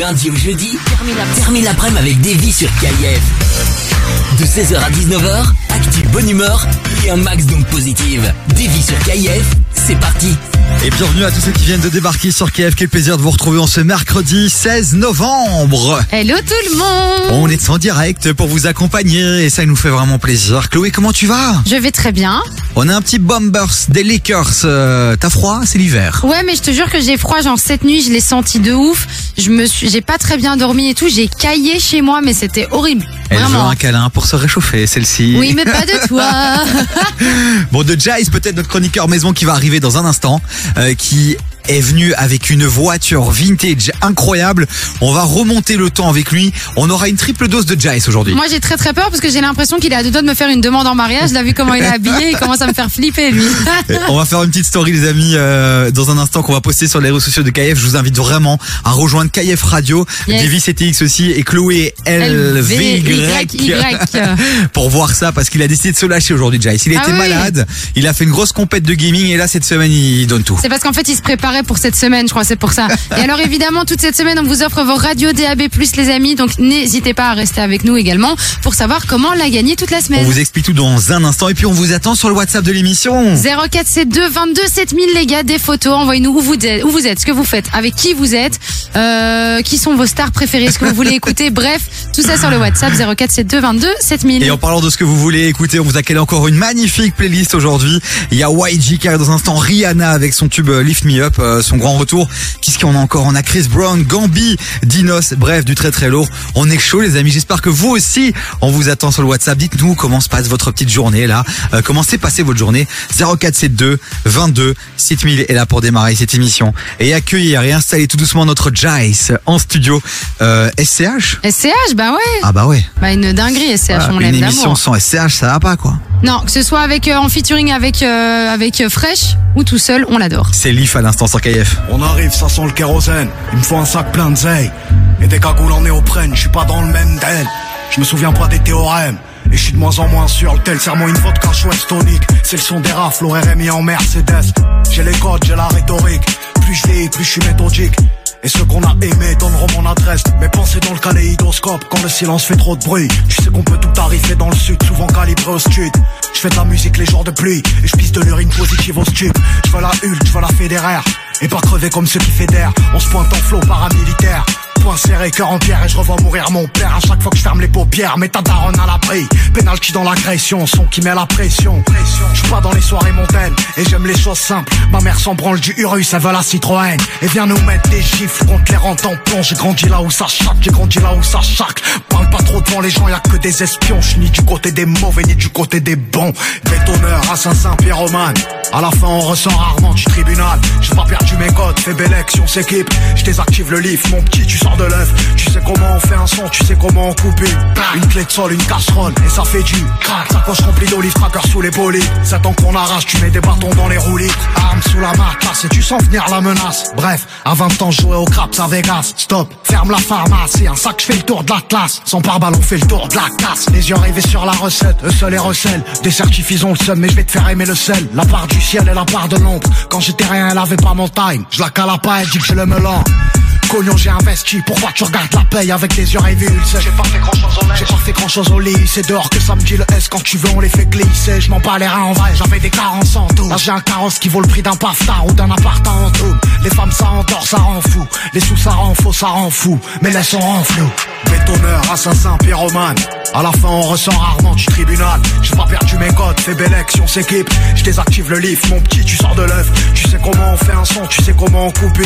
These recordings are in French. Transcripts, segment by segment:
lundi au jeudi, termine l'après-midi avec Davy sur KIF. De 16h à 19h, active bonne humeur et un max d'ondes positives. Davy sur KIF, c'est parti. Et bienvenue à tous ceux qui viennent de débarquer sur KF. Quel plaisir de vous retrouver en ce mercredi 16 novembre. Hello tout le monde On est en direct pour vous accompagner et ça nous fait vraiment plaisir. Chloé, comment tu vas? Je vais très bien. On a un petit bombers des Lakers. Euh, T'as froid? C'est l'hiver. Ouais mais je te jure que j'ai froid, genre cette nuit je l'ai senti de ouf. Je me suis, j'ai pas très bien dormi et tout, j'ai caillé chez moi mais c'était horrible. Elle veut Vraiment. un câlin pour se réchauffer, celle-ci. Oui mais pas de toi. Bon, de Jace, peut-être notre chroniqueur maison qui va arriver dans un instant, euh, qui est venu avec une voiture vintage incroyable. On va remonter le temps avec lui. On aura une triple dose de Jace aujourd'hui. moi j'ai très très peur parce que j'ai l'impression qu'il est à deux doigts de me faire une demande en mariage. Là vu comment il est habillé, il commence à me faire flipper lui. On va faire une petite story les amis euh, dans un instant qu'on va poster sur les réseaux sociaux de KF. Je vous invite vraiment à rejoindre KF Radio, Yes. Davy CTX aussi et Chloé LVY pour voir ça parce qu'il a décidé de se lâcher aujourd'hui Jace. Il Ah était oui. malade, il a fait une grosse compète de gaming et là cette semaine il donne tout. C'est parce qu'en fait, il se préparait pour cette semaine, je crois, c'est pour ça. Et alors, évidemment, toute cette semaine, on vous offre vos radios DAB+, les amis. Donc, n'hésitez pas à rester avec nous également pour savoir comment la gagner toute la On semaine. vous explique tout dans un instant et puis on vous attend sur le WhatsApp de l'émission. 0472 22 7000 les gars, des photos, envoyez-nous où vous êtes, où vous êtes, ce que vous faites, avec qui vous êtes, euh, qui sont vos stars préférées, ce que vous voulez écouter, bref, tout ça sur le WhatsApp 0472 22 7000. Et en parlant de ce que vous voulez écouter, on vous a calé encore une magnifique playlist aujourd'hui. Il y a YG qui arrive dans un instant, Rihanna avec son tube euh, Lift Me Up, euh, son grand retour. Qu'est-ce qu'on a encore? On a Chris Brown, Gambi, Dinos, bref, du très très lourd. On est chaud les amis, j'espère que vous aussi, on vous attend sur le WhatsApp. Dites-nous comment se passe votre petite journée là, Euh, comment s'est passée votre journée? 0472 22 7000 est là pour démarrer cette émission. Et accueillir et installer tout doucement notre Jace en studio. Euh, SCH SCH, bah ouais, Ah bah ouais. bah une dinguerie SCH, Voilà, on une l'aime émission d'amour. sans SCH, ça va pas quoi. Non, que ce soit avec en featuring avec avec Fresh ou tout seul, on l'adore. C'est Leaf à l'instant On arrive, ça sent le kérosène. Il me faut un sac plein de zeille. Et des cagoules en néoprène, je suis pas dans le même d'elle. Je me souviens pas des théorèmes. Et je suis de moins en moins sûr, le tel serment une vodka chouette tonique. C'est le son des rafles, au RMI en Mercedes. J'ai les codes, j'ai la rhétorique. Plus je plus je suis méthodique. Et ceux qu'on a aimés donneront mon adresse. Mes pensées dans le kaléidoscope quand le silence fait trop de bruit. Tu sais qu'on peut tout arriver dans le sud, souvent calibré au stud. Je fais de la musique les jours de pluie et je pisse de l'urine positive au stup. Je veux la Hulk, je veux la fédéraire. Et pas crever comme ceux qui fédèrent. On se pointe en flot paramilitaire. Point serré, cœur en pierre et je revois mourir mon père à chaque fois que je ferme les paupières. Mais ta daronne à l'abri. Penalty dans l'agression, son qui met la pression. Je suis pas dans les soirées montaines et j'aime les choses simples. Ma mère s'en branle du Urus, elle veut la Citroën. Et vient nous mettre des chiffres contre les rentes en plomb. J'ai grandi là où ça chaque, j'ai grandi là où ça chaque. Parle pas trop devant les gens, y a que des espions. Je ni du côté des mauvais ni du côté des bons. Bétonneur, assassin, pyromane. À la fin, on ressent rarement du tribunal. J'ai pas perdu mes codes, fais belle action, s'équipe. Je désactive le livre, mon petit, tu sors de l'œuf. Tu sais comment on fait un son, tu sais comment on coupe une. Une clé de sol, une casserole, et ça fait du crack. Sacoche remplie d'olives, tracker sous les polies. C'est temps qu'on arrache, tu mets des bâtons dans les roulis. Arme sous la matelasse, et tu sens venir la menace. Bref, à 20 ans, jouais au craps à Vegas. Stop, ferme la pharmacie, un sac, je fais le tour de la classe. Sans pare-balles, on fait le tour de la casse. Les yeux rivés sur la recette, eux seuls les recèlent. Des certifs, ont le seum, mais je vais te faire aimer le sel. La part du ciel et la part de l'ombre. Quand j'étais rien, elle avait pas mon time. Je la cala pas, elle dit que j'ai le melon. Cognon, j'ai investi, pourquoi tu regardes la paye avec des yeux révulsés? J'ai pas fait grand chose au lit, j'ai pas fait grand chose au lit C'est dehors que ça me dit le S quand tu veux on les fait glisser. Je m'en bats les reins en vrai, j'avais des carences en tout Là j'ai un carrosse qui vaut le prix d'un paftard ou d'un appart en tout Les femmes ça endort, ça rend fou. Les sous ça rend faux, ça rend fou. Mais laisse on rend flou. Bétonneur, assassin, pyromane. À la fin on ressent rarement du tribunal. J'ai pas perdu mes codes, fais belle action, s'équipe. Je désactive le livre, mon petit tu sors de l'œuf. Tu sais comment on fait un son, tu sais comment on coupe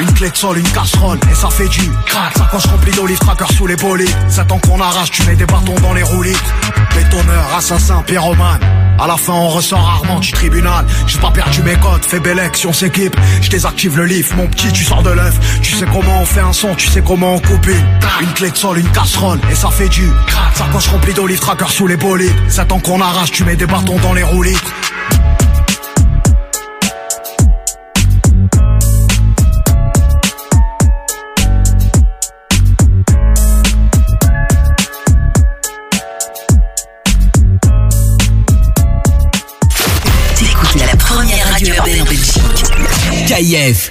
une clé de sol, une casserole et ça fait du crack. Sacoche remplie d'olives, tracker sous les polies C'est temps qu'on arrache, tu mets des bâtons dans les roulis Bétonneur, assassin, pyromane. À la fin on ressort rarement du tribunal. J'ai pas perdu mes codes, fais belle action, s'équipe. Je désactive le livre, mon petit tu sors de l'œuf. Tu sais comment on fait un son, tu sais comment on coupe une clé de sol, une casserole et ça fait du crack. Sacoche remplie d'olives, tracker sous les polies C'est temps qu'on arrache, tu mets des bâtons dans les roulis KIF.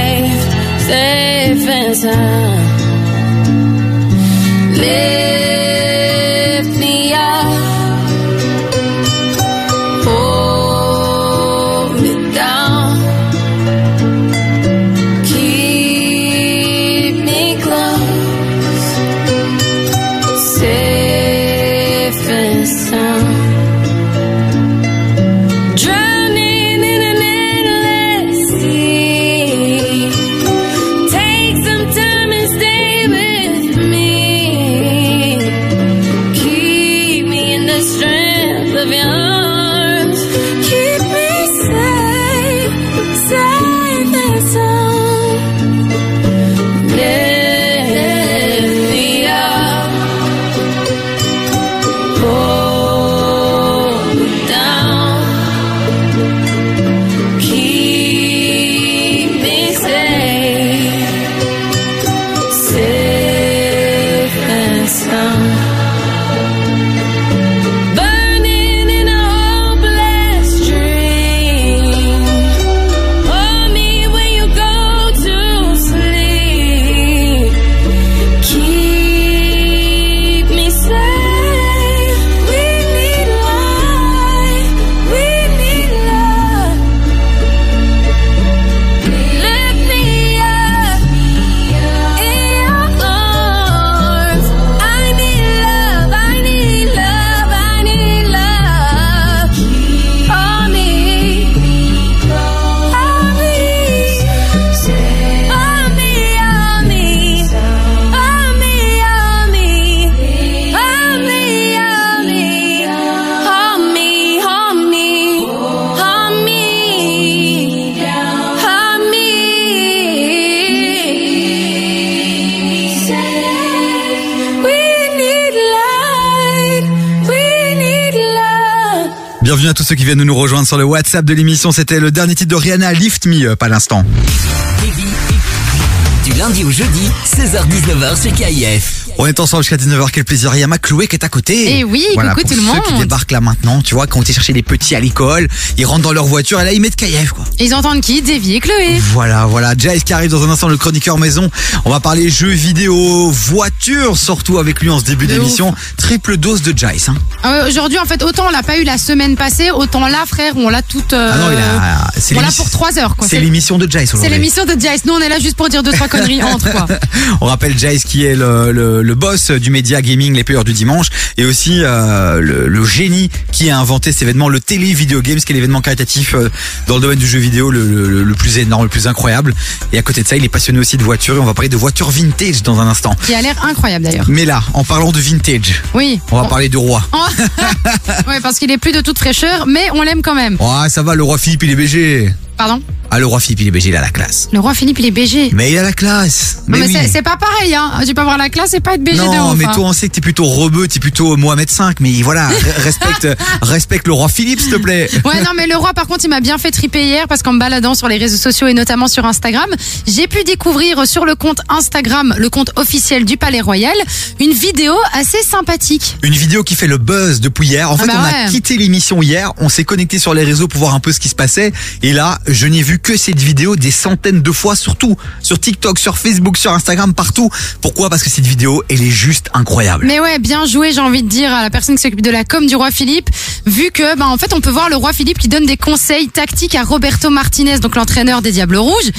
safe, and sound. Ceux qui viennent de nous rejoindre sur le WhatsApp de l'émission. C'était le dernier titre de Rihanna, Lift Me Up à l'instant. Du lundi au jeudi, 16h-19h sur KIF. On est ensemble jusqu'à 19h. Quel plaisir. Il y a ma Chloé qui est à côté. Eh oui, voilà, coucou pour tout le ceux monde. qui débarquent là maintenant, tu vois, quand on était chercher les petits à l'école, ils rentrent dans leur voiture et là ils mettent KF quoi. Ils entendent qui? Davy et Chloé. Voilà, voilà. Jace qui arrive dans un instant, le chroniqueur maison. On va parler jeux vidéo, voiture, surtout avec lui en ce début d'émission. Triple dose de Jace. Hein. Euh, Aujourd'hui, en fait, autant on l'a pas eu la semaine passée, autant là, frère, on l'a toute. euh, Ah non, il a. C'est on l'a l'émission- pour 3 heures, quoi. C'est l'émission de Jace C'est aujourd'hui. l'émission de Jace. Nous, on est là juste pour dire deux trois conneries entre quoi. On rappelle Jace qui est le, le, le boss du média gaming Les Payeurs du Dimanche et aussi euh, le, le génie qui a inventé cet événement, le Télé Video Games, qui est l'événement caritatif euh, dans le domaine du jeu vidéo le, le, le plus énorme, le plus incroyable. Et à côté de ça, il est passionné aussi de voitures et on va parler de voitures vintage dans un instant. Qui a l'air incroyable d'ailleurs. Mais là, en parlant de vintage, Oui. on va parler de roi. ouais, parce qu'il est plus de toute fraîcheur, mais on l'aime quand même. Oh, ça va, le roi Philippe, il est BG. Pardon Ah, le roi Philippe, il est BG, il a la classe. Le roi Philippe, il est BG. Mais il a la classe. Non, mais oui. c'est- c'est pas pareil, hein. Tu peux avoir la classe et pas être BG de Non, ouf. mais hein. toi, on sait que t'es plutôt rebeu, t'es plutôt Mohamed V, mais voilà, re- respecte, respecte le roi Philippe, s'il te plaît. Ouais, non, mais le roi, par contre, il m'a bien fait triper hier parce qu'en me baladant sur les réseaux sociaux et notamment sur Instagram, j'ai pu découvrir sur le compte Instagram, le compte officiel du Palais Royal, une vidéo assez sympathique. Une vidéo qui fait le buzz depuis hier. En fait, bah on a ouais. quitté l'émission hier, on s'est connecté sur les réseaux pour voir un peu ce qui se passait. Et là, je n'ai vu que cette vidéo des centaines de fois, surtout sur TikTok, sur Facebook, sur Instagram, partout. Pourquoi? Parce que cette vidéo, elle est juste incroyable. Mais ouais, bien joué, j'ai envie de dire à la personne qui s'occupe de la com du roi Philippe, vu que, bah, en fait, on peut voir le roi Philippe qui donne des conseils tactiques à Roberto Martinez, donc l'entraîneur des Diables Rouges.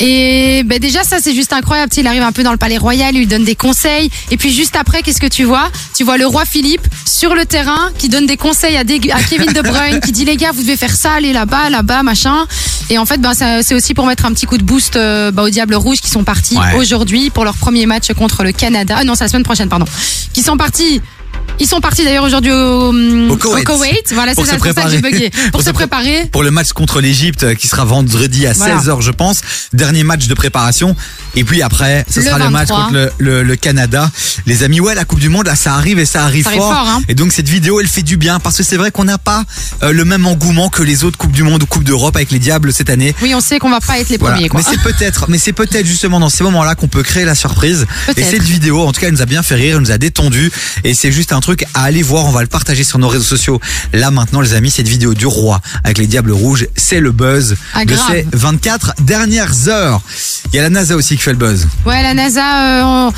Et bah, déjà, ça, c'est juste incroyable. Il arrive un peu dans le palais royal, il lui donne des conseils. Et puis, juste après, qu'est-ce que tu vois? Tu vois le roi Philippe sur le terrain qui donne des conseils à, à Kevin De Bruyne, qui dit les gars, vous devez faire ça, aller là-bas, là-bas, machin. Et en fait, ça- c'est aussi pour mettre un petit coup de boost euh, bah, aux Diables Rouges qui sont partis Ouais. aujourd'hui pour leur premier match contre le Canada. Ah non, c'est la semaine prochaine, pardon. Qui sont partis Ils sont partis d'ailleurs aujourd'hui au, Au Koweït. Voilà, c'est ça, ça que j'ai bugué. Pour, Pour se se pré- préparer. pour le match contre l'Égypte euh, qui sera vendredi à Voilà. 16h je pense. Dernier match de préparation. Et puis après, ce Le sera le match 23. contre le, le- le Canada. Les amis, ouais, la Coupe du Monde, là, ça arrive et ça arrive Ça arrive fort. hein. Et donc cette vidéo, elle fait du bien parce que c'est vrai qu'on n'a pas euh, le même engouement que les autres Coupes du Monde ou Coupes d'Europe avec les Diables cette année. Oui, on sait qu'on va pas être les Voilà. premiers, quoi. Mais c'est peut-être, mais c'est peut-être justement dans ces moments-là qu'on peut créer la surprise. Et cette vidéo, en tout cas, elle nous a bien fait rire, elle nous a détendu. Et c'est juste un truc à aller voir. On va le partager sur nos réseaux sociaux. Là, maintenant, les amis, cette vidéo du roi avec les diables rouges, c'est le buzz Ah, de ces 24 dernières heures. Il y a la NASA aussi qui fait le buzz. Ouais, la NASA, euh, on-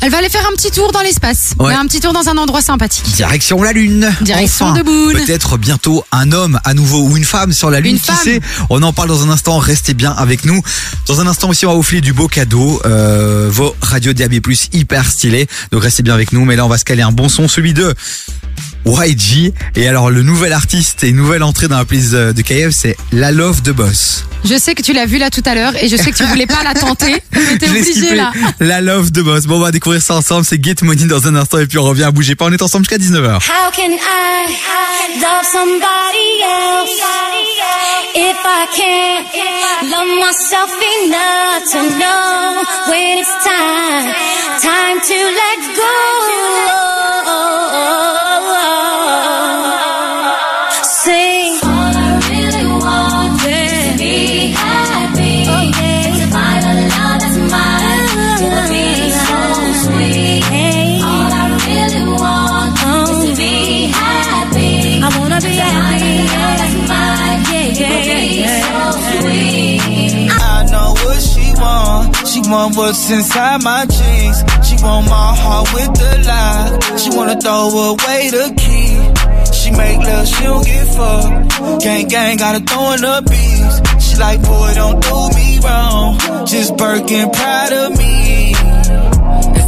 elle va aller faire un petit tour dans l'espace. Ouais. Un petit tour dans un endroit sympathique. Direction la Lune. Direction Enfin, de Boone. Peut-être bientôt un homme à nouveau ou une femme sur la Lune. Une qui femme. sait On en parle dans un instant. Restez bien avec nous. Dans un instant aussi, on va vous filer du beau cadeau. Euh, vos radios DAB+, hyper stylés. Donc restez bien avec nous. Mais là, on va se caler un bon son, celui de YG. Et alors, le nouvel artiste et nouvelle entrée dans la playlist de KF, c'est La Love de Boss. Je sais que tu l'as vu là tout à l'heure et je sais que tu voulais pas la tenter. Mais t'es obligé là. La Love de Boss. Bon, on va ça ensemble. C'est Get dans un instant et puis on revient. Bougez pas. On est ensemble jusqu'à 19h. How can I love somebody else if I can't love myself enough to know when it's time, time to let go? Want. What's inside my jeans. She want my heart with the lie. She wanna throw away the key. She make love, she don't get fucked. Gang gang, gotta throw in the beats. She like, boy, don't do me wrong. Just Birkin, proud of me.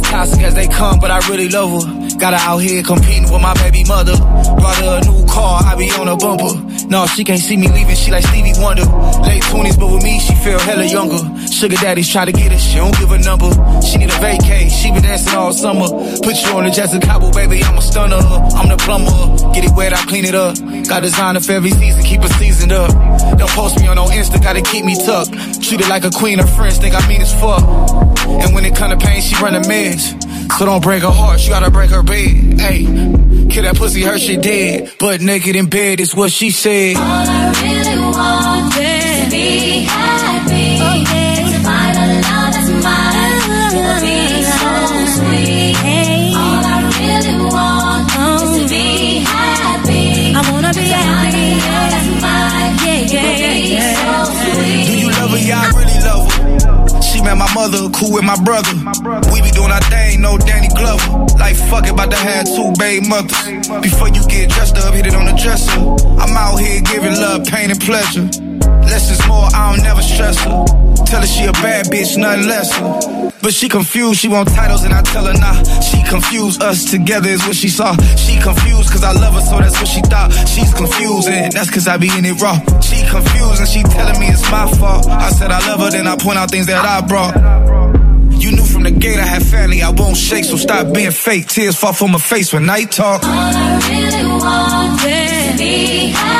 Toxic as they come, but I really love her. Got her out here competing with my baby mother. Brought her a new car, I be on a bumper. No, she can't see me leaving, she like Stevie Wonder. Late 20s, but with me, she feel hella younger. Sugar daddies try to get her, she don't give a number. She need a vacay, she been dancing all summer. Put you on the Jessica Cabo, baby, I'm a stunner. I'm the plumber, get it wet, I clean it up. Got designer for every season, keep it seasoned up. Don't post me on no Insta, gotta keep me tucked. Treat it like a queen, her friends think I mean as fuck. And when it come to pain, she run a mess. So don't break her heart, you gotta break her bed. Hey, kill that pussy, her shit dead. But naked in bed is what she said. All I really want mother, cool with my brother. We be doing our thing, no Danny Glover. Like fuck it, about to have two baby mothers. Before you get dressed up, hit it on the dresser. I'm out here giving love, pain, and pleasure. Less is more, I don't never stress her. Tell her she a bad bitch, nothing lesser. But she confused, she want titles and I tell her nah. She confused, us together is what she saw. She confused cause I love her, so that's what she thought. She's confused and that's cause I be in it raw. She confused and she telling me it's my fault. I said I love her, then I point out things that I brought. You knew from the gate I had family, I won't shake, so stop being fake. Tears fall from my face when night talk. All I really want is to be happy.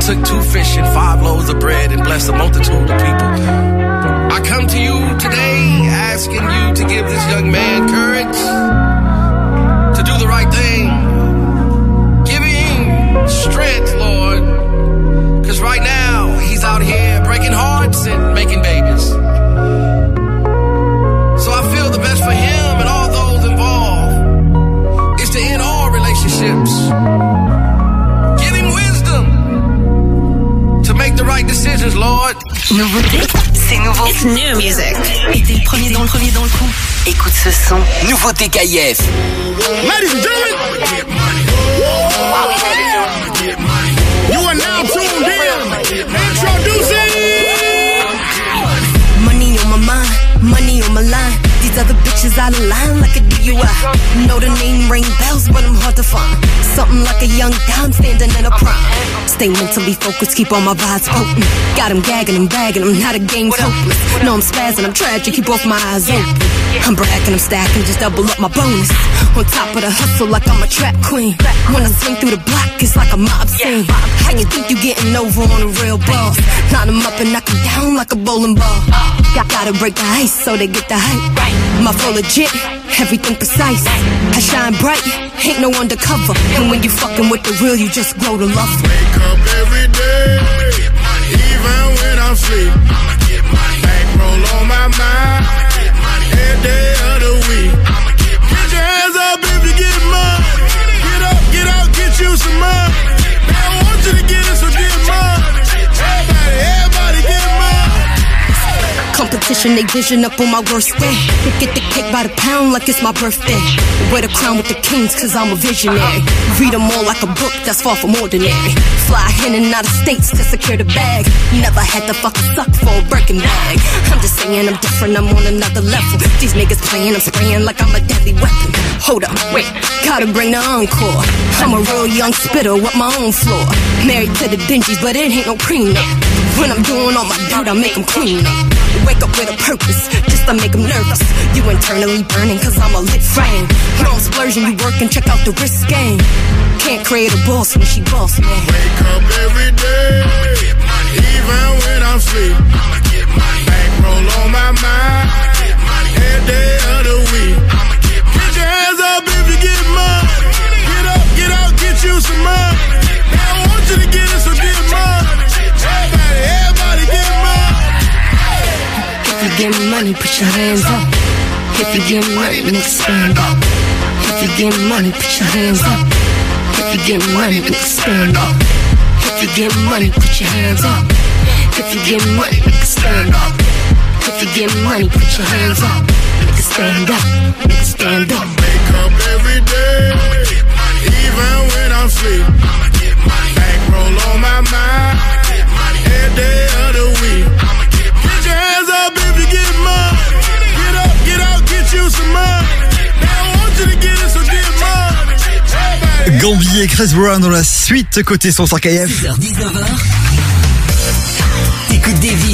Took two fish and five loaves of bread and blessed a multitude of people. I come to you today asking you to give this young man courage to do the right thing. Give him strength, Lord, decisions, Lord. Nouveauté, c'est nouveau. It's new music. Et t'es le premier dans le premier dans le coup. Écoute ce son. Nouveauté KF. Ladies and gentlemen, you are now tuned in. Introducing out of line like a DUI. Know the name ring bells, but I'm hard to find. Something like a young dime standing in a prime. Stay mentally focused, keep all my vibes potent. Got him gagging, I'm bagging, I'm not a game's hopeless. No, I'm spazzing, I'm tragic, keep off my eyes open. I'm bragging, I'm stacking, just double up my bonus. On top of the hustle, like I'm a trap queen. When I swing through the block, it's like a mob scene. How you think you getting over on a real boss? Line 'em up and knock 'em down like a bowling ball. Got, gotta break the ice so they get the hype. My flow legit, everything precise. I shine bright, ain't no undercover. And when you fucking with the real, you just grow to love. Wake up every day, even when I'm asleep. Bankroll on my mind, every day of the week. Get your hands up if you get money. Get up, get out, get you some money. They don't want you to get it, so get money. Competition, they vision up on my worst day. They get the cake by the pound like it's my birthday. Wear the crown with the kings, cause I'm a visionary. Read them all like a book that's far from ordinary. Fly in and out of states to secure the bag. Never had to fucking suck for a Birkin bag. I'm just saying I'm different, I'm on another level. These niggas playing, I'm spraying like I'm a deadly weapon. Hold up, wait, gotta bring the encore. I'm a real young spitter with my own floor. Married to the dingies, but it ain't no there. When I'm doing all my dirt, I make them clean it. Wake up with a purpose, just to make them nervous. You internally burning, cause I'm a lit flame. No, I'm splurging, you working, check out the risk game. Can't create a boss when she boss, man. Wake up every day, even when I'm asleep. Bankroll on my mind, every day of the week. Get your hands up if you get money. Get up, get out, get you some money. They don't want you to get it, so get money. Everybody, everybody get money. You get money, put your hands up. If you get money, nigga stand up. If you get money, put your hands up. If you get money, nigga stand up. If you get money, put your hands up. If you get money, nigga stand up. If you get money, put your hands up. Stand up. Stand up. Wake up every day, even when I'm asleep. Bankroll on my mind, every day of the week. Gambier et Chris Brown dans la suite côté son 5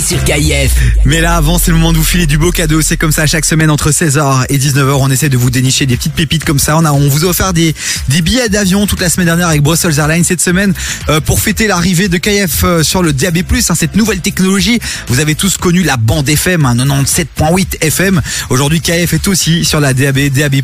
sur KIF. Mais là, avant, c'est le moment de vous filer du beau cadeau. C'est comme ça chaque semaine entre 16h et 19h. On essaie de vous dénicher des petites pépites comme ça. On a, on vous a offert des, des billets d'avion toute la semaine dernière avec Brussels Airlines cette semaine euh, pour fêter l'arrivée de KF euh, sur le DAB+, hein, cette nouvelle technologie. Vous avez tous connu la bande FM, hein, 97.8 FM. Aujourd'hui, KF est aussi sur la DAB, DAB+.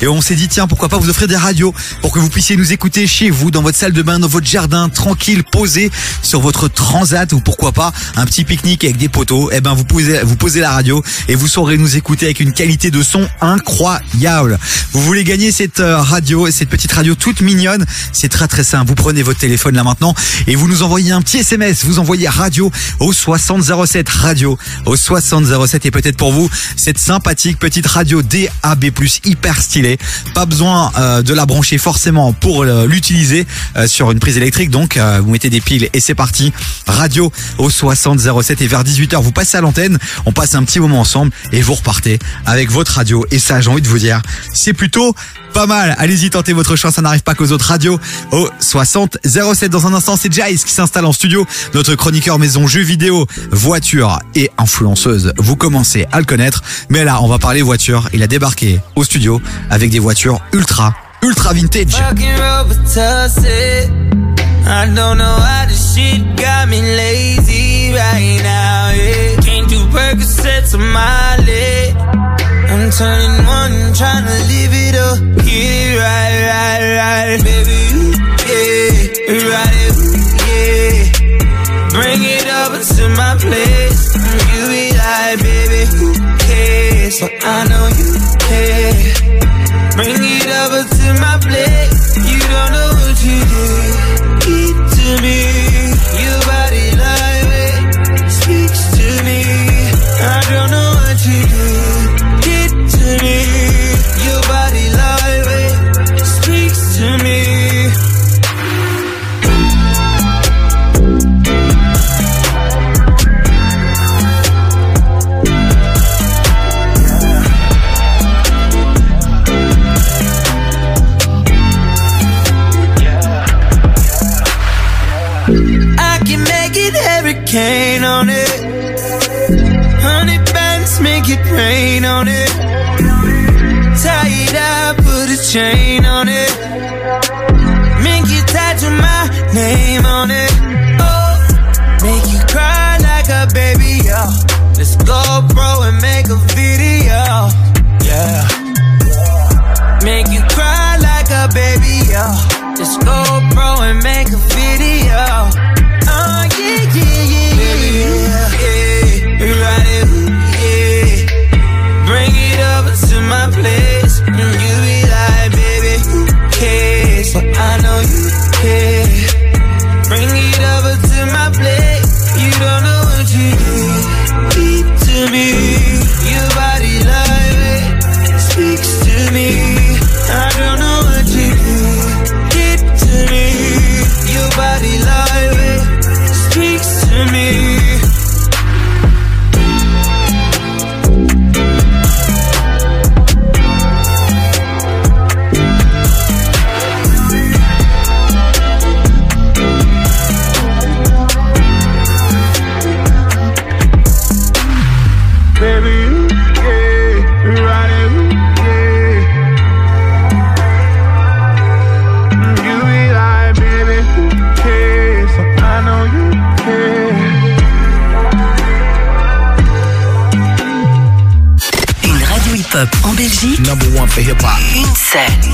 Et on s'est dit, tiens, pourquoi pas vous offrir des radios pour que vous puissiez nous écouter chez vous, dans votre salle de bain, dans votre jardin, tranquille, posé sur votre transat ou pourquoi pas un petit pique-nique avec des poteaux. Eh ben, vous posez, vous posez la radio et vous saurez nous écouter avec une qualité de son incroyable. Vous voulez gagner cette euh, radio, cette petite radio toute mignonne? C'est très très simple. Vous prenez votre téléphone là maintenant et vous nous envoyez un petit SMS. Vous envoyez radio au 6007 radio au 6007 et peut-être pour vous cette sympathique petite radio DAB+ hyper stylée. Pas besoin euh, de la brancher forcément pour euh, l'utiliser euh, sur une prise électrique. Donc euh, vous mettez des piles et c'est parti. Radio au 6007 et vers 18h vous passez à l'antenne. On passe un petit moment ensemble et vous repartez avec votre radio. Et ça, j'ai envie de vous dire, c'est plutôt pas mal. Allez-y, tentez votre chance. Ça n'arrive pas qu'aux autres radios. Au 60 07. Dans un instant, c'est Jace qui s'installe en studio. Notre chroniqueur maison jeux vidéo, voiture et influenceuse. Vous commencez à le connaître. Mais là, on va parler voiture. Il a débarqué au studio avec des voitures ultra, ultra vintage. I don't know how this shit got me lazy right now. Yeah. Can't my. I'm turning one, it up. Yeah. Bring it over to my place. Baby, I know you. Bring it over to my place. You don't know make it rain on it. Tie it up, put a chain on it. Make you tattoo my name on it. Oh, make you cry like a baby, yeah. Let's go, bro, and make a video, yeah. Make you cry like a baby, yeah. Let's go, bro, and make a video. My place. Number one for hip hop. une scène.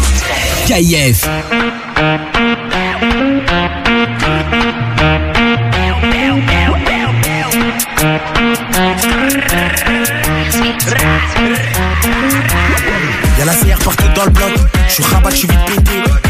KIF. Y'a la CR partout dans le bloc, je suis rabat, je suis vite pété.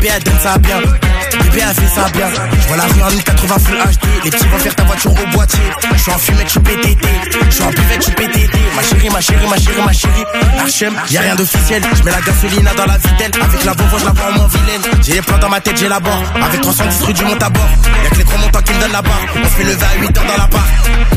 Bébé elle donne ça bien, bébé elle fait ça bien. Je vois la rue en 1080 full HD, les petits vont faire ta voiture au boîtier. Je suis en fumette, je suis PTT, je suis en buvette, je PTT. Ma chérie, ma chérie, ma chérie, ma chérie. Archem, y'a rien d'officiel. Je mets la gasolina dans la vitelle, avec la bonbonne, je la vois en moins vilaine. J'ai les plans dans ma tête, j'ai la barre, avec 310 rue du monte à bord. Y'a que les gros montants qui me donnent la barre. On se fait lever à 8 heures dans la part.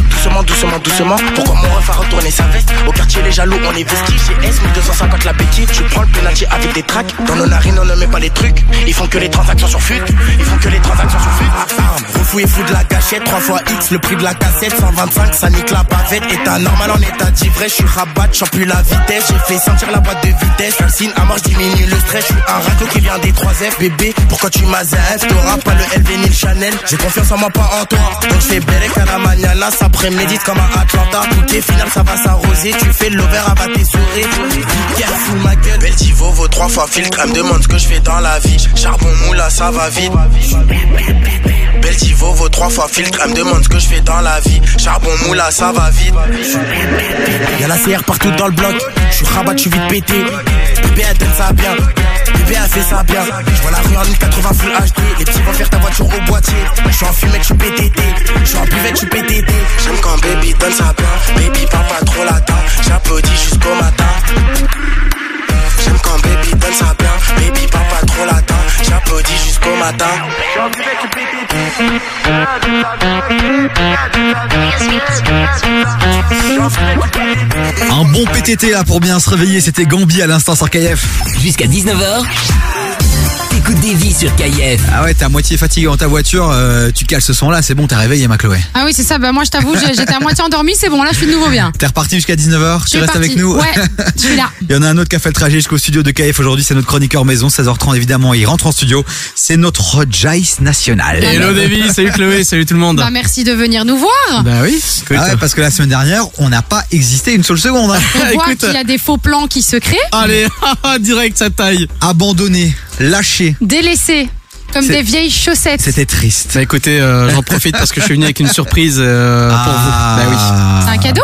Doucement, doucement, doucement. Pourquoi mon ref a retourné sa veste? Au quartier, les jaloux, on est vestis. Chez S, 1250 la béquille. Je prends le penalty avec des tracks. Dans nos narines, on ne met pas les trucs. Ils font que les transactions sur fut. Ils font que les transactions sur fut. Arme, refou et fou de la gâchette. 3 fois X, le prix de la cassette. 125, ça nique la bavette. État normal en état d'ivresse. Je suis rabat, j'en plus la vitesse. J'ai fait sentir la boîte de vitesse. Signe à mort, je diminue le stress. Je suis un raco qui vient des 3F. Bébé, pourquoi tu m'as F? T'auras pas le LV ni le Chanel. J'ai confiance en moi, pas en toi. Donc je fais Berek à la mañana. Ça prémédite comme à Atlanta. Tout est final, ça va s'arroser. Tu fais l'over, va tes souris. Careful, ma gueule. Belle Divo, vaut trois fois filtre. Elle me demande ce que je fais dans la vie. Charbon moula, ça va vite. Belle Divo, vaut trois fois filtre. Elle me demande ce que je fais dans la vie. Charbon moula, ça va vite. Y'a la CR partout dans le bloc. Je suis rabat, je suis vite pété. Elle donne ça bien. Bébé, elle fait ça bien. Je vois la rue en 1080 full HD. Les petits vont faire ta voiture au boîtier. Je suis en fumette, je suis PTT. Je suis en buvette, je suis PTT. J'aime quand baby donne ça bien. Baby, parle pas trop latin. J'applaudis jusqu'au matin. J'aime quand baby donne ça bien. Baby, parle pas trop latin. J'applaudis jusqu'au matin. Un bon PTT là pour bien se réveiller, c'était Gambi à l'instant sur KF. Jusqu'à 19h. T'écoutes des vies sur KIF. Ah ouais, t'es à moitié fatigué dans ta voiture, euh, tu cales ce son là, c'est bon, t'as réveillé ma Chloé. Ah oui, c'est ça. Bah moi, je t'avoue, j'étais à moitié endormie. C'est bon, là, je suis de nouveau bien. T'es reparti jusqu'à 19h, Je tu restes avec nous Ouais, je suis là. Il y en a un autre qui a fait le trajet jusqu'au studio de KF aujourd'hui, c'est notre chroniqueur maison, 16h30 évidemment, il rentre en studio. C'est notre Jace national. Hello Davy, salut Chloé, salut tout le monde. Bah merci de venir nous voir. Bah oui, écoute. Ah ouais, parce que la semaine dernière, on n'a pas existé une seule seconde. hein. On voit qu'il y a des faux plans qui se créent, Allez, direct ça taille. Abandonné, lâché, délaissés, comme des vieilles chaussettes. c'était triste. Bah écoutez, euh, j'en profite parce que je suis venu avec une surprise euh, pour vous. Bah oui. C'est un cadeau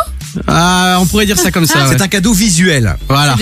Ah, on pourrait dire ça comme ça. ouais. C'est un cadeau visuel. Voilà.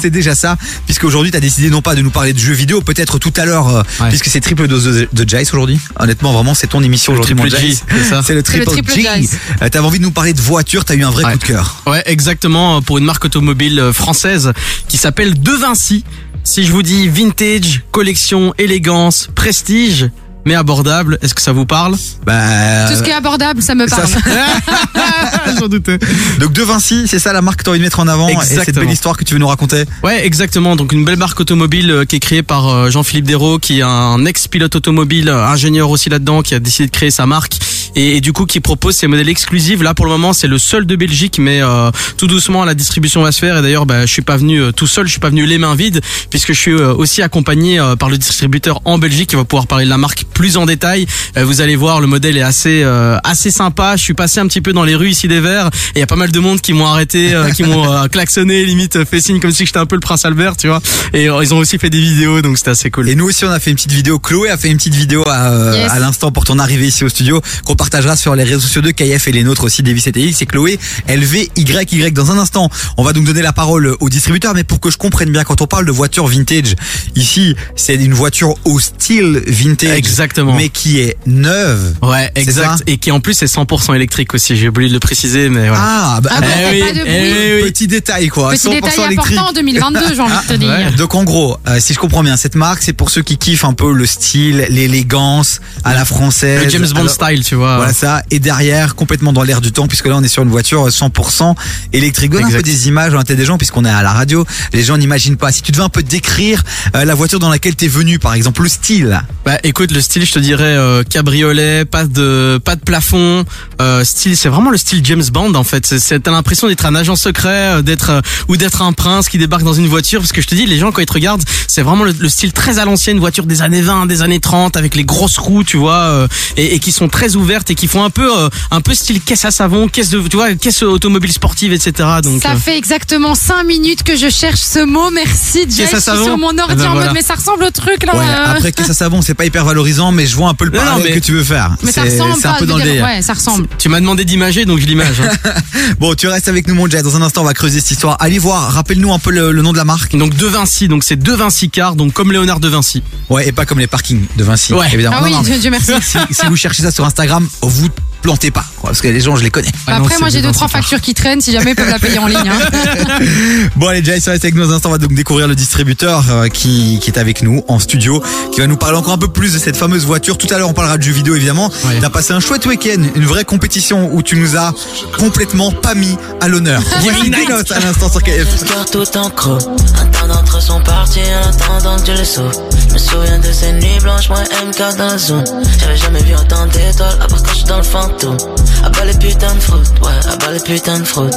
C'est déjà ça, puisque aujourd'hui tu as décidé non pas de nous parler de jeux vidéo, peut-être tout à l'heure, euh, Ouais. puisque c'est triple dose de, de Jace aujourd'hui. Honnêtement, vraiment, c'est ton émission Le aujourd'hui, mon Jace. c'est le triple, triple G. Jace. Euh, T'avais envie de nous parler de voiture, t'as eu un vrai Ouais. coup de cœur. Ouais, exactement, pour une marque automobile française qui s'appelle De Vinci. Si je vous dis vintage, collection, élégance, prestige, mais abordable, est-ce que ça vous parle? Bah, Tout ce qui est abordable, ça me ça, parle. J'en doutais. donc De Vinci, c'est ça la marque que t'as envie de mettre en avant et cette Exactement. belle histoire que tu veux nous raconter? Ouais, exactement. Donc une belle marque automobile euh, qui est créée par euh, Jean-Philippe Dérault, qui est un ex-pilote automobile, euh, ingénieur aussi là-dedans, qui a décidé de créer sa marque et, et du coup qui propose ces modèles exclusifs. Là pour le moment c'est le seul de Belgique, mais euh, tout doucement la distribution va se faire. Et d'ailleurs bah, je suis pas venu euh, tout seul, je suis pas venu les mains vides puisque je suis euh, aussi accompagné euh, par le distributeur en Belgique qui va pouvoir parler de la marque plus en détail. Euh, vous allez voir le modèle est assez euh, assez sympa. Je suis passé un petit peu dans les rues ici des Verts et il y a pas mal de monde qui m'ont arrêté, euh, qui m'ont euh, klaxonné, limite fait signe comme si j'étais un peu le prince Albert, tu vois. Et euh, ils ont aussi fait des vidéos donc c'était assez cool. Et nous aussi, on a fait une petite vidéo. Chloé a fait une petite vidéo à, euh, Yes. à l'instant pour ton arrivée ici au studio, qu'on partagera sur les réseaux sociaux de KF et les nôtres aussi, Davis et TX. C'est Chloé LVYY. Dans un instant, on va donc donner la parole au distributeur, mais pour que je comprenne bien, quand on parle de voiture vintage, ici, c'est une voiture au style vintage. Exactement. Mais qui est neuve. Ouais, exact. Et qui en plus est 100% électrique aussi. J'ai oublié de le préciser, mais voilà. Ah, bah, Ah bon, Eh oui, pas de bruit. eh oui. petit détail quoi. Petit 100% détail électrique. important en 2022, j'ai envie de te dire. ouais. Donc en gros, euh, si je comprends bien, cette marque, c'est pour ceux qui kiffent un peu le style, l'élégance à la française. Le James Bond Alors, style, tu vois. Voilà ça. Et derrière, complètement dans l'air du temps, puisque là on est sur une voiture 100% électrique. Donne un peu des images des gens, puisqu'on est à la radio. Les gens n'imaginent pas. Si tu devais un peu décrire euh, la voiture dans laquelle t'es venu, par exemple, le style. Bah écoute, le style, je te dirais euh, cabriolet, pas de pas de plafond, euh, style, c'est vraiment le style James Bond en fait. T'as l'impression d'être un agent secret, euh, d'être euh, ou d'être un prince qui débarque dans une voiture. Parce que je te dis, les gens quand ils te regardent, c'est vraiment le, le style très à l'ancienne, voiture des années 20, des années 30, avec les grosses roues, tu vois, euh, et, et qui sont très ouvertes et qui font un peu euh, un peu style caisse à savon, caisse de, tu vois, caisse automobile sportive, etc. Donc Ça euh, fait exactement 5 minutes que je cherche ce mot. Merci, Jay. Je suis sur mon ordi Eh ben en voilà. mode, mais ça ressemble au truc là. Ouais, euh. après que ça savon, c'est pas hyper valorisant, mais je vois un peu le Non, non, parallèle mais- que tu veux faire. Mais ça ressemble C'est un pas. peu je dans veux le dire, délire. Ouais, ça ressemble. tu m'as demandé d'imager, donc je l'image. hein. Bon, tu restes avec nous, mon Jay. Dans un instant, on va creuser cette histoire. Allez voir. Rappelle-nous un peu le, le nom de la marque. donc De Vinci, donc c'est De Vinci Car, donc comme Léonard De Vinci. Ouais, et pas comme les parkings de Vinci. Ouais. Évidemment. Ah Non, oui, non, Dieu, Dieu merci. si, si vous cherchez ça sur Instagram, vous plantez pas, quoi, parce que les gens, je les connais. Ah non, Après, c'est moi, j'ai De deux, trois factures qui traînent. Si jamais ils peuvent la payer en ligne. hein. Bon, allez, Jay, reste avec nous un instant. On va donc découvrir le distributeur euh, qui, qui est avec nous en studio, qui va nous parler encore un peu plus de cette fameuse voiture. Tout à l'heure, on parlera de jeux vidéo, évidemment. Ouais. T'as passé un chouette week-end, une vraie compétition où tu nous as complètement pas mis à l'honneur. Voici Dinos à l'instant sur KF. cœur tout en creux. Un temps d'entre sont partis en attendant que Dieu les sauve. Je me souviens de ces nuits blanches, moi MK dans la zone. J'avais jamais vu autant d'étoiles, à part quand je suis dans le fantôme. À bas les putains de fruits, ouais, à bas les putains de fruits.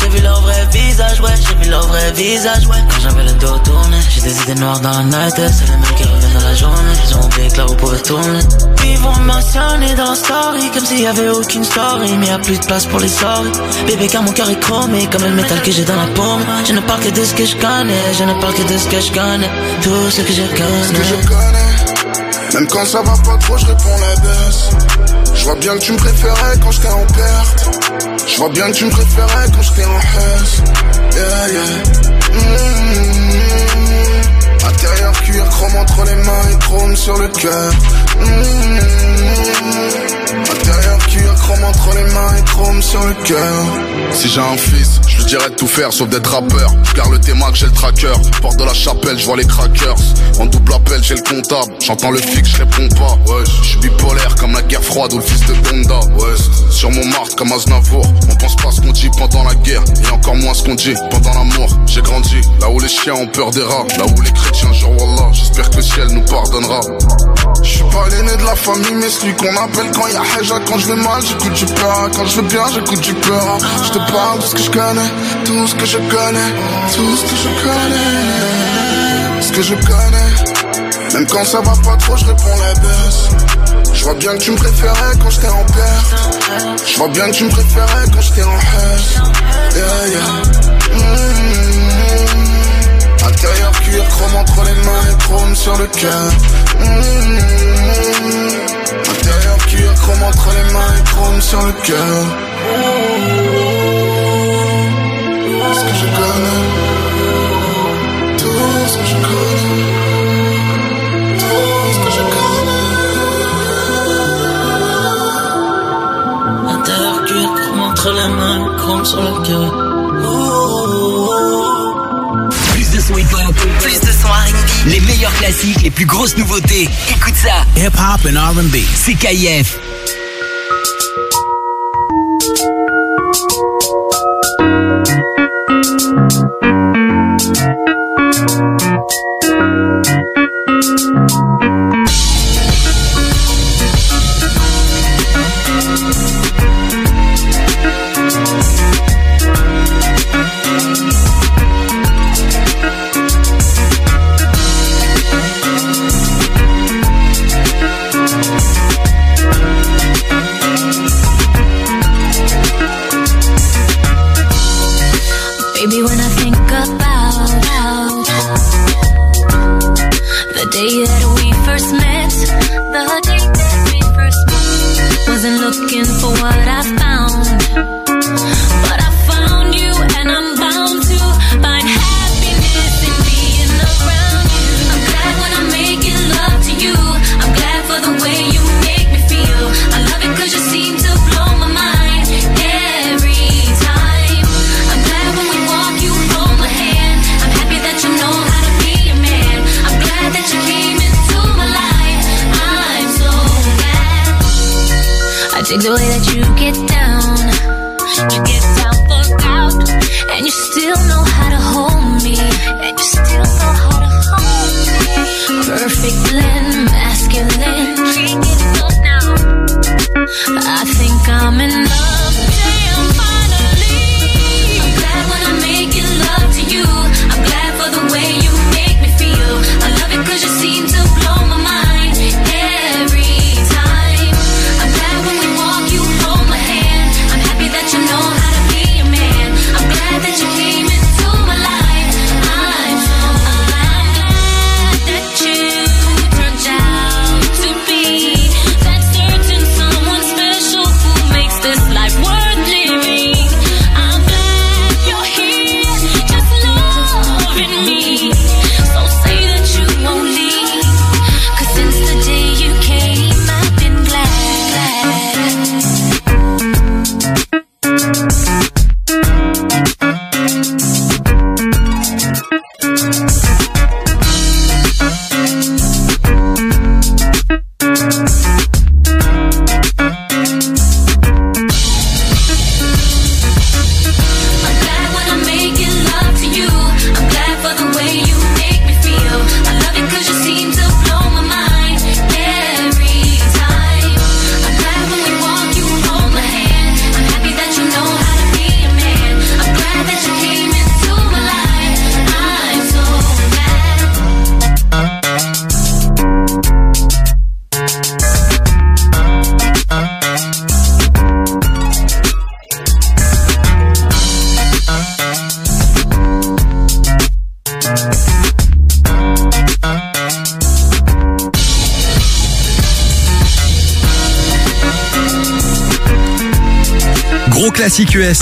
J'ai vu leur vrai visage, ouais, j'ai vu leur vrai visage, ouais. Quand j'avais le dos tourné, j'ai des idées noires dans la night, c'est les mêmes qui reviennent dans la journée. Ils ont oublié que la roue pouvait tourner. Ils vont me mentionner dans story, comme s'il y avait aucune story, mais y a plus de place pour les stories. Bébé, car mon cœur est chromé, comme le métal que j'ai dans la paume. Je ne parle que de ce que je connais, je ne parle que de ce que je connais. Tout ce que je Ce que connais. je connais, même quand ça va pas trop, je réponds la baisse. Je vois bien que tu me préférais quand j'étais en perte. Je vois bien que tu me préférais quand j'étais en hausse. Yeah, yeah. Mmh. Intérieur cuir, chrome entre les mains et chrome sur le cœur. Mmh. Chrome entre les mains et chrome sur le cœur. Si j'ai un fils, je lui dirais de tout faire sauf d'être rappeur. Je garde le théma que j'ai le tracker. Porte de la chapelle, je vois les crackers. En double appel, j'ai le comptable. J'entends le fixe, je réponds pas. Ouais, je suis bipolaire comme la guerre froide ou le fils de Donda. Ouais, sur mon marque comme Aznavour. On pense pas ce qu'on dit pendant la guerre et encore moins ce qu'on dit pendant l'amour. J'ai grandi là où les chiens ont peur des rats, là où les chrétiens genre Wallah. J'espère que le ciel nous pardonnera. Je suis pas l'aîné de la famille, mais celui qu'on appelle quand y a Haja. Quand je vais mal, j'écoute du. Quand je vais bien, j'écoute du peur. Je te parle de ce que je connais, tout ce que je connais, tout ce que je connais. Ce que je connais, même quand ça va pas trop, je réponds la baisse. Je vois bien que tu me préférais quand j'étais en perte. Je vois bien que tu me préférais quand j'étais en haisse. Yeah, yeah. Intérieur cuir, chrome entre les mains et chrome sur le cœur. Mmh. Chrome entre les mains et chrome sur le cœur. Ce que je connais, tout ce que je connais, tout ce que je connais. Intérieur cuir, chrome entre les mains, chrome sur le cœur. Plus de son hip-hop, Plus de son R&B. les meilleurs classiques, les plus grosses nouveautés. Écoute ça, Hip hop and R&B. c'est KIF. Baby, The way that you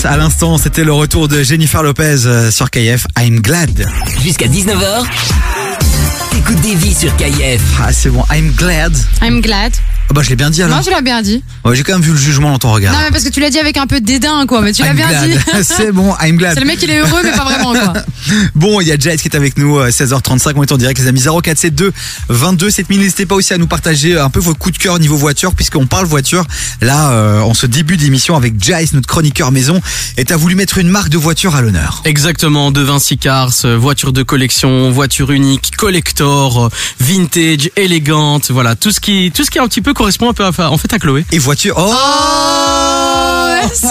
à l'instant, c'était le retour de Jennifer Lopez euh, sur KF. I'm glad. Jusqu'à 19h, écoute des vies sur KF. Ah c'est bon, I'm glad. I'm glad. Ah bah je l'ai bien dit alors. Moi, je l'ai bien dit. Ouais, J'ai quand même vu le jugement dans ton regard. Non, mais parce que tu l'as dit avec un peu de dédain, quoi. Mais tu l'as bien glad. dit. c'est bon, I'm glad. C'est le mec, il est heureux, mais pas vraiment, quoi. Bon, il y a Jazz qui est avec nous, euh, 16h35, on est en direct les amis, 0472 22 7000, n'hésitez pas aussi à nous partager un peu vos coups de cœur niveau voiture, puisqu'on parle voiture, là, euh, en ce début d'émission avec Jace, notre chroniqueur maison, et t'as voulu mettre une marque de voiture à l'honneur. Exactement, de Vinci Cars, euh, voiture de collection, voiture unique, collector, euh, vintage, élégante, voilà, tout ce qui, tout ce qui un petit peu correspond un peu à, en fait à Chloé. Et voiture, oh, Merci.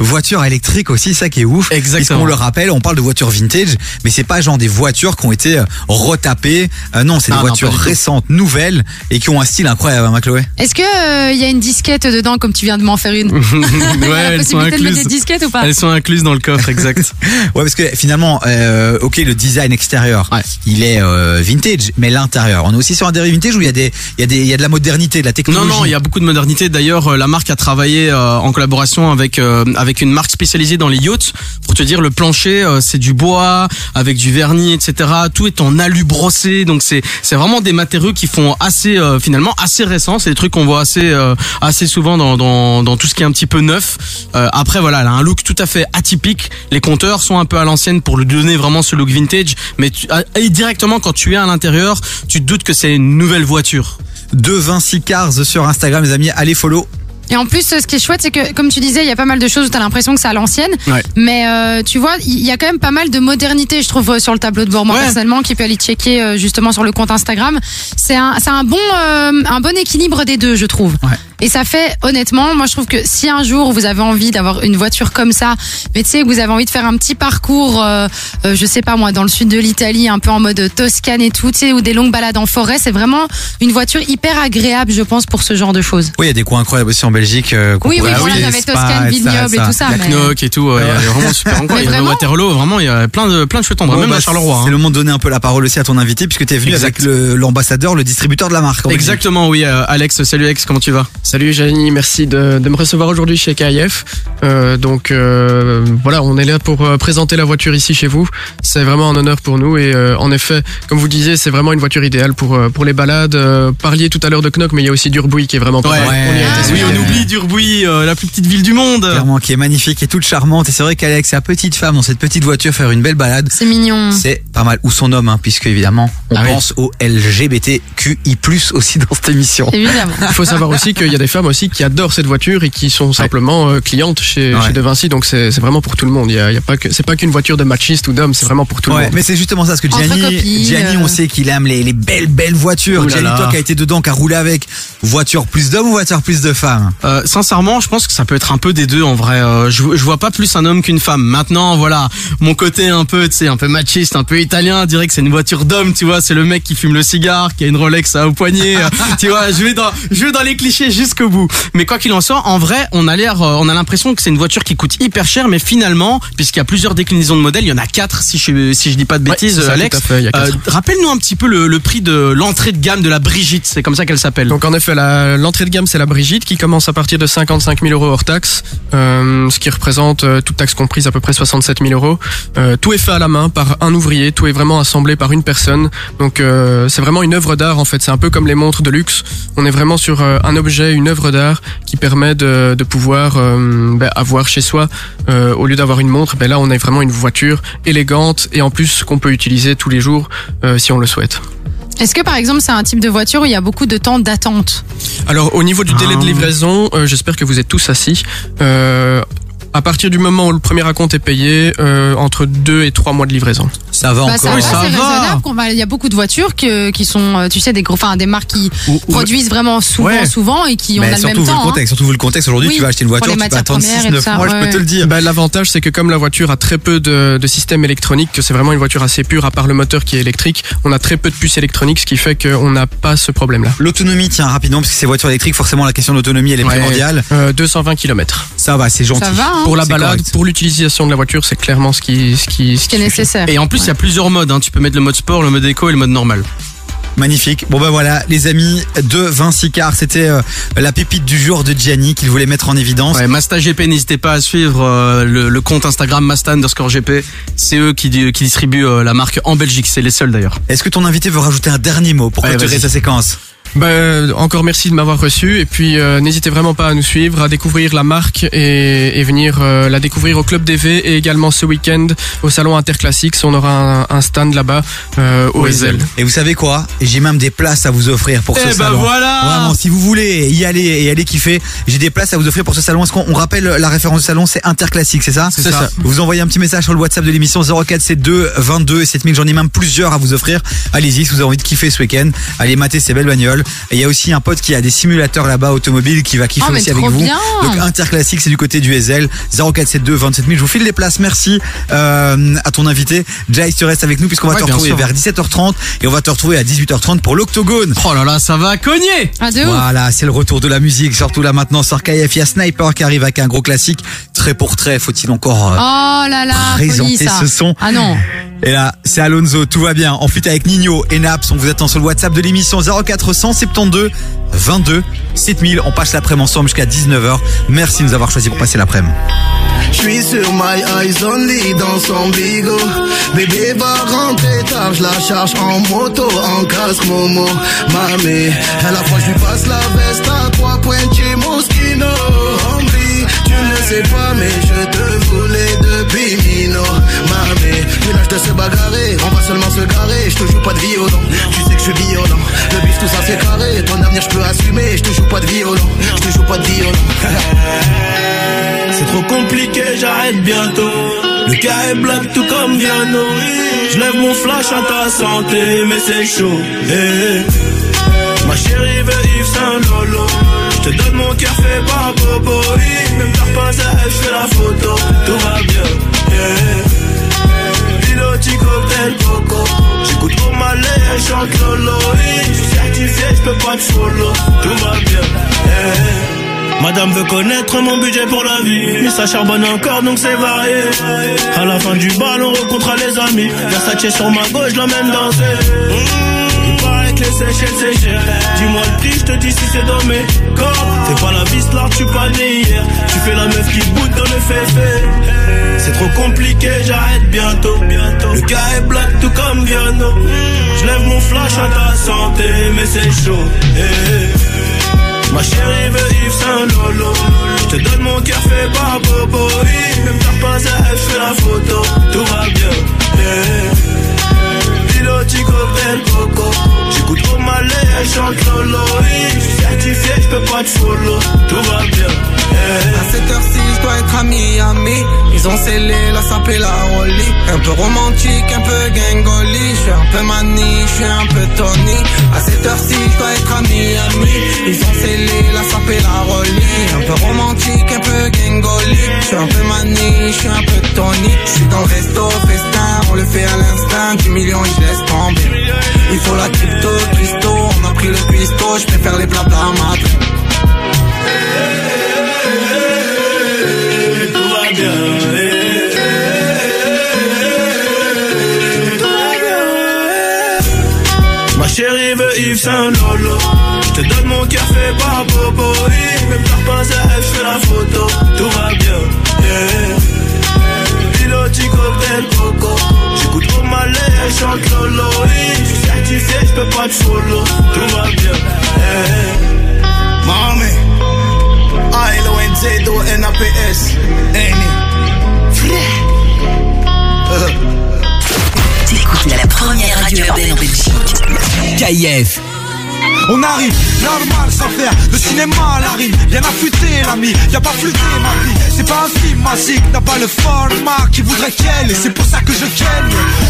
Voiture électrique aussi, ça qui est ouf. Exactement. Puisqu'on le rappelle, on parle de voitures vintage, mais c'est pas genre des voitures qui ont été euh, retapées. Euh, non, c'est des Ah non, voitures pas du tout. récentes, nouvelles, et qui ont un style incroyable, hein, Chloé. Est-ce que euh, il y a une disquette dedans, comme tu viens de m'en faire une? Ouais, La elles sont possibilité de mettre incluses. des disquettes ou pas? Elles sont incluses dans le coffre, exact. Ouais, parce que finalement, euh, ok, le design extérieur, Ouais. il est euh, vintage, mais l'intérieur, on est aussi sur un dérivé vintage où il y a des, il y a des, il y a de la modernité, de la Non, technologie? non, il y a beaucoup de modernité. D'ailleurs, euh, la marque a travaillé euh, en collaboration avec euh, avec une marque spécialisée dans les yachts. Pour te dire, le plancher, euh, c'est du bois avec du vernis, etc. Tout est en alu brossé, donc c'est vraiment des matériaux qui font assez euh, finalement assez récents. C'est des trucs qu'on voit assez assez souvent dans, tout ce qui est un petit peu neuf. Après, voilà, elle a un look tout à fait atypique. Les compteurs sont un peu à l'ancienne pour lui donner vraiment ce look vintage, mais ah, et directement quand tu es à l'intérieur, tu te doutes que c'est une nouvelle voiture. De Vinci Cars sur Instagram, les amis, allez follow. Et en plus, ce qui est chouette, c'est que, comme tu disais, il y a pas mal de choses où tu as l'impression que c'est à l'ancienne. Ouais. Mais euh, tu vois, il y a quand même pas mal de modernité, je trouve, euh, sur le tableau de bord. Moi, Ouais. personnellement, qui peut aller checker euh, justement sur le compte Instagram. C'est un, bon, euh, un bon équilibre des deux, je trouve. Ouais. Et ça fait, honnêtement, moi je trouve que si un jour vous avez envie d'avoir une voiture comme ça, mais tu sais, que vous avez envie de faire un petit parcours, euh, euh, je sais pas moi, dans le sud de l'Italie, un peu en mode Toscane et tout, tu sais, ou des longues balades en forêt, c'est vraiment une voiture hyper agréable, je pense, pour ce genre de choses. Oui, il y a des coins incroyables aussi en Belgique. euh, Oui, oui, voilà, j'avais Spa, Toscane, vignoble et ça. tout ça. La mais- Knock et tout, ouais, il y a vraiment super. Mais Il y a Waterloo, vraiment, il y a plein de, plein de chouettes endroits, Bon, même bah, à Charleroi. C'est hein. le moment de donner un peu la parole aussi à ton invité puisque tu es venu Exact. avec l'ambassadeur, le, distributeur de la marque. Exactement, oui, euh, Alex. Salut Alex, comment tu vas? Salut Jani, merci de, de me recevoir aujourd'hui chez KIF. Euh, donc euh, voilà, on est là pour euh, présenter la voiture ici chez vous. C'est vraiment un honneur pour nous et euh, en effet, comme vous disiez, c'est vraiment une voiture idéale pour pour les balades. Euh, parliez tout à l'heure de Knock, mais il y a aussi Durbuy qui est vraiment pas Ouais, mal. On y a été ce oui, on oublie Durbuy, euh, la plus petite ville du monde. Clairement, qui est magnifique et toute charmante. Et c'est vrai qu'Alex, sa petite femme dans cette petite voiture faire une belle balade. C'est mignon. C'est pas mal. Ou son homme, hein, puisque évidemment, on Ah oui. pense au LGBTQI+, aussi dans cette émission. Évidemment. Il faut savoir aussi qu'il y a des femmes aussi qui adorent cette voiture et qui sont simplement euh, clientes chez, Ouais. chez De Vinci. Donc c'est c'est vraiment pour tout le monde. Il y a, il y a pas que c'est pas qu'une voiture de machiste ou d'homme, c'est vraiment pour tout le Ouais, monde. mais c'est justement ça, parce que Entre Gianni, copines, Gianni, euh. on sait qu'il aime les, les belles, belles voitures. Ouh là Gianni, là. toi qui a été dedans, qui a roulé avec, voiture plus d'hommes ou voiture plus de femmes? Euh, sincèrement, je pense que ça peut être un peu des deux en vrai. Euh, je, je vois pas plus un homme qu'une femme. Maintenant, voilà, mon côté un peu, tu sais, un peu machiste, un peu italien, dirait que c'est une voiture d'homme, tu vois. C'est le mec qui fume le cigare, qui a une Rolex au poignet. euh, tu vois, je vais dans, je vais dans les clichés jusqu'au bout. Mais quoi qu'il en soit, en vrai, on a l'air, euh, on a l'impression que c'est une voiture qui coûte hyper cher, mais finalement, puisqu'il y a plusieurs déclinaisons de modèles, il y en a quatre si je si je dis pas de bêtises, ça, Alex. Euh, Rappelle-nous un petit peu le, le prix de l'entrée de gamme de la Brigitte. C'est comme ça qu'elle s'appelle. Donc en effet, l'entrée de gamme c'est la Brigitte qui commence à partir de 55 000 euros hors taxe, euh, ce qui représente euh, toute taxe comprise à peu près 67 000 euros. Tout est fait à la main par un ouvrier, tout est vraiment assemblé par une personne. Donc c'est vraiment une œuvre d'art en fait. C'est un peu comme les montres de luxe. On est vraiment sur un objet, une œuvre d'art qui permet de, de pouvoir euh, ben, avoir chez soi euh, au lieu d'avoir une montre. Ben là, on a vraiment une voiture élégante et en plus qu'on peut utiliser tous les jours euh, si on le souhaite. Est-ce que par exemple c'est un type de voiture où il y a beaucoup de temps d'attente? Alors au niveau du délai de livraison, euh, j'espère que vous êtes tous assis. Euh, à partir du moment où le premier acompte est payé, euh, entre 2 et 3 mois de livraison. Ça va Bah, ça va, c'est raisonnable. qu'on va- Il y a beaucoup de voitures que, qui sont, euh, tu sais, des gros, enfin des marques qui produisent vraiment souvent, Ouais. souvent et qui ont le surtout même vu temps. le hein. contexte, surtout vu le contexte. Aujourd'hui, Oui, tu vas acheter une voiture, tu peux attendre premières et 6-9 tout ça, mois, je peux te le dire. Bah, L'avantage, c'est que comme la voiture a très peu de, de système électronique, que c'est vraiment une voiture assez pure, à part le moteur qui est électrique, on a très peu de puces électroniques, ce qui fait qu'on n'a pas ce problème-là. L'autonomie, tiens, rapidement, parce que ces voitures électriques, forcément, la question de l'autonomie, elle est Ouais. primordiale. Euh, 220 km. Ça va, c'est gentil. Ça va, hein. Pour la balade, correct. pour l'utilisation de la voiture, c'est clairement ce qui, ce qui, Ce qui est nécessaire. Et en plus, il y a plusieurs modes. Hein. Tu peux mettre le mode sport, le mode éco et le mode normal. Magnifique. Bon ben voilà, les amis de Vinci Car, c'était euh, la pépite du jour de Gianni qu'il voulait mettre en évidence. Ouais, Masta GP, n'hésitez pas à suivre euh, le, le compte Instagram Masta underscore GP. C'est eux qui, di- qui distribuent euh, la marque en Belgique. C'est les seuls d'ailleurs. Est-ce que ton invité veut rajouter un dernier mot pour Ouais, clôturer sa séquence? Bah, encore merci de m'avoir reçu et puis euh, n'hésitez vraiment pas à nous suivre, à découvrir la marque et, et venir euh, la découvrir au Club DV et également ce week-end au salon Interclassics. On aura un, un stand là-bas euh, au Ezel. Et vous savez quoi? J'ai même des places à vous offrir pour Eh ce ben salon. voilà Vraiment, si vous voulez y aller et aller kiffer, j'ai des places à vous offrir pour ce salon. Est-ce qu'on on rappelle la référence du salon? C'est Interclassique, c'est ça? C'est ça. Vous envoyez un petit message sur le WhatsApp de l'émission 0472 22 et 7000. J'en ai même plusieurs à vous offrir. Allez-y si vous avez envie de kiffer ce week-end. Allez mater ces belles bagnoles. Et il y a aussi un pote qui a des simulateurs là-bas automobiles qui va kiffer Oh, mais aussi avec trop vous. bien. Donc Interclassique, c'est du côté du Ezel 0472 27000. Je vous file les places. Merci euh, à ton invité. Jace, tu restes avec nous puisqu'on va Ouais, te retrouver sûr. vers 17h30 et on va te retrouver à 18h30 pour l'Octogone. Oh là là, ça va cogner Ah, de ouf. Voilà, c'est le retour de la musique, surtout là maintenant sur KF. Il y a Sniper qui arrive avec un gros classique. Très pour très, faut-il encore euh, Oh là là, folie, présenter ce son Ah non. Et là, c'est Alonso, tout va bien. En fuite avec Nino et Naps, on vous attend sur le WhatsApp de l'émission 0472 22 7000. On passe l'après-midi ensemble jusqu'à 19h. Merci de nous avoir choisi pour passer l'après-midi. Je suis sur My Eyes Only dans son bigot. Bébé va rentrer tard, je la charge en moto, en casque Momo. Mamé, à la fois je lui passe la veste à trois points chez Moschino. Tu ne sais pas, mais sais bagarrer, on va seulement se garer. Je te joue pas de violon, tu sais que je suis violent. Le bif, tout ça c'est carré, ton avenir je peux assumer. Je joue pas de violon, je te joue pas de violon. C'est trop compliqué, j'arrête bientôt. Le cas est black tout comme Viano. Je lève mon flash à ta santé, mais c'est chaud. Eh, eh. Ma chérie veut Yves Saint Lolo. Je te donne mon cœur fait par Bobo Même faire pas je fais la photo Tout va bien yeah. J'écoute pour ma Je suis certifié, je peux pas te follow. Tout va bien. Yeah. Madame veut connaître mon budget pour la vie. Mais ça charbonne encore donc c'est varié. À la fin du bal on rencontrera les amis. Versace sur ma gauche, l'emmène danser Que les Seychelles c'est cher Dis-moi le prix, je te dis si c'est dans mes corps Fais pas la vis là, tu pas né hier Tu fais la meuf qui boude dans le féfé. C'est trop compliqué, j'arrête bientôt. Le cas est black tout comme Viano. Je lève mon flash à ta santé Mais c'est chaud. Eh. Ma chérie veut Yves Saint Lolo. Je te donne mon cœur fait par Bobo. Même t'as pas elle la photo. Tout va bien. Yeah. Piloti cocktail coco J'écoute trop mal elle chante Lolo Je certifié, je peux pas te follow Tout va bien yeah. À cette heure-ci, je dois être à Miami. Ils ont scellé la sape et la rollie. Un peu romantique, un peu gangoli. Je suis un peu mani, je suis un peu Tony. À cette heure-ci, je dois être à Miami. Ils ont scellé la sape et la rollie. Un peu romantique, un peu gangoli. Je suis un peu mani, je suis un peu Tony. Je suis dans le resto, festin, on le fait à l'instinct. 10 millions, je laisse tomber. Il faut la crypto, On a pris le cuistot, je préfère les blabla matin. Tout va bien Ma chérie veut Yves Saint Lolo. Je te donne mon cœur fait par Bobo Même t'as pas à la photo. Tout va bien. Piloti cocktail coco J'écoute trop mal elle chante Lolo Je suis certifié, je peux pas te follow Tout va bien yeah. Mami, A-L-O-N-Z-O-N-A-P-S, Annie. T'écoutes la première radio urbaine en Belgique. KIF. On arrive, normal sans faire Le cinéma à la rime, bien affûté l'ami Y'a pas flûté ma vie, c'est pas un film magique N'a pas le format qui voudrait qu'elle Et c'est pour ça que je ken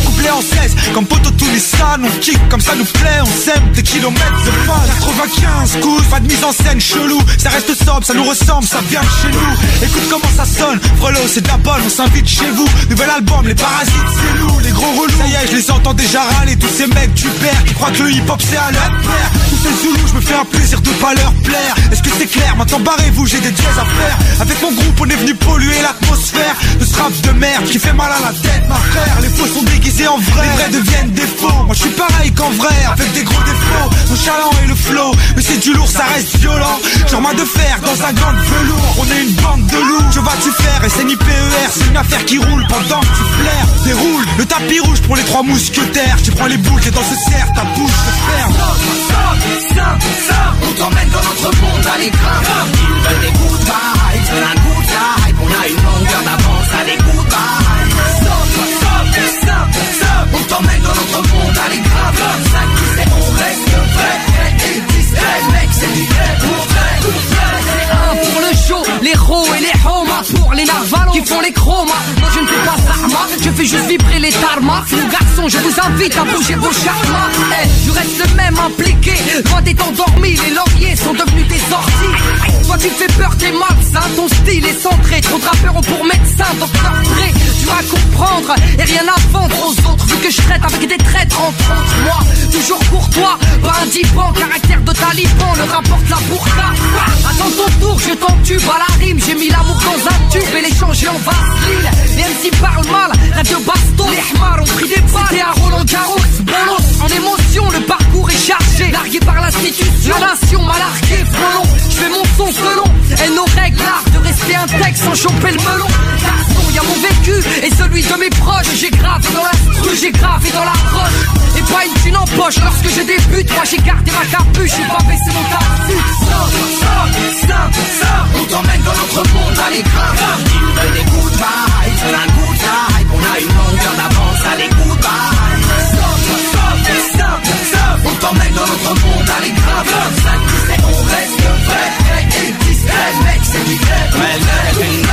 Couplé en 16, comme poteau tous les salles On kick comme ça nous plaît, on s'aime Des kilomètres de pas. 95 coups, pas de mise en scène chelou. Ça reste sobre, ça nous ressemble, ça vient de chez nous. Écoute comment ça sonne, Frelot c'est de la On s'invite chez vous, nouvel album, les parasites c'est nous Les gros relous, ça y est je les entends déjà râler. Tous ces mecs du père qui croient que le hip hop c'est à leur père Tous ces zoulous, je me fais un plaisir de pas leur plaire. Est-ce que c'est clair Maintenant barrez-vous, j'ai des dièses à faire. Avec mon groupe on est venu polluer l'atmosphère. De ce de merde qui fait mal à la tête ma frère. Les faux sont déguisés en vrai, les vrais deviennent des faux. Moi je suis pareil qu'en vrai, avec des gros défauts. Nonchalant et le flow, mais c'est du lourd, ça reste violent. Genre main de fer dans un gant de velours. On est une bande de loups, que vas-tu faire Et c'est ni PER, c'est une affaire qui roule pendant que tu flaires Déroule le tapis rouge pour les trois mousquetaires. Tu prends les boules, t'es dans ce cerf, ta bouche se ferme on t'emmène dans notre monde à l'écran Ils veulent des good vibes, veulent un good life On a une longueur d'avance des good vibes Stop, stop, stop, stop On t'emmène dans notre monde à l'écran Ça qui sait, on reste vrai Pour le show, les ros et les homas Pour les narvalos qui font les chromas. Moi je ne fais pas sarma, je fais juste vibrer les tarmacs Mon garçon, je vous invite à bouger vos charmas. Eh, Je reste le même impliqué, loin d'être endormi Les lauriers sont devenus des orties. Toi tu fais peur, t'es malsain, ton style est centré. Trop de rappeurs ont pour médecin, docteur Dre Tu vas comprendre, et rien à vendre aux autres Vu que je traite avec des traîtres entre autres Moi, toujours courtois, pas un divan Caractère de taliban, le rapporte la burqa. Attends ton tour, je t'entube à la rime. J'ai mis l'amour dans un tube et l'échanger en vaseline. Les MC parlent mal, rêve de baston. Les hmars ont pris des balles. C'était un Roland Garros, bolos. En émotion, le parcours est chargé. Largué par l'institution, la nation m'a largué je fais mon son selon. Et nos règles, l'art de rester intègre sans choper le melon. Garçon, y a mon vécu et celui de mes proches J'ai gravé dans la stru, j'ai gravé dans la roche. Et pas une thune en poche lorsque je débute Moi j'ai gardé ma capuche, j'ai pas baissé mon tartuffe Stop, stop, stop, stop On t'emmène dans notre monde à l'écran Ils veulent des good vibes, veulent un good life On a une longueur d'avance à des good vibes Stop, stop, stop, stop On t'emmène dans notre monde à l'écran Ça on reste vrai Et discret, mec, c'est du vrai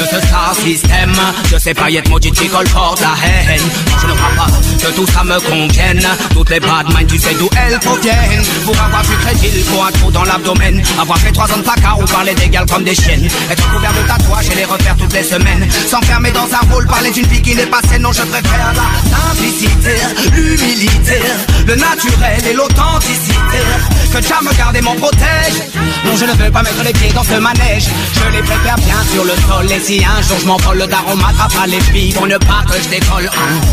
de ce star système. De ces paillettes maudites qui colportent la haine. Je ne crois pas que tout ça me convienne. Toutes les bad minds, tu sais d'où elles proviennent. Pour avoir vu crédit, faut un trou dans l'abdomen. Avoir fait trois ans de placard ou parler d'égal comme des chiennes. Être couvert de tatouages et les refaire toutes les semaines. S'enfermer dans un rôle, parler d'une vie qui n'est pas saine. Non, je préfère la simplicité, l'humilité Le naturel et l'authenticité. Que Dieu me garde et m'en protège. Non, je ne veux pas mettre les pieds dans ce manège. Je les préfère bien sur le sol Et si un jour je m'envole, le daron m'attrape à les filles Pour ne pas que je décolle.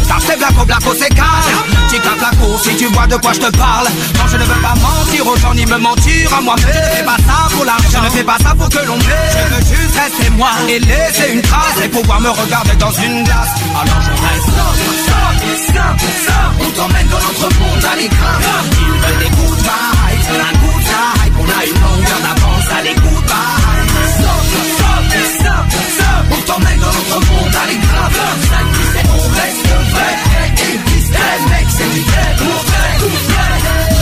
Car c'est blaco, blaco, c'est calme. Tu capes la course si tu vois de quoi je te parle. Non, je ne veux pas mentir aux gens ni me mentir à moi-même. Je ne fais pas ça pour l'argent, je ne fais pas ça pour que l'on m'aime. Je veux juste rester moi et laisser une trace Et pouvoir me regarder dans une glace. Alors je reste. Simple, simple On t'emmène dans notre monde à l'écran. Ils veulent des good vibes, un good vibe On a une longueur d'avance, vibes Simple,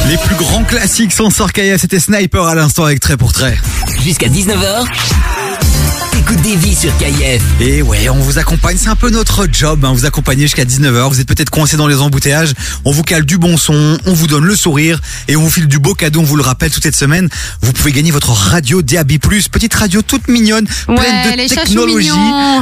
Les plus grands classiques sans sort KF, c'était Sniper à l'instant avec trait pour trait. Jusqu'à 19h, écoute des vies sur. Et ouais, on vous accompagne, c'est un peu notre job, hein, vous accompagner jusqu'à 19h. Vous êtes peut-être coincé dans les embouteillages, on vous cale du bon son, on vous donne le sourire et on vous file du beau cadeau, on vous le rappelle toute cette semaine. Vous pouvez gagner votre radio DAB+, petite radio toute mignonne, Ouais, pleine de technologie.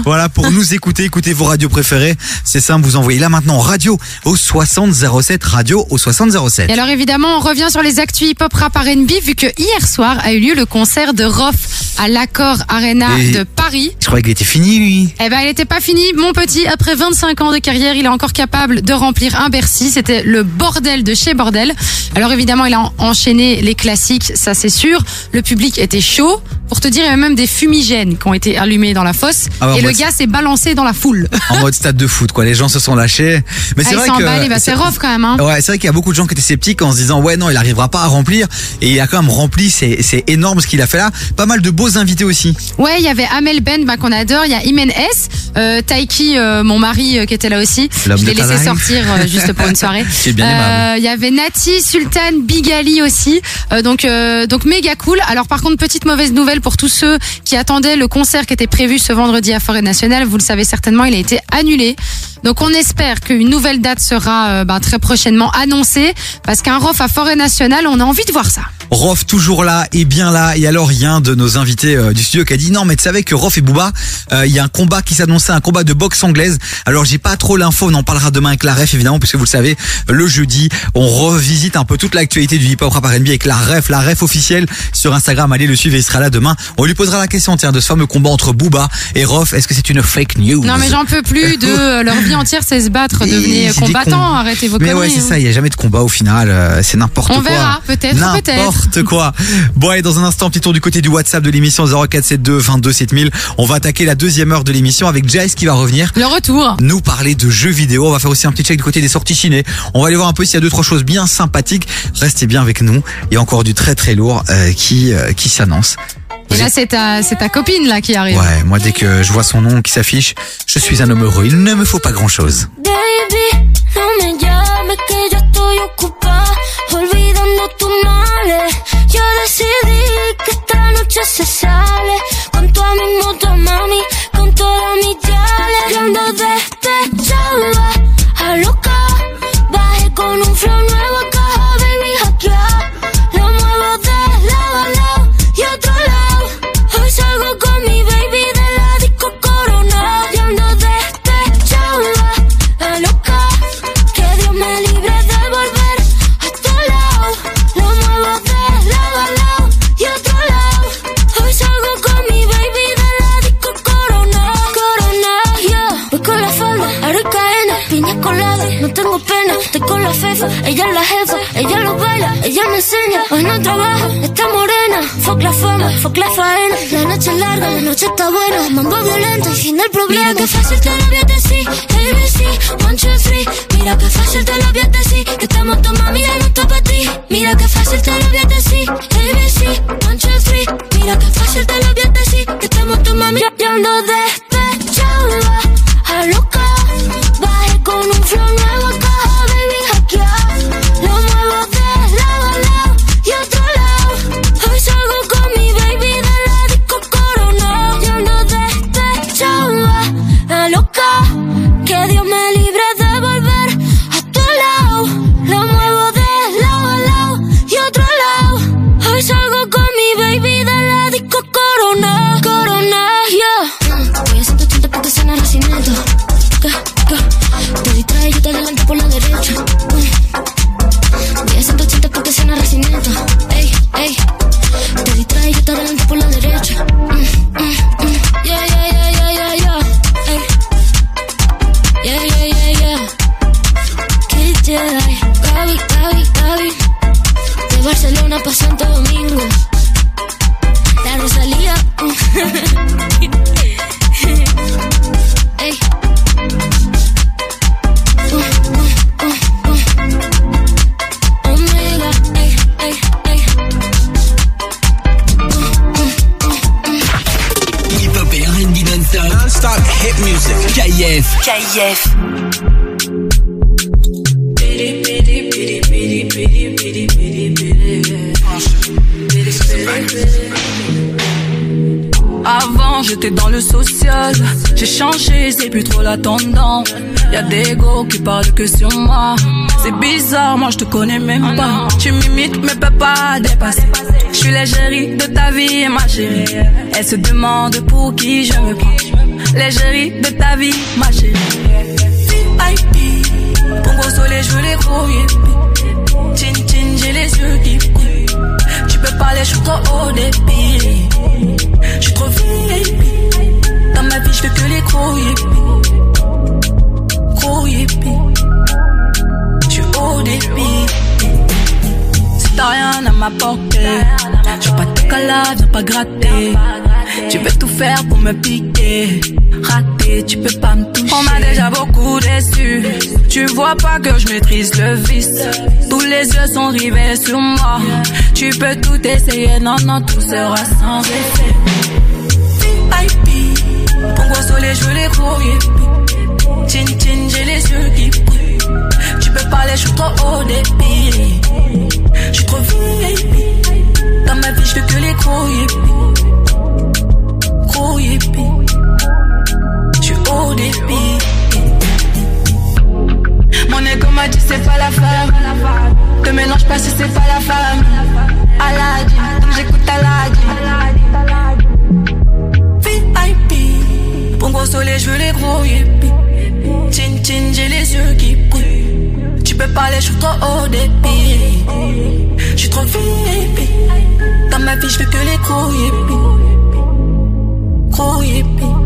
Voilà, pour nous écouter, écoutez vos radios préférées. C'est simple, vous envoyez là maintenant radio au 6007, radio au 6007. Et alors évidemment, on revient sur les actus hip-hop rap R&B vu que hier soir a eu lieu le concert de Rof à l'Accor Arena Et- de Paris. Je croyais qu'il était fini, lui. Eh ben, il n'était pas fini. Mon petit, après 25 ans de carrière, il est encore capable de remplir un Bercy. C'était le bordel de chez Bordel. Alors évidemment, il a en- enchaîné les classiques, ça c'est sûr. Le public était chaud. Pour te dire, il y avait même des fumigènes qui ont été allumés dans la fosse. Ah bah, et le gars s'est balancé dans la foule. en mode stade de foot quoi les gens se sont lâchés mais Ah, c'est vrai que. Bah, c'est rough quand même. Hein. Ouais, c'est vrai qu'il y a beaucoup de gens qui étaient sceptiques en se disant ouais non il arrivera pas à remplir et il a quand même rempli c'est c'est énorme ce qu'il a fait là pas mal de beaux invités aussi Ouais, il y avait Amel Ben bah, qu'on adore, il y a Imen S, euh, Taiki, euh, mon mari euh, qui était là aussi. Je l'ai laissé sortir juste pour une soirée. Il y avait Nati, Sultan, Bigali aussi. Donc donc méga cool. Alors par contre petite mauvaise nouvelle pour tous ceux qui attendaient le concert qui était prévu ce vendredi à Forêt Nationale. Vous le savez certainement, il a été annulé. Donc on espère qu'une nouvelle date sera bah, très prochainement annoncée parce qu'un ROF à Forêt Nationale, on a envie de voir ça. Rof toujours là et bien là et alors il y a un de nos invités du studio qui a dit non mais tu savais que Rof et Booba euh, il y a un combat qui s'annonçait un combat de boxe anglaise alors j'ai pas trop l'info on en parlera demain avec la ref évidemment puisque vous le savez le jeudi on revisite un peu toute l'actualité du hip hop rap R&B avec la ref la ref officielle sur Instagram allez le suivre et il sera là demain on lui posera la question tiens de ce fameux combat entre Booba et Rof est-ce que c'est une fake news? Non mais j'en peux plus de euh, leur vie entière c'est se battre, des combattants, cons. arrêtez vos Mais conneries. ouais, c'est hein. ça, il y a jamais de combat au final, euh, c'est n'importe quoi. On verra, peut-être, peut-être. N'importe quoi. Bon, allez, dans un instant, petit tour du côté du WhatsApp de l'émission 0472 22 7000. On va attaquer la deuxième heure de l'émission avec Jace qui va revenir. Le retour. Nous parler de jeux vidéo. On va faire aussi un petit check du côté des sorties ciné. On va aller voir un peu s'il y a deux, trois choses bien sympathiques. Restez bien avec nous. Il y a encore du très très lourd euh, qui, euh, qui s'annonce. Et là c'est ta, c'est ta copine là qui arrive. Ouais, moi dès que je vois son nom qui s'affiche, je suis un homme heureux. Il ne me faut pas grand chose. Yo decidí que noche se sale con toda mi moto, mami, con todas mis yales. Yo ando despechada, a loca, con la fefa. Ella es la jefa, ella lo baila, ella me enseña. Hoy no trabaja, está morena. Fuck la fama, fuck la faena. La noche es larga, la noche está buena. Mambo violento y fin del problema. Mira que fácil te lo voy a decir. ABC, one, two, three. Mira que fácil te lo voy a decir. Que estamos tu mami, ya no está para ti. Mira que fácil te lo voy a decir. ABC, one, two, three. Mira que fácil te lo voy a decir. Que estamos tu mami, yo ando despechada. A loca, Barcelona pa' Santo Domingo. La Rosalía. Ey. Ey, ey. Hip-hop et Avant j'étais dans le social, j'ai changé, c'est plus trop la tendance. Y'a des go qui parlent que sur moi. C'est bizarre, moi je te connais même pas. Tu m'imites mais peux pas dépasser. Je suis l'égérie de ta vie, ma chérie. Elle se demande pour qui je me prends. L'égérie de ta vie, ma chérie. VIP, Pongo soleil, je les gros. Chin chin, j'ai les yeux qui Tu peux parler, je suis trop haut débit. Je trop VIP. Dans ma vie, je fais que les gros yippies. Gros yippies. Je suis haut débit. Si t'as rien à m'apporter, je pas tes calades, viens pas gratter. Tu veux tout faire pour me piquer. Raté, tu peux pas me toucher. On m'a déjà beaucoup déçu. Tu vois pas que je maîtrise le vice. Tous les yeux sont rivés sur moi. Tu peux tout essayer, non, non, tout sera sans effet. VIP, Pongo soleil, je veux les yippies. Chin chin, j'ai les yeux qui brillent. Tu peux parler, je suis trop haut débit. Je suis trop VIP. Dans ma vie, je fais que les gros yippies. Mon ego m'a dit c'est pas la femme. Te mélange pas si c'est pas la femme. Aladdin, j'écoute Aladdin. VIP, Pongo soleil, je veux les gros yippies. Chin chin, j'ai les yeux qui brillent. Tu peux parler, je suis trop haut débit. Je suis trop VIP. Dans ma vie, je fais que les gros yippies. Gros yippies.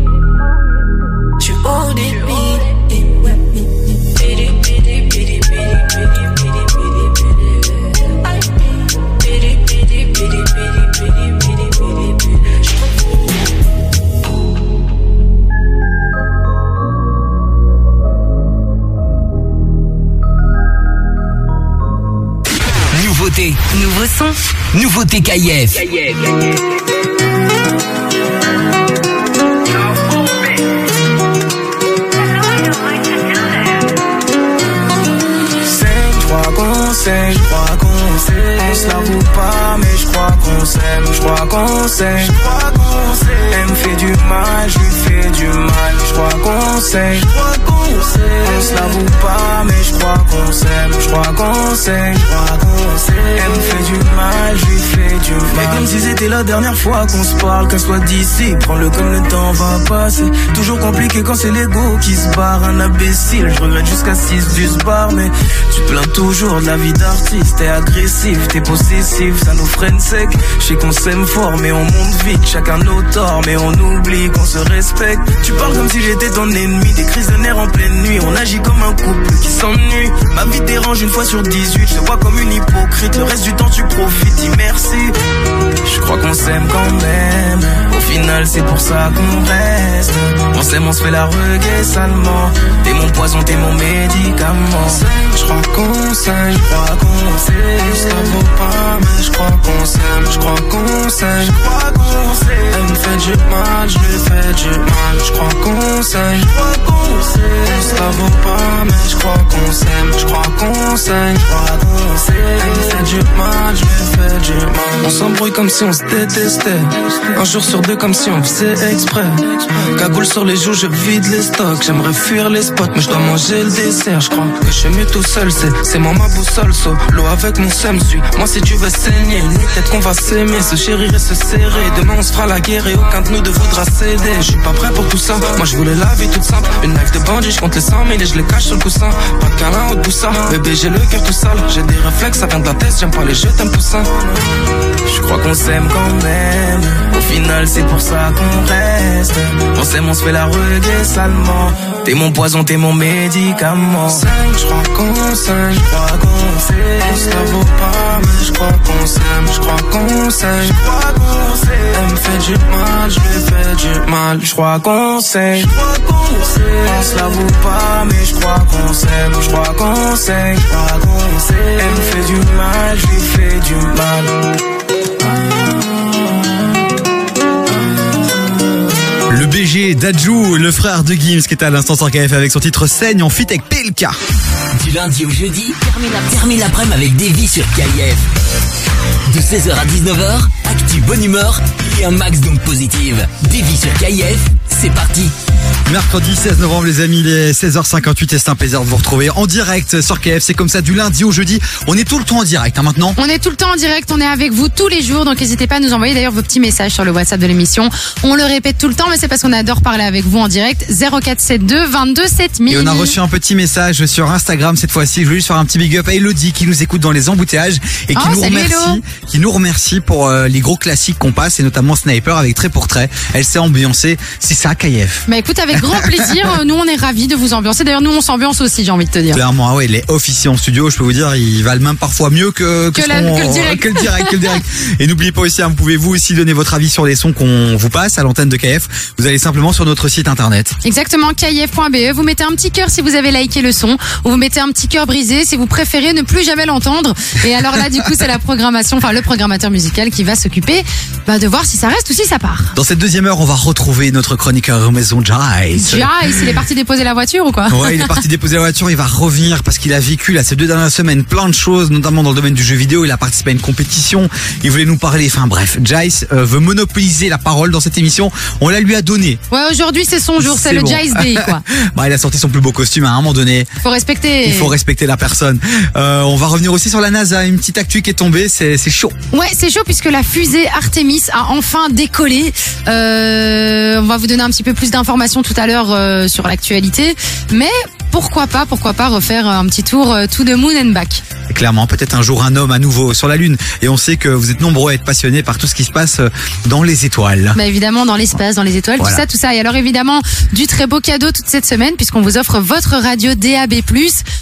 Nouveauté. Nouveau son. Nouveauté KF. Sait, je crois qu'on sait. On se l'avoue pas, mais je crois qu'on s'aime, je crois qu'on sait. Je crois qu'on sait. Elle me fait du mal, je lui fais du mal. Je crois qu'on sait, je crois qu'on sait. On se l'avoue pas, mais crois qu'on s'aime, je crois qu'on sait. Je crois qu'on sait. Elle me fait du mal, je lui fais du mal. Mais comme si c'était la dernière fois qu'on se parle, qu'elle soit d'ici. Prends-le comme le temps va passer. Toujours compliqué quand c'est l'ego qui se barre, un imbécile. Je regrette jusqu'à 6 du bar, mais tu plains toujours de la vie d'artiste. T'es agressif, t'es possessif, ça nous freine sec. Je sais qu'on s'aime fort, mais on monte vite. Chacun nos torts, mais on oublie qu'on se respecte. Tu parles comme si j'étais ton ennemi, des crises de nerfs en pleine nuit. On agit comme un couple qui s'ennuie. Ma vie dérange une fois sur 18, je te vois comme une hypocrite. Le reste du temps, tu profites, dis merci. Je crois qu'on s'aime quand même. Au final, c'est pour ça qu'on reste. On s'aime, on se fait la reggae salement. T'es mon poison, t'es mon médicament. Je crois qu'on s'aime, je crois qu'on sait. Ça vaut pas, mais je crois qu'on s'aime. Je crois qu'on s'aime, je crois qu'on sait. Elle me fait du mal, je lui fais du mal. Je crois qu'on s'aime, je crois qu'on sait. Ça vaut pas, mais je crois qu'on s'aime. S'aime, je crois qu'on sait. Elle fait du mal, je fais du mal. On s'embrouille comme si on se détestait. Un jour sur deux comme si on faisait exprès. Cagoule sur les joues, je vide les stocks. J'aimerais fuir les spots, mais je dois manger le dessert. Je crois que je suis mieux tout seul, c'est, moi ma boussole. So, l'eau avec mon seum suit. Moi si tu veux saigner, peut-être qu'on va s'aimer, se chérir et se serrer. Demain on se fera la guerre et aucun de nous ne voudra céder. Je suis pas prêt pour tout ça. Moi je voulais la vie toute simple. Une life de bandit, je compte les 100 000 et je les cache sur le coussin. Pas de ça. Bébé, j'ai le cœur tout sale. J'ai des réflexes, ça vient de la tête. J'aime pas les jeux, t'aimes tout ça. Je crois qu'on s'aime quand même. Au final, c'est pour ça qu'on reste. On s'aime, on se fait la reggae salement. T'es mon poison, t'es mon médicament. Cinq, je crois qu'on s'aime, je crois qu'on s'aime. On se la vaut pas, mais je crois qu'on s'aime, je crois qu'on s'aime. Je crois qu'on s'aime. Elle me fait du mal, je lui fais du mal. Je crois qu'on s'aime, je crois qu'on s'aime. On se la vaut pas, mais je crois qu'on s'aime, Je crois qu'on s'aime. Elle me fait du mal, je lui fais du mal. Le BG d'Adjou, le frère de Gims qui est à l'instant sur KF avec son titre Saigne en fit avec PLK. Du lundi au jeudi, termine la- termine l'après-midi avec Davy sur KIF. De 16h à 19h, actu bonne humeur et un max donc positive. Davy sur KIF, c'est parti. Mercredi 16 novembre les amis, il est 16h58 et c'est un plaisir de vous retrouver en direct sur KF. C'est comme ça du lundi au jeudi. On est tout le temps en direct hein, maintenant. On est tout le temps en direct, on est avec vous tous les jours, donc n'hésitez pas à nous envoyer d'ailleurs vos petits messages sur le WhatsApp de l'émission. On le répète tout le temps, mais c'est parce qu'on adore parler avec vous en direct. 0472 22 7000. Et on a reçu un petit message sur Instagram cette fois-ci. Je voulais juste faire un petit big up à Elodie qui nous écoute dans les embouteillages et qui Oh, nous remercie, Hello. qui nous remercie pour euh, les gros classiques qu'on passe et notamment Sniper avec trait pour trait. Elle s'est ambiancée. C'est ça, KF. Bah écoute, avec grand plaisir, nous on est ravis de vous ambiancer. D'ailleurs, nous on s'ambiance aussi, j'ai envie de te dire. Clairement, ah ouais, les officiers en studio, je peux vous dire, ils valent même parfois mieux que, Que la- le direct. que le direct, que le direct. Et n'oubliez pas aussi, hein, vous pouvez vous aussi donner votre avis sur les sons qu'on vous passe à l'antenne de KF. Vous allez simplement sur notre site internet. Exactement, kif.be. E. Vous mettez un petit cœur si vous avez liké le son, ou vous mettez un petit cœur brisé si vous préférez ne plus jamais l'entendre. Et alors là, du coup, c'est la programmation, enfin le programmateur musical qui va s'occuper bah, de voir si ça reste ou si ça part. Dans cette deuxième heure, on va retrouver notre chroniqueur maison Jace. Jace, il est parti déposer la voiture ou quoi Ouais, il est parti déposer la voiture, il va revenir parce qu'il a vécu là ces deux dernières semaines plein de choses, notamment dans le domaine du jeu vidéo. Il a participé à une compétition, il voulait nous parler. Enfin bref, Jace euh, veut monopoliser la parole dans cette émission. On la lui a donné. Ouais, aujourd'hui c'est son jour, c'est le bon. Jace Day quoi. bah, il a sorti son plus beau costume à un moment donné. Faut respecter. Il faut respecter la personne. Euh, on va revenir aussi sur la NASA, une petite actu qui est tombée, c'est c'est chaud. Ouais, c'est chaud puisque la fusée Artemis a enfin décollé. Euh, on va vous donner un petit peu plus d'informations tout à l'heure euh, sur l'actualité, mais pourquoi pas, pourquoi pas refaire un petit tour euh, to the moon and back. Clairement, peut-être un jour un homme à nouveau sur la Lune. Et on sait que vous êtes nombreux à être passionnés par tout ce qui se passe euh, dans les étoiles. Bah évidemment dans l'espace, dans les étoiles, Voilà. tout ça, tout ça. Et alors évidemment du très beau cadeau toute cette semaine puisqu'on vous offre votre radio DAB+.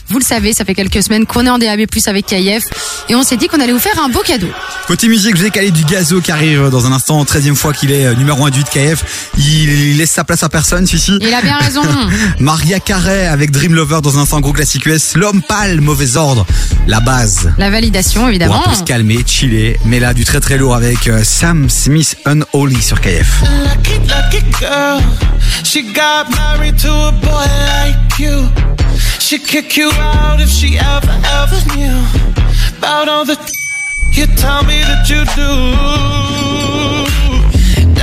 Vous le savez, ça fait quelques semaines qu'on est en DAB+ avec KIF et on s'est dit qu'on allait vous faire un beau cadeau. Côté musique, je vous ai calé du gazo qui arrive dans un instant, 13 e fois qu'il est euh, numéro 1 du KF. Il laisse sa place à personne, celui-ci. Il a bien raison. Maria Carey avec Dream Lover dans un instant, gros classique US. L'homme pâle, mauvais ordre. La base. La validation Pour évidemment. un peu se calmer, chiller. Mais là, du très très lourd avec euh, Sam Smith Unholy sur KF. Lucky, lucky girl. She got married to a boy like you. She'd kick you out if she ever, ever knew about all the you tell me that you do.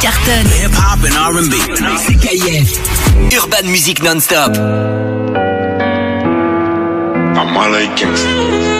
Cartonne. Hip hop and R&B. KIF. Urban Music Non-Stop. I'm all like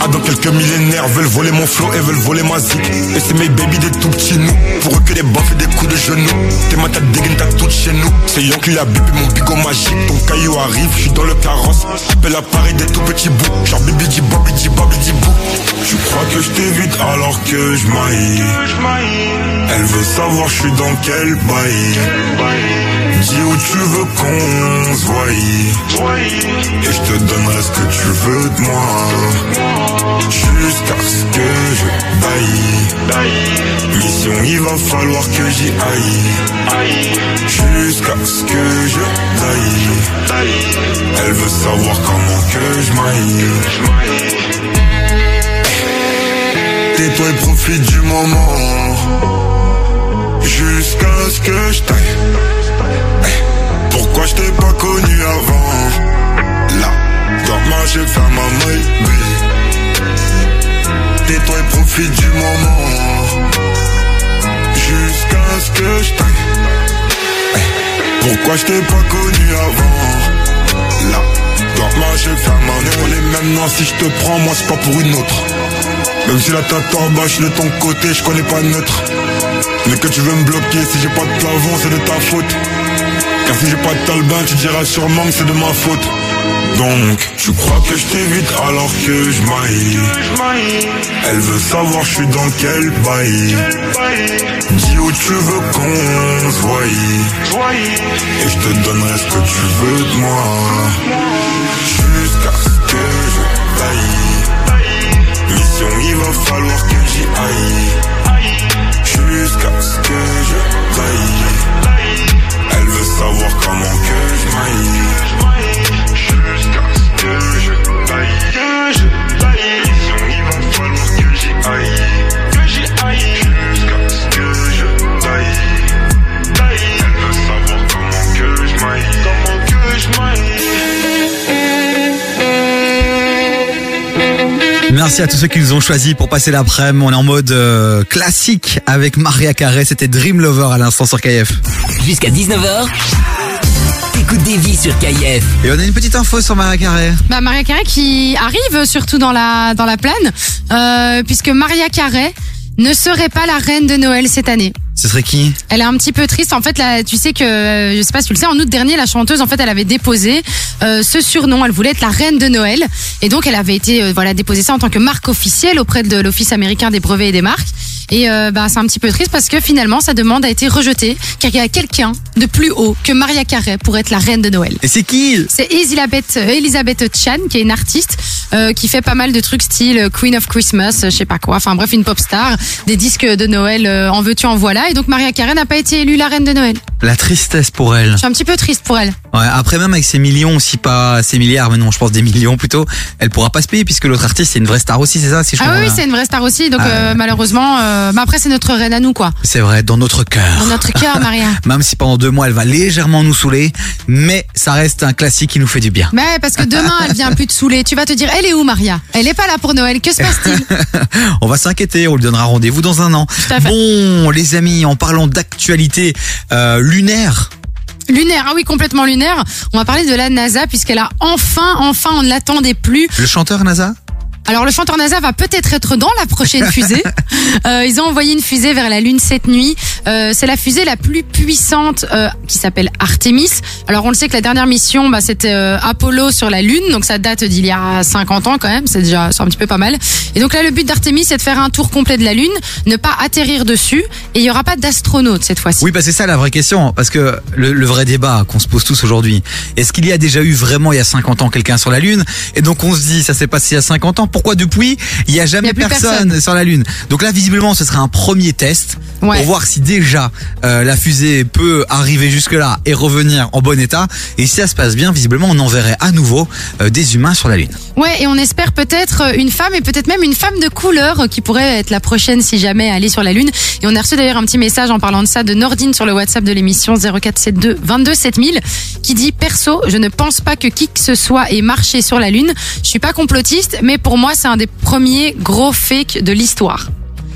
ah dans quelques millénaires Veulent voler mon flow et veulent voler ma zik. Et c'est mes baby des tout petits nous. Pour eux que des baffes et des coups de genoux. T'es ma tête dégaine t'as tout chez nous. C'est Yon qui a bip et mon bigot magique. Ton caillou arrive, je suis dans le carrosse. Appelle à Paris des tout petits bouts. Genre bibi di bobi di bobi di bou Tu crois que je t'évite alors que je maille Elle veut savoir je suis dans quel bail Dis où tu veux qu'on se voie. Et je te donnerai ce que tu veux de moi. Jusqu'à ce que je taille Mission il va falloir que j'y aille. Jusqu'à ce que je taille. Elle veut savoir comment que je maille. Tais-toi et profite du moment. Jusqu'à ce que je taille Pourquoi je t'ai pas connu avant? Là, ma j'ai fait ma maille Tais-toi et profite du moment. Jusqu'à ce que je taille. Pourquoi je t'ai pas connu avant? Là, ma j'ai fait ma On est non si je te prends moi c'est pas pour une autre. Même si la tête en bas, je de ton côté, je connais pas neutre. Mais que tu veux me bloquer, si j'ai pas de plafond, c'est de ta faute. Car si j'ai pas de talbin, tu diras sûrement que c'est de ma faute. Donc, tu crois que je t'évite alors que je maille. Elle veut savoir je suis dans quel bail. Dis où tu veux qu'on se Et je te donnerai ce que tu veux de moi. Jusqu'à ce que je taille. Mission il va falloir que j'y aille Jusqu'à ce que je taille. Elle veut savoir comment que je maille. Jusqu'à ce que je Merci à tous ceux qui nous ont choisis pour passer l'après-midi. On est en mode euh, classique avec Maria Carré. C'était Dream Lover à l'instant sur KF. Jusqu'à 19h, t'écoutes des vies sur KIF. Et on a une petite info sur Maria Carré. Bah, Maria Carré qui arrive surtout dans la dans la plaine, euh, puisque Maria Carré ne serait pas la reine de Noël cette année. Ce serait qui Elle est un petit peu triste. En fait, là, tu sais que, euh, je sais pas si tu le sais, en août dernier, la chanteuse, en fait, elle avait déposé euh, ce surnom. Elle voulait être la reine de Noël, et donc elle avait été, euh, voilà, déposé ça en tant que marque officielle auprès de l'Office américain des brevets et des marques. Et euh, bah, c'est un petit peu triste parce que finalement, sa demande a été rejetée, car il y a quelqu'un de plus haut que Maria Carey pour être la reine de Noël. Et c'est qui C'est Elisabeth, euh, Elisabeth Chan, qui est une artiste euh, qui fait pas mal de trucs style Queen of Christmas, euh, je sais pas quoi. Enfin bref, une pop star, des disques de Noël, euh, en veux-tu, en voilà. Et donc Maria Carey n'a pas été élue la reine de Noël. La tristesse pour elle. Je suis un petit peu triste pour elle. Ouais, après même avec ses millions, si pas ses milliards, mais non, je pense des millions plutôt, elle pourra pas se payer puisque l'autre artiste c'est une vraie star aussi, c'est ça si je Ah oui, c'est une vraie star aussi, donc Ah euh, malheureusement, mais après c'est notre reine à nous quoi. C'est vrai, dans notre cœur. Dans notre cœur, Maria. Même si pendant deux mois elle va légèrement nous saouler, mais ça reste un classique qui nous fait du bien. Mais parce que demain elle vient plus te saouler. Tu vas te dire, elle est où Maria? Elle est pas là pour Noël. Que se passe-t-il? On va s'inquiéter, on lui donnera rendez-vous dans un an. Bon, les amis, en parlant d'actualité euh, lunaire, Lunaire, ah oui, complètement lunaire. On va parler de la NASA puisqu'elle a enfin, enfin, on ne l'attendait plus. le chanteur NASA? Alors le chanteur NASA va peut-être être dans la prochaine fusée. Euh, ils ont envoyé une fusée vers la Lune cette nuit. Euh, c'est la fusée la plus puissante euh, qui s'appelle Artemis. Alors on le sait que la dernière mission, bah, c'était euh, Apollo sur la Lune, donc ça date d'il y a 50 ans quand même. C'est déjà c'est un petit peu pas mal. Et donc là le but d'Artemis c'est de faire un tour complet de la Lune, ne pas atterrir dessus, et il y aura pas d'astronaute cette fois-ci. Oui, bah c'est ça la vraie question, parce que le, le vrai débat qu'on se pose tous aujourd'hui, est-ce qu'il y a déjà eu vraiment il y a 50 ans quelqu'un sur la Lune? Et donc on se dit, ça s'est passé il y a 50 ans, pourquoi depuis il y a jamais y a personne, personne. sur la Lune Donc là visiblement ce sera un premier test Ouais. pour voir si déjà euh, la fusée peut arriver jusque là et revenir en bon état. Et si ça se passe bien, visiblement on enverrait à nouveau euh, des humains sur la Lune. Ouais, et on espère peut-être euh, une femme et peut-être même une femme de couleur qui pourrait être la prochaine si jamais aller sur la lune. Et on a reçu d'ailleurs un petit message en parlant de ça de Nordine sur le WhatsApp de l'émission 0472 22 7000 qui dit perso, je ne pense pas que qui que ce soit ait marché sur la lune. Je suis pas complotiste, mais pour moi c'est un des premiers gros fakes de l'histoire.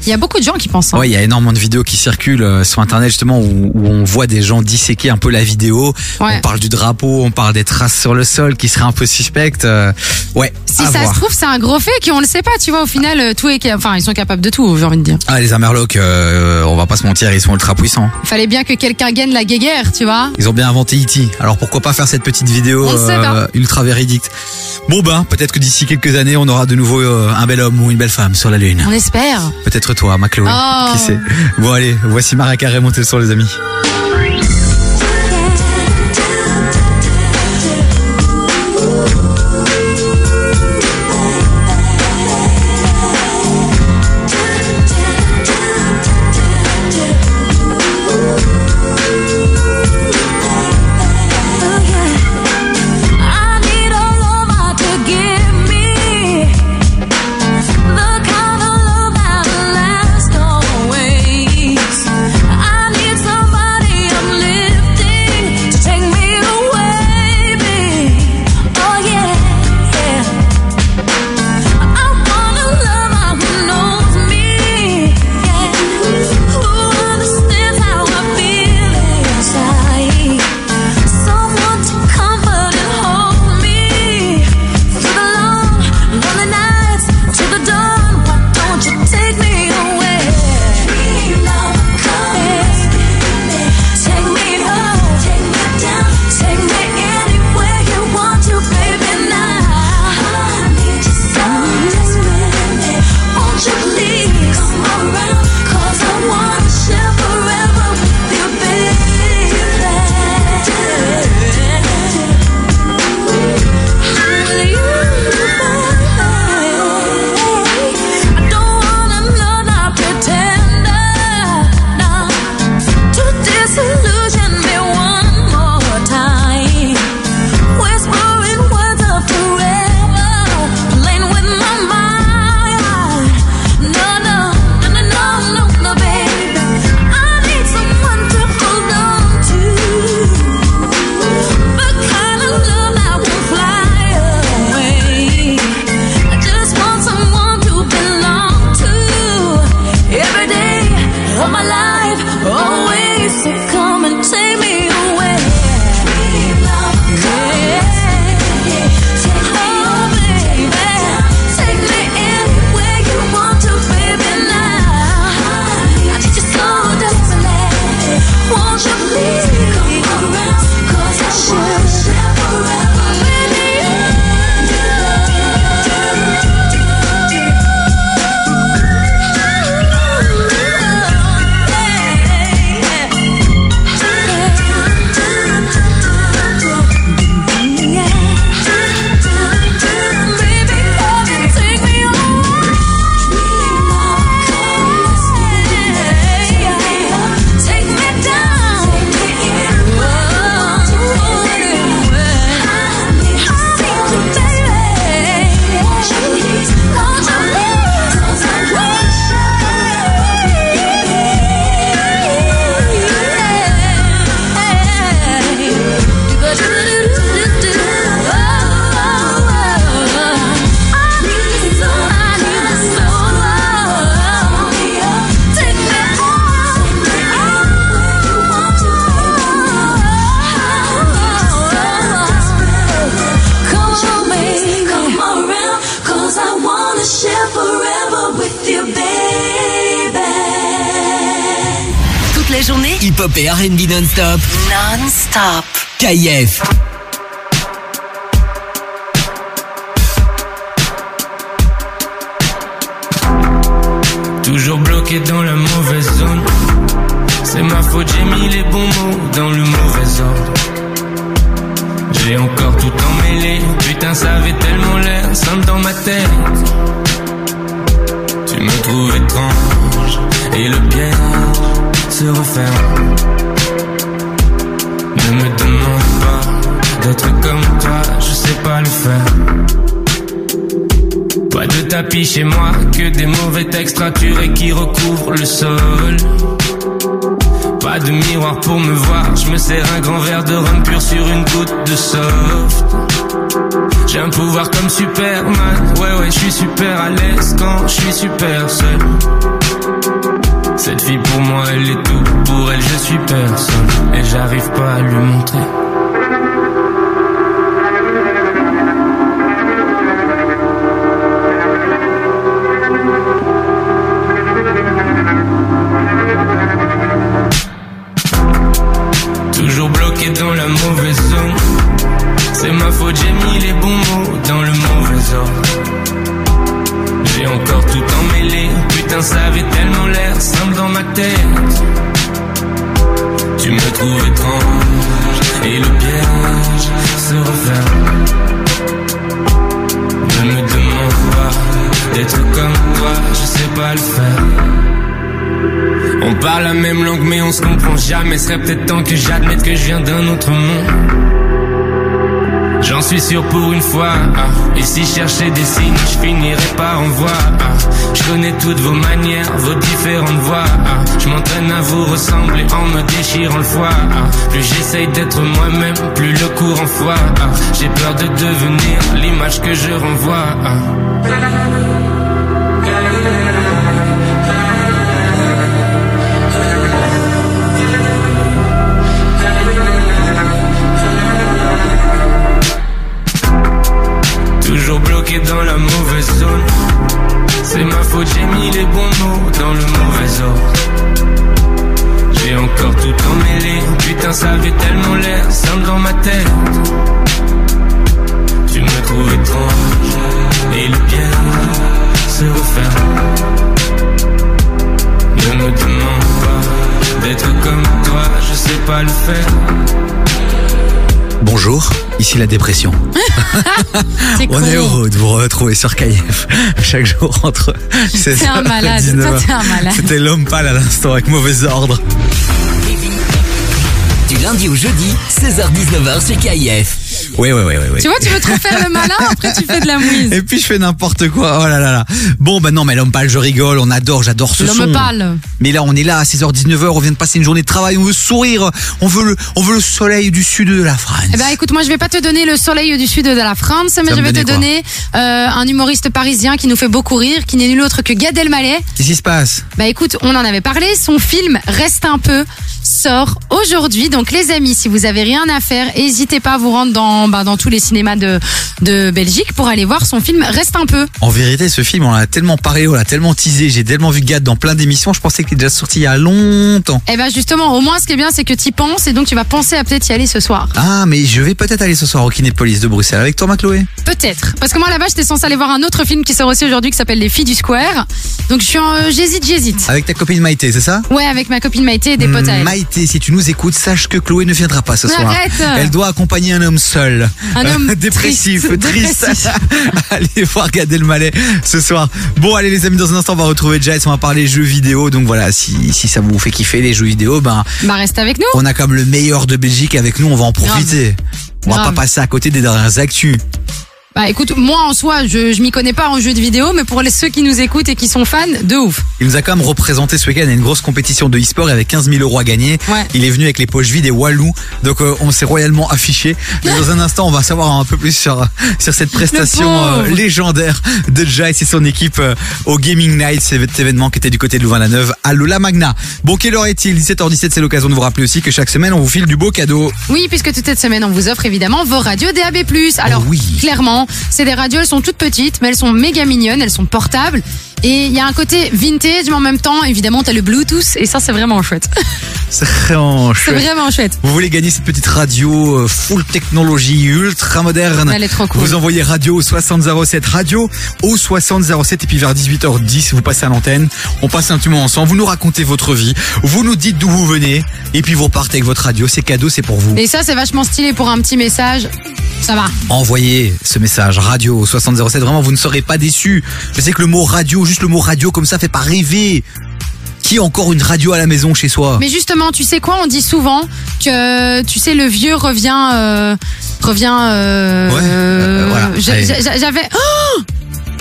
Il y a beaucoup de gens qui pensent. hein. Ouais, il y a énormément de vidéos qui circulent euh, sur internet justement où, où on voit des gens disséquer un peu la vidéo. Ouais. On parle du drapeau, on parle des traces sur le sol qui seraient un peu suspectes. euh, ouais, Si à ça voir. se trouve, c'est un gros fake et on le sait pas, tu vois, au final, euh, tout est, enfin, ils sont capables de tout, j'ai envie de dire. Ah, les Amerlocs, euh, on va pas se mentir, ils sont ultra puissants. Il fallait bien que quelqu'un gagne la guéguerre, tu vois. Ils ont bien inventé E.T. Alors pourquoi pas faire cette petite vidéo ultra véridique? Bon ben, peut-être que d'ici quelques années, on aura de nouveau un bel homme ou une belle femme sur la Lune. On espère. Peut-être toi, ma Chloé. Oh. Qui sait Bon allez, voici Maria Carré montée le son les amis. Non-stop. Non-stop. KIF. Chez moi, que des mauvais textes raturés qui recouvrent le sol. Pas de miroir pour me voir, je me sers un grand verre de rhum pur sur une goutte de soft. J'ai un pouvoir comme Superman, ouais ouais, je suis super à l'aise quand je suis super seul. Cette fille pour moi, elle est tout, pour elle je suis personne, et j'arrive pas à lui montrer. Jamais Serait peut-être temps que j'admette que je viens d'un autre monde J'en suis sûr pour une fois ah. Et si je cherchais des signes Je finirais par en voir ah. Je connais toutes vos manières Vos différentes voix ah. Je m'entraîne à vous ressembler En me déchirant le foie ah. Plus j'essaye d'être moi-même Plus le courant foie. J'ai peur de devenir L'image que je renvoie Ça avait tellement l'air simple dans ma tête. Tu me trouves étrange et le piège se referme. Ne me demande pas d'être comme toi, je sais pas le faire. Bonjour, ici la dépression. On est heureux de vous retrouver sur KF chaque jour entre 16h T'es un et malade, 19h. toi, t'es un malade. C'était l'homme pâle à l'instant avec mauvais ordre. Lundi au jeudi, 16h-19h sur KIF. Oui, oui, oui, oui. oui. Tu vois, tu veux trop faire le malin, après tu fais de la mouise. Et puis je fais n'importe quoi. Oh là là là. Bon, bah non, mais l'homme pâle, je rigole. On adore, j'adore ce son. L'homme pâle. Mais là, on est là à 16h-19h. On vient de passer une journée de travail. On veut sourire. On veut le, on veut le soleil du sud de la France. Eh ben écoute, moi je vais pas te donner le soleil du sud de la France, mais Ça je vais te donner euh, un humoriste parisien qui nous fait beaucoup rire, qui n'est nul autre que Gad Elmaleh. Qu'est-ce qui se passe? Bah écoute, on en avait parlé, son film Reste un peu aujourd'hui. Donc les amis, si vous avez rien à faire, n'hésitez pas à vous rendre dans, bah, dans tous les cinémas de, de Belgique pour aller voir son film Reste un peu. En vérité, ce film, on a tellement parlé, on l'a tellement teasé. J'ai tellement vu Gad dans plein d'émissions. Je pensais qu'il était déjà sorti il y a longtemps. Eh ben justement, au moins ce qui est bien, c'est que tu penses et donc tu vas penser à peut-être y aller ce soir. Ah, mais je vais peut-être aller ce soir au Kinépolis de Bruxelles avec toi, Chloé. Peut-être. Parce que moi là-bas, j'étais censée aller voir un autre film qui sort aussi aujourd'hui qui s'appelle Les filles du Square. Donc je suis en euh, j'hésite, j'hésite. Avec ta copine Maïté, c'est ça? Ouais, avec ma copine Maïté et des potes à elle. Maïté, si tu nous écoutes, sache que Chloé ne viendra pas ce soir. arrête Elle doit accompagner un homme seul. Un homme dépressif, triste, allez voir Gad Elmaleh ce soir. Bon, allez les amis, dans un instant, on va retrouver Jess, on va parler jeux vidéo. Donc voilà, si, si ça vous fait kiffer les jeux vidéo, ben, Bah reste avec nous. on a comme le meilleur de Belgique avec nous, on va en profiter. On va pas passer à côté des dernières actus. Bah écoute, moi en soi, je, je m'y connais pas en jeux de vidéo, mais pour les, ceux qui nous écoutent et qui sont fans, de ouf. Il nous a quand même représenté ce week-end à une grosse compétition de e-sport avec 15 000 euros à gagner. Ouais. Il est venu avec les poches vides et Walou. Donc euh, on s'est royalement affiché. Mais dans un instant, on va savoir un peu plus sur, sur cette prestation euh, légendaire de Jace et son équipe euh, au Gaming Night, cet événement qui était du côté de Louvain-la-Neuve à Lola Magna. Bon, quelle heure est-il? 17h17, c'est l'occasion de vous rappeler aussi que chaque semaine, on vous file du beau cadeau. Oui, puisque toute cette semaine, on vous offre évidemment vos radios DAB+. Alors, Oh oui. clairement, c'est des radios, elles sont toutes petites, mais elles sont méga mignonnes, elles sont portables. Et il y a un côté vintage, mais en même temps, évidemment, t'as le Bluetooth, et ça, c'est vraiment chouette. C'est vraiment C'est chouette. vraiment chouette. Vous voulez gagner cette petite radio euh, full technologie ultra moderne? Elle est trop cool. Vous envoyez radio au 6007 radio au 6007 et puis vers 18h10 vous passez à l'antenne. On passe un petit moment ensemble. Vous nous racontez votre vie. Vous nous dites d'où vous venez et puis vous repartez avec votre radio. C'est cadeau, c'est pour vous. Et ça, c'est vachement stylé pour un petit message. Ça va. Envoyez ce message radio au 6007. Vraiment, vous ne serez pas déçus. Je sais que le mot radio, juste le mot radio comme ça, fait pas rêver. Qui a encore une radio à la maison chez soi? Mais justement, tu sais quoi? On dit souvent que, tu sais, le vieux revient, euh, revient. Euh, Ouais, euh, voilà. J'avais. Oh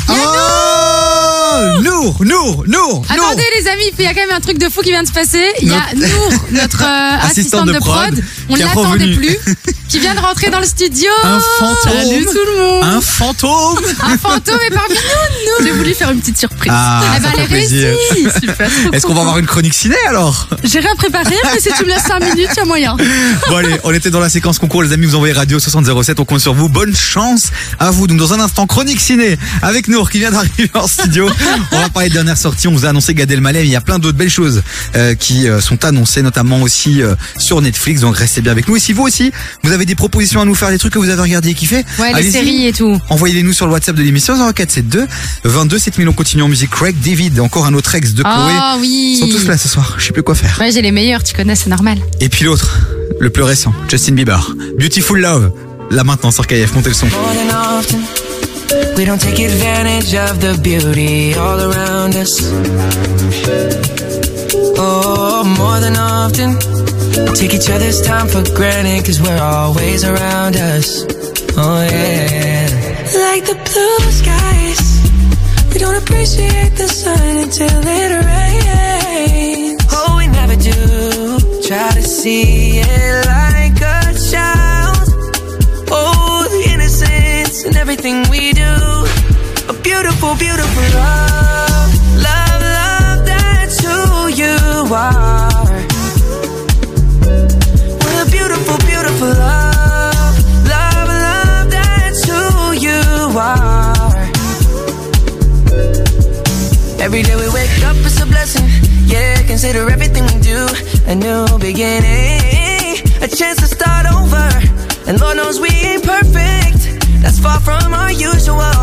Oh Nour, Nour, Nour, Attendez les amis, il y a quand même un truc de fou qui vient de se passer. Il y a Notre- Nour, notre euh, assistante de prod, on qui est l'attendait plus, qui vient de rentrer dans le studio. Un fantôme. Salut tout le monde. Un fantôme Un fantôme est parmi nous. nous. J'ai voulu faire une petite surprise. Ah, Eh ben, ça elle fait est plaisir. réussie. Super. Est-ce qu'on va avoir une chronique ciné alors J'ai rien préparé, mais si tu me laisses 5 minutes, il y a moyen. Bon allez, on était dans la séquence concours, les amis, vous envoyez radio 6007, on compte sur vous. Bonne chance à vous. Donc dans un instant, chronique ciné avec Nour qui vient d'arriver en studio. On va parler de dernière sortie, on vous a annoncé Gad Elmaleh, mais il y a plein d'autres belles choses euh, qui euh, sont annoncées, notamment aussi euh, sur Netflix. Donc restez bien avec nous. Et si vous aussi, vous avez des propositions à nous faire, des trucs que vous avez regardé et kiffé, Ouais, les séries et tout. Envoyez-les nous sur le WhatsApp de l'émission 0472 22 7000. On continue en musique. Craig, David, encore un autre ex de Chloé. Ah oui. Ils sont tous là ce soir. Je sais plus quoi faire. Ouais, j'ai les meilleurs, tu connais, c'est normal. Et puis l'autre, le plus récent, Justin Bieber. Beautiful Love. Là maintenant sur KF, montez le son. We don't take advantage of the beauty all around us. Oh, more than often, take each other's time for granted cause we're always around us. Oh, yeah. Like the blue skies, we don't appreciate the sun until it rains. Oh, we never do. Try to see it like in everything we do. A beautiful, beautiful love. Love, love, that's who you are. What a beautiful, beautiful love. Love, love, that's who you are. Every day we wake up, it's a blessing. Yeah, consider everything we do a new beginning. A chance to start over. And Lord knows we ain't perfect. That's far from our usual.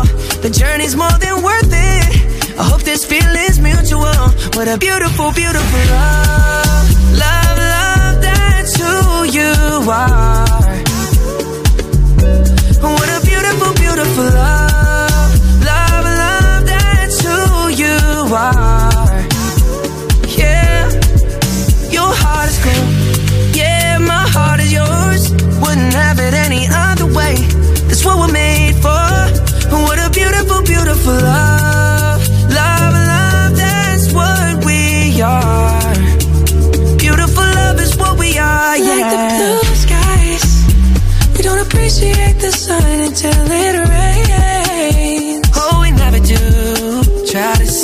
The journey's more than worth it. I hope this feeling's mutual. What a beautiful, beautiful love. Love, love, that's who you are.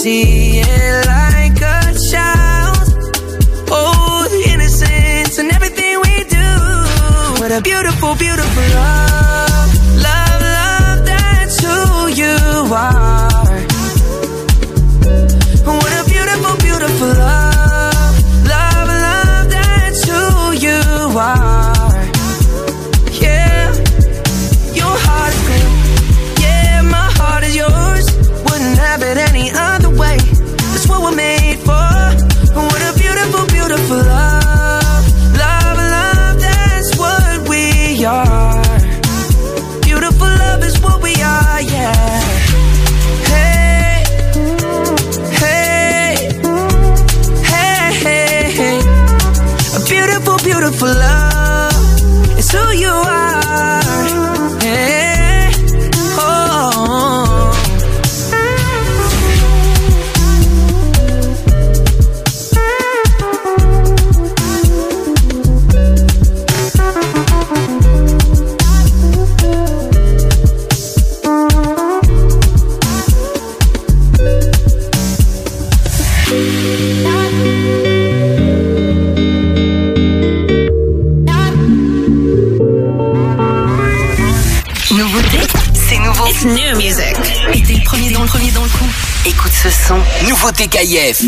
See it like a child. Oh, innocence and everything we do. What a beautiful, beautiful love. Écoute ce son. Nouveauté KIF.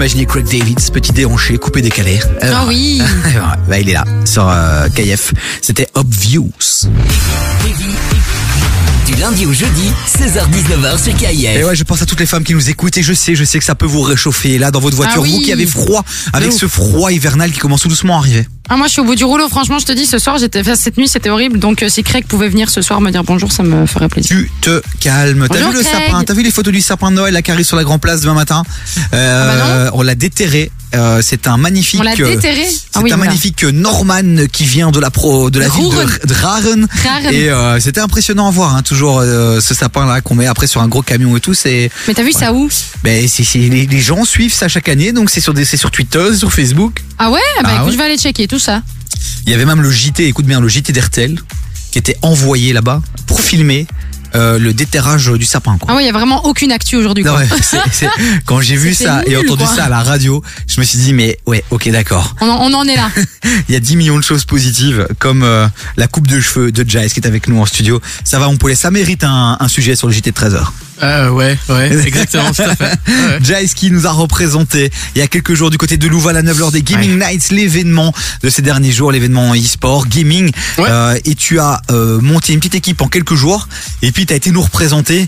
Imaginez Craig David, petit déhanché, coupé décalé. Ah oui. bah, il est là, sur euh, KF. C'était Obvious. Du lundi au jeudi, 16h-19h sur KIF. Et ouais, je pense à toutes les femmes qui nous écoutent et je sais, je sais que ça peut vous réchauffer. Là, dans votre voiture, Ah oui. vous qui avez froid, avec ce froid hivernal qui commence tout doucement à arriver. Ah, moi, je suis au bout du rouleau. Franchement, je te dis, ce soir, j'étais, enfin, cette nuit, c'était horrible. Donc, euh, si Craig pouvait venir ce soir me dire bonjour, ça me ferait plaisir. Tu te calmes. T'as Bonjour, vu le Craig. sapin? T'as vu les photos du sapin de Noël qui arrive sur la Grand Place demain matin? Euh, On l'a déterré. Euh, c'est un magnifique. Euh, C'est Ah oui, un voilà. magnifique Norman qui vient de la pro de la ville de, de Raren. Raren. Et euh, c'était impressionnant à voir. Hein, toujours euh, ce sapin là qu'on met après sur un gros camion et tout. C'est. Mais t'as vu ça où Ben c'est les, les gens suivent ça chaque année. Donc c'est sur des c'est sur Twitter, sur Facebook. Ah ouais? Bah, Ah écoute, ouais. je vais aller checker tout ça. Il y avait même le JT. Écoute bien le JT d'RTL qui était envoyé là-bas pour filmer euh, le déterrage du sapin. Quoi. Ah ouais, il y a vraiment aucune actu aujourd'hui. Non, ouais, c'est- c'est- quand j'ai vu C'était ça et nul, entendu quoi. ça à la radio, je me suis dit mais ouais, ok d'accord. On en, on en est là. Il y a 10 millions de choses positives comme euh, la coupe de cheveux de Jace qui est avec nous en studio. Ça va, on peut ça mérite un, un sujet sur le JT de 13h. Ah ouais, ouais, exactement, tout à fait. Ouais. Jace qui nous a représenté il y a quelques jours du côté de Louvain-la-Neuve lors des Gaming Nights, l'événement de ces derniers jours, l'événement e-sport, gaming. Euh, et tu as euh, monté une petite équipe en quelques jours et puis tu as été nous représenter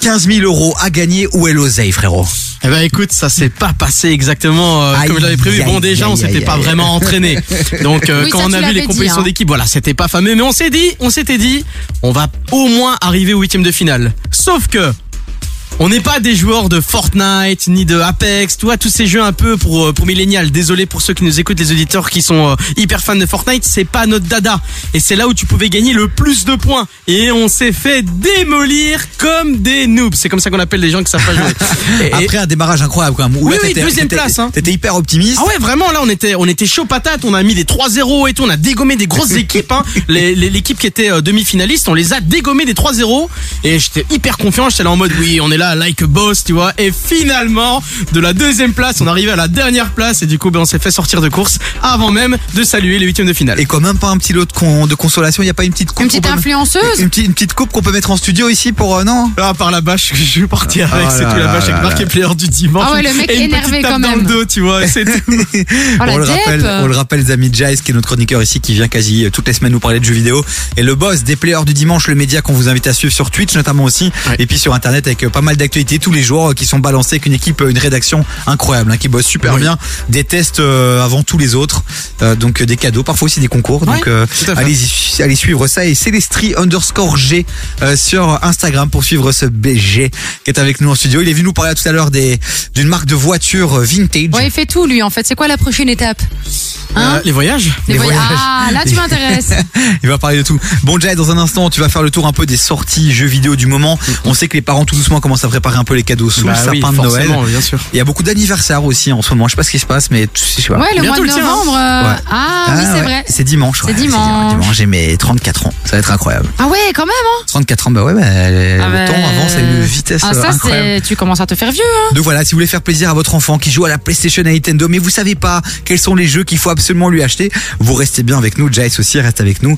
15 000 euros à gagner. Où est l'oseille, frérot? Eh ben écoute, ça s'est pas passé exactement euh, comme je l'avais prévu. Aïe, Bon déjà, aïe, on s'était pas aïe. vraiment entraîné. Donc euh, Oui, quand ça, on a vu les compétitions hein. d'équipe, voilà, c'était pas fameux. Mais on s'est dit, on s'était dit, on va au moins arriver au huitième de finale. Sauf que on n'est pas des joueurs de Fortnite ni de Apex, tu vois tous ces jeux un peu pour euh, pour millénial. Désolé pour ceux qui nous écoutent, les auditeurs qui sont euh, hyper fans de Fortnite, c'est pas notre dada. Et c'est là où tu pouvais gagner le plus de points. Et on s'est fait démolir comme des noobs. C'est comme ça qu'on appelle les gens qui savent pas jouer. Et- Après un démarrage incroyable quand même. où Oui, là, oui, deuxième place, hein. T'étais hyper optimiste. Ah ouais, vraiment, là, on était, on était chaud patate, on a mis des 3-0 et tout, on a dégommé des grosses équipes, hein. L'équipe qui était euh, demi-finaliste, on les a dégommés des 3-0 et j'étais hyper confiant, j'étais là en mode, oui, on est là, like a boss, tu vois. Et finalement, de la deuxième place, on arrivait à la dernière place et du coup, ben, on s'est fait sortir de course avant même de saluer les huitièmes de finale. Et quand même pas un petit lot de, con- de consolation, il y a pas une petite coupe Une petite qu'on peut- influenceuse une petite, une petite coupe qu'on peut mettre en studio ici pour euh, non? Ah, par la bâche que je suis parti avec, Oh c'est tout la bâche avec marqué là. player du dimanche. Ah ouais, le mec et une énervé petite tape quand dans même. le dos, tu vois, c'est tout. Oh, on, le rappelle, on le rappelle, les amis, Jace, qui est notre chroniqueur ici, qui vient quasi euh, toutes les semaines nous parler de jeux vidéo, et le boss des players du dimanche, le média qu'on vous invite à suivre sur Twitch notamment aussi, et puis sur Internet avec euh, pas mal d'actualités tous les jours euh, qui sont balancées avec une équipe, euh, une rédaction incroyable, hein, qui bosse super Oui. bien, des tests euh, avant tous les autres, euh, donc des cadeaux, parfois aussi des concours. Donc euh, fait. allez, allez suivre ça et Célestri underscore G euh, sur Instagram pour suivre ce BG qui est avec nous en studio. Il est venu nous parler tout à l'heure des d'une marque de voiture vintage. Ouais, il fait tout lui en fait. C'est quoi la prochaine étape? Hein? Euh, les voyages Les les voyages. voyages. Ah, là tu m'intéresses. Il va parler de tout. Bon, Jay, dans un instant, tu vas faire le tour un peu des sorties jeux vidéo du moment. On sait que les parents tout doucement commencent à préparer un peu les cadeaux sous Bah le oui, sapin de Noël. bien sûr. Il y a beaucoup d'anniversaires aussi en ce moment. Je sais pas ce qui se passe, mais tu sais, je sais pas. Ouais, le Bientôt mois de hein. novembre. euh, Ouais. Ah, oui, c'est ouais. vrai. C'est dimanche. ouais. C'est dimanche. dimanche. J'ai mes 34 ans. Ça va être incroyable. Ah ouais, quand même. Hein. 34 ans, bah ouais, bah, Ah le bah, temps avance à une vitesse Ah ça incroyable. c'est. Tu commences à te faire vieux. Hein. Donc voilà, si vous voulez faire plaisir à votre enfant qui joue à la PlayStation à Nintendo, mais vous savez pas quels sont les jeux qu'il faut absolument lui acheter, vous restez bien avec nous. Jace aussi reste avec nous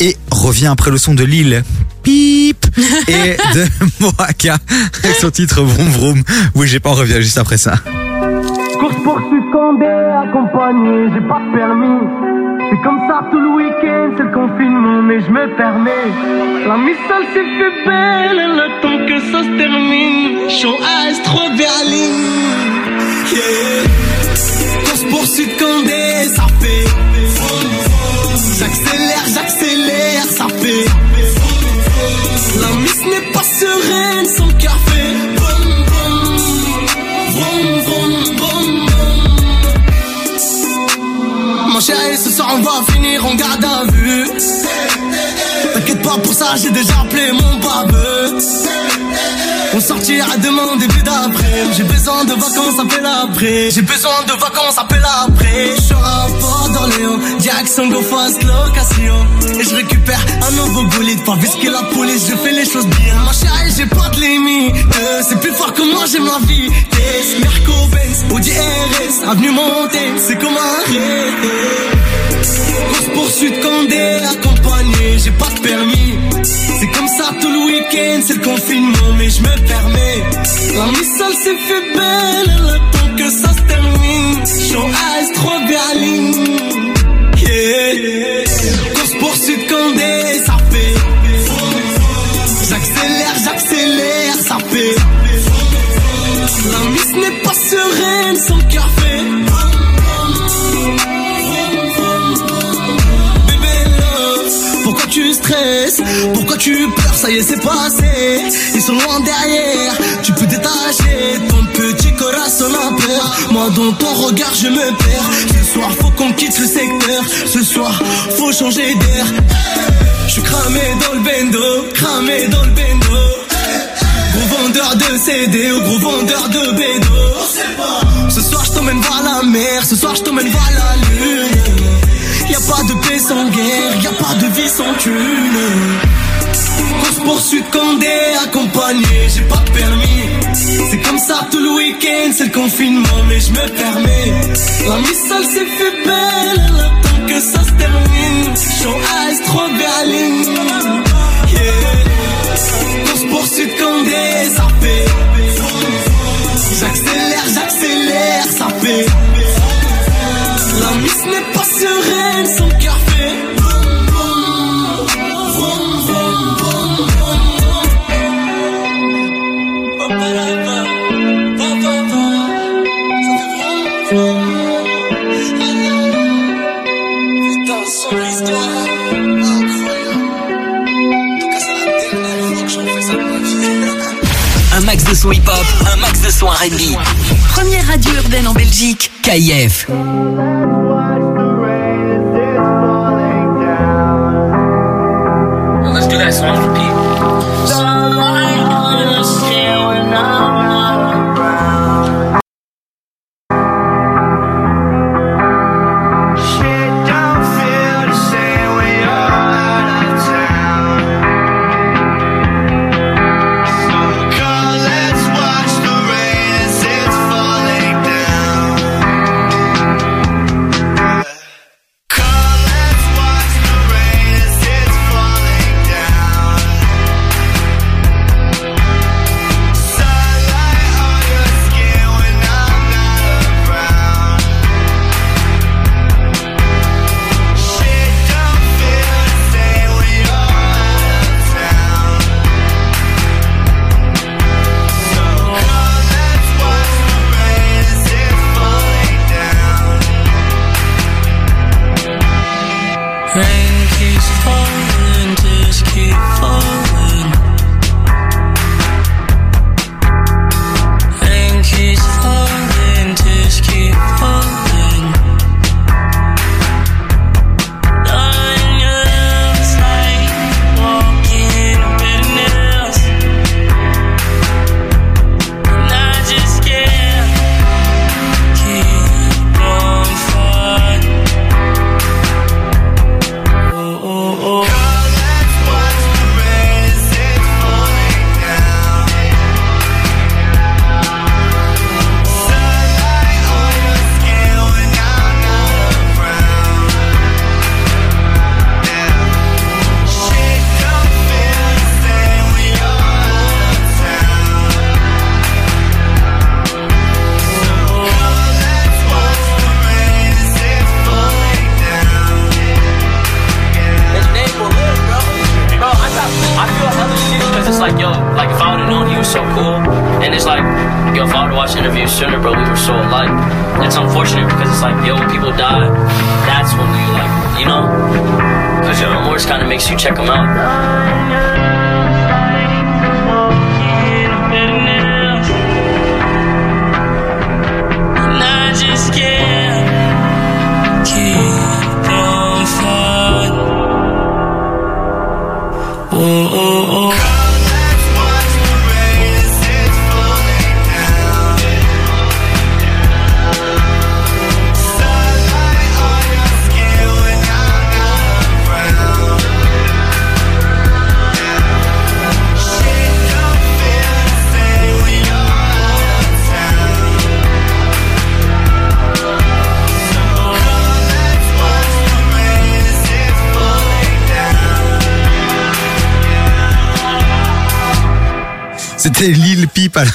et revient après le son de Lille. Pip et de Moaka avec son titre Vroom Vroom. Oui, j'ai pas, on revient juste après ça. Course poursuite Condé, accompagné, j'ai pas permis. C'est comme ça tout le week-end, c'est le confinement, mais je me permets. La missile s'est fait belle, elle attend que ça se termine. Show Ice, trop Berlin. Yeah. Course poursuite Condé, ça fait. J'accélère, j'accélère, ça fait. Sereine sans café. Mon chéri, ce soir on va finir en garde à vue. Pour ça, j'ai déjà appelé mon baveux. On sortira demain début d'après. J'ai besoin de vacances, appelle après. J'ai besoin de vacances, appelle après. Je suis à Port d'Orléans, Jackson go fast location. Et je récupère un nouveau bolide. Pas visquer la police, je fais les choses bien. Ma chérie, j'ai pas de limite. C'est plus fort que moi, j'aime la vie. Merco Benz, Audi RS, avenue Montaigne, c'est comme un rêve. Poursuite Condé, accompagné, j'ai pas de permis. C'est comme ça tout le week-end, c'est le confinement, mais je me permets. La missile s'est fait belle, elle attend que ça se termine. Show Ice, trop Berlin. Yeah. Poursuite Condé, Pourquoi tu pleures Ça y est, c'est passé. Ils sont loin derrière. Tu peux détacher ton petit corazon a peur. Moi, dans ton regard, je me perds. Ce soir, faut qu'on quitte le secteur. Ce soir, faut changer d'air. Je suis cramé dans le bendo, cramé dans le bendo. Gros vendeur de CD ou gros vendeur de bédo. Ce soir, je t'emmène voir la mer. Ce soir, je t'emmène voir la lune. Y a pas de paix sans guerre, y a pas de vie sans thune. Course poursuite Condé, accompagné, j'ai pas de permis. C'est comme ça tout le week-end, c'est le confinement, mais je me permets. La missile s'est fait belle, elle attend que ça se termine. Show Ice, trop Berlin. Yeah. Course poursuite Condé, ça fait. Son hip-hop, un max de son R&B. Première radio urbaine en Belgique. KIF. Let's do that song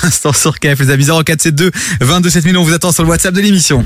L'instant sur KF, les amis 0472 22 7000. On vous attend sur le WhatsApp de l'émission.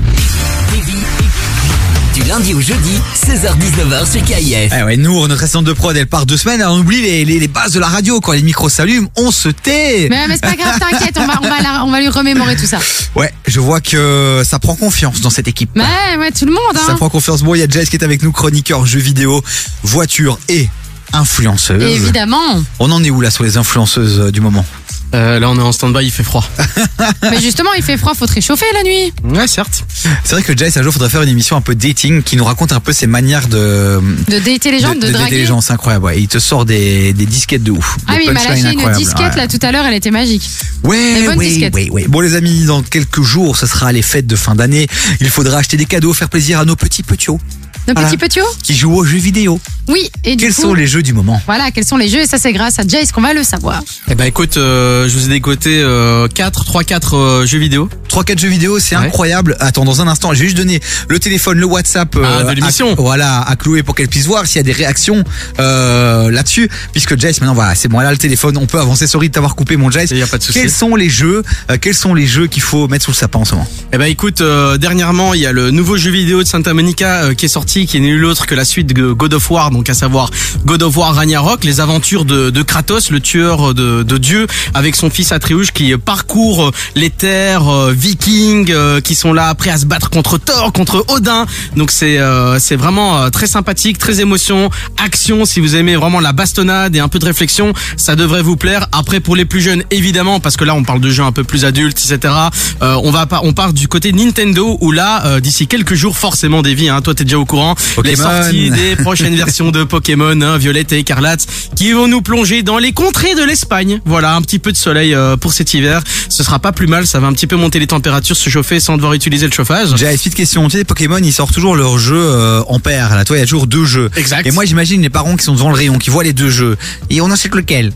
Du lundi au jeudi, 16h-19h sur KIF. Ah ouais, nous, notre assistante de prod, elle part deux semaines, on oublie les, les, les bases de la radio. Quand les micros s'allument, on se tait. Mais, mais c'est pas grave, t'inquiète, on va, on, va la- on va lui remémorer tout ça. Ouais, je vois que ça prend confiance dans cette équipe. Ouais, ouais, tout le monde, Ça hein. prend confiance. Bon, il y a Jess qui est avec nous, chroniqueur jeux vidéo, voiture et influenceuse. Évidemment. On en est où là sur les influenceuses euh, du moment? Euh, là, on est en stand-by, il fait froid. Mais justement, il fait froid, faut te réchauffer la nuit. Ouais, certes. C'est vrai que Jess, un jour, faudrait faire une émission un peu dating qui nous raconte un peu ses manières de. De dater les gens, de, dater draguer. les gens, c'est incroyable. Ouais. Il te sort des, des disquettes de ouf. Ah Des oui, il m'a lâché une disquette Ouais. là tout à l'heure, elle était magique. Ouais, ouais, ouais, ouais. Bon les amis, dans quelques jours, ce sera les fêtes de fin d'année. Il faudra acheter des cadeaux, faire plaisir à nos petits petits Nos petits petits qui jouent aux jeux vidéo. Oui, et du Quels coup, sont les jeux du moment Voilà, quels sont les jeux et ça c'est grâce à Jace qu'on va le savoir. Eh ben écoute, euh, je vous ai décoté euh, 4, 3, 4 euh, jeux vidéo. 3-4 jeux vidéo, c'est incroyable. Attends, dans un instant, j'ai juste donné le téléphone, le WhatsApp Ah, de l'émission. à, voilà, à Chloé pour qu'elle puisse voir s'il y a des réactions euh, là-dessus. Puisque Jace, maintenant, voilà, c'est bon, elle a le téléphone, on peut avancer. Sorry de t'avoir coupé, mon Jace. Y a pas de souci. Quels sont les jeux, euh, quels sont les jeux qu'il faut mettre sous le sapin en ce moment? Eh ben écoute, euh, dernièrement, il y a le nouveau jeu vidéo de Santa Monica euh, qui est sorti qui n'est nul autre que la suite de God of War, donc à savoir God of War Ragnarok, les aventures de, de Kratos, le tueur de, de Dieu, avec son fils Atreus qui parcourt euh, les terres euh, vikings, euh, qui sont là prêts à se battre contre Thor, contre Odin. Donc c'est euh, c'est vraiment euh, très sympathique, très émotion, action. Si vous aimez vraiment la bastonnade et un peu de réflexion, ça devrait vous plaire. Après pour les plus jeunes, évidemment, parce que là on parle de jeux un peu plus adultes, etc. euh, on va pas, on part du côté Nintendo où là, euh, d'ici quelques jours, forcément, Davy, hein, toi t'es déjà au courant, les Pokémon. sorties des prochaines versions de Pokémon, hein, Violette et Écarlate, qui vont nous plonger dans les contrées de l'Espagne. Voilà, un petit peu de soleil euh, pour cet hiver. Ce sera pas plus mal, ça va un petit peu monter les températures, se chauffer sans devoir utiliser le chauffage. J'ai petite question. Tu sais, Pokémon, ils sortent toujours leurs jeux euh, en paire. Là, toi, il y a toujours deux jeux. Exact. Et moi, j'imagine les parents qui sont devant le rayon, qui voient les deux jeux. Et on achète lequel?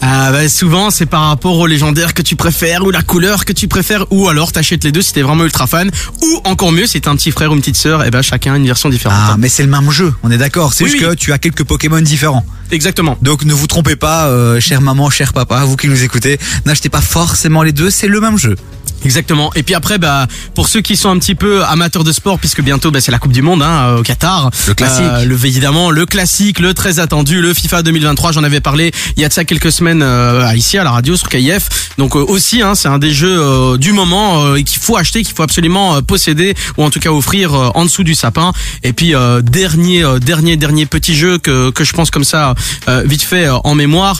Ah bah souvent c'est par rapport au légendaire que tu préfères ou la couleur que tu préfères ou alors t'achètes les deux si t'es vraiment ultra fan ou encore mieux si t'es un petit frère ou une petite sœur et ben chacun a une version différente. Ah, mais c'est le même jeu. On est d'accord. C'est Oui, juste oui. que tu as quelques Pokémon différents. Exactement. Donc ne vous trompez pas, euh, chère maman, cher papa, vous qui nous écoutez, n'achetez pas forcément les deux. C'est le même jeu. Exactement. Et puis après, bah, pour ceux qui sont un petit peu amateurs de sport, puisque bientôt, bah, c'est la Coupe du Monde hein, au Qatar. Le classique. Euh, le évidemment, le classique, le très attendu, le FIFA 2023. J'en avais parlé il y a de ça quelques semaines euh, ici à la radio sur KIF. Donc euh, aussi, hein, c'est un des jeux euh, du moment et qu'il faut acheter, qu'il faut absolument posséder ou en tout cas offrir en dessous du sapin. Et puis dernier, dernier, dernier petit jeu que que je pense comme ça vite fait en mémoire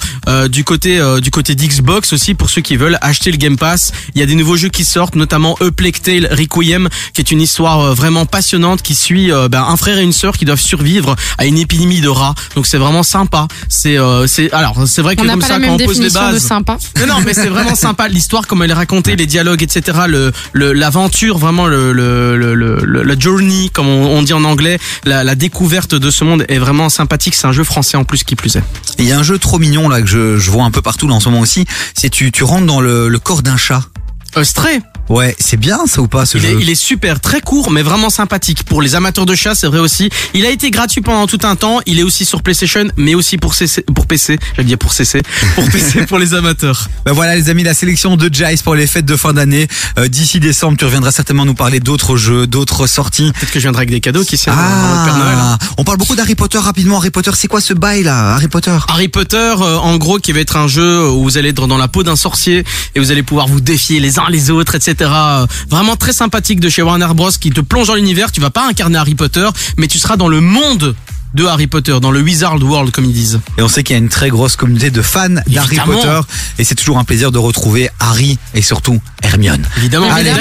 du côté du côté d'Xbox aussi pour ceux qui veulent acheter le Game Pass. Il y a des nouveaux jeux qui sortent, notamment A Plague Tale Requiem, qui est une histoire vraiment passionnante qui suit ben, un frère et une sœur qui doivent survivre à une épidémie de rats. Donc c'est vraiment sympa. C'est euh, c'est alors c'est vrai que comme ça la quand même on pose les définition de sympa. Non, non, mais c'est vraiment sympa l'histoire, comme elle est racontée, les dialogues, etc. Le, le l'aventure, vraiment le le le le, le- la journey, comme on, on dit en anglais, la, la découverte de ce monde est vraiment sympathique. C'est un jeu français en plus qui plus est. Il y a un jeu trop mignon là que je, je vois un peu partout là en ce moment aussi. C'est tu tu rentres dans le, le corps d'un chat. Euh, Stray. Ouais, c'est bien ça ou pas ce Il jeu est, il est super, très court, mais vraiment sympathique. Pour les amateurs de chats, c'est vrai aussi. Il a été gratuit pendant tout un temps. Il est aussi sur PlayStation, mais aussi pour CC, pour PC. J'allais dire pour CC, pour PC pour les amateurs. Ben voilà les amis, la sélection de Jice pour les fêtes de fin d'année. Euh, D'ici décembre, tu reviendras certainement nous parler d'autres jeux, d'autres sorties. Peut-être que je viendrai avec des cadeaux qui dans votre Père Noël. Ah, on parle beaucoup d'Harry Potter rapidement. Harry Potter, c'est quoi ce bail là Harry Potter? Harry Potter, euh, en gros, qui va être un jeu où vous allez être dans la peau d'un sorcier et vous allez pouvoir vous défier les uns les autres, etc. Vraiment très sympathique de chez Warner Bros. qui te plonge dans l'univers. Tu vas pas incarner Harry Potter, mais tu seras dans le monde de Harry Potter, dans le Wizard World, comme ils disent. Et on sait qu'il y a une très grosse communauté de fans d'Harry Évidemment. Potter. Et c'est toujours un plaisir de retrouver Harry et surtout Hermione. Évidemment. Allez.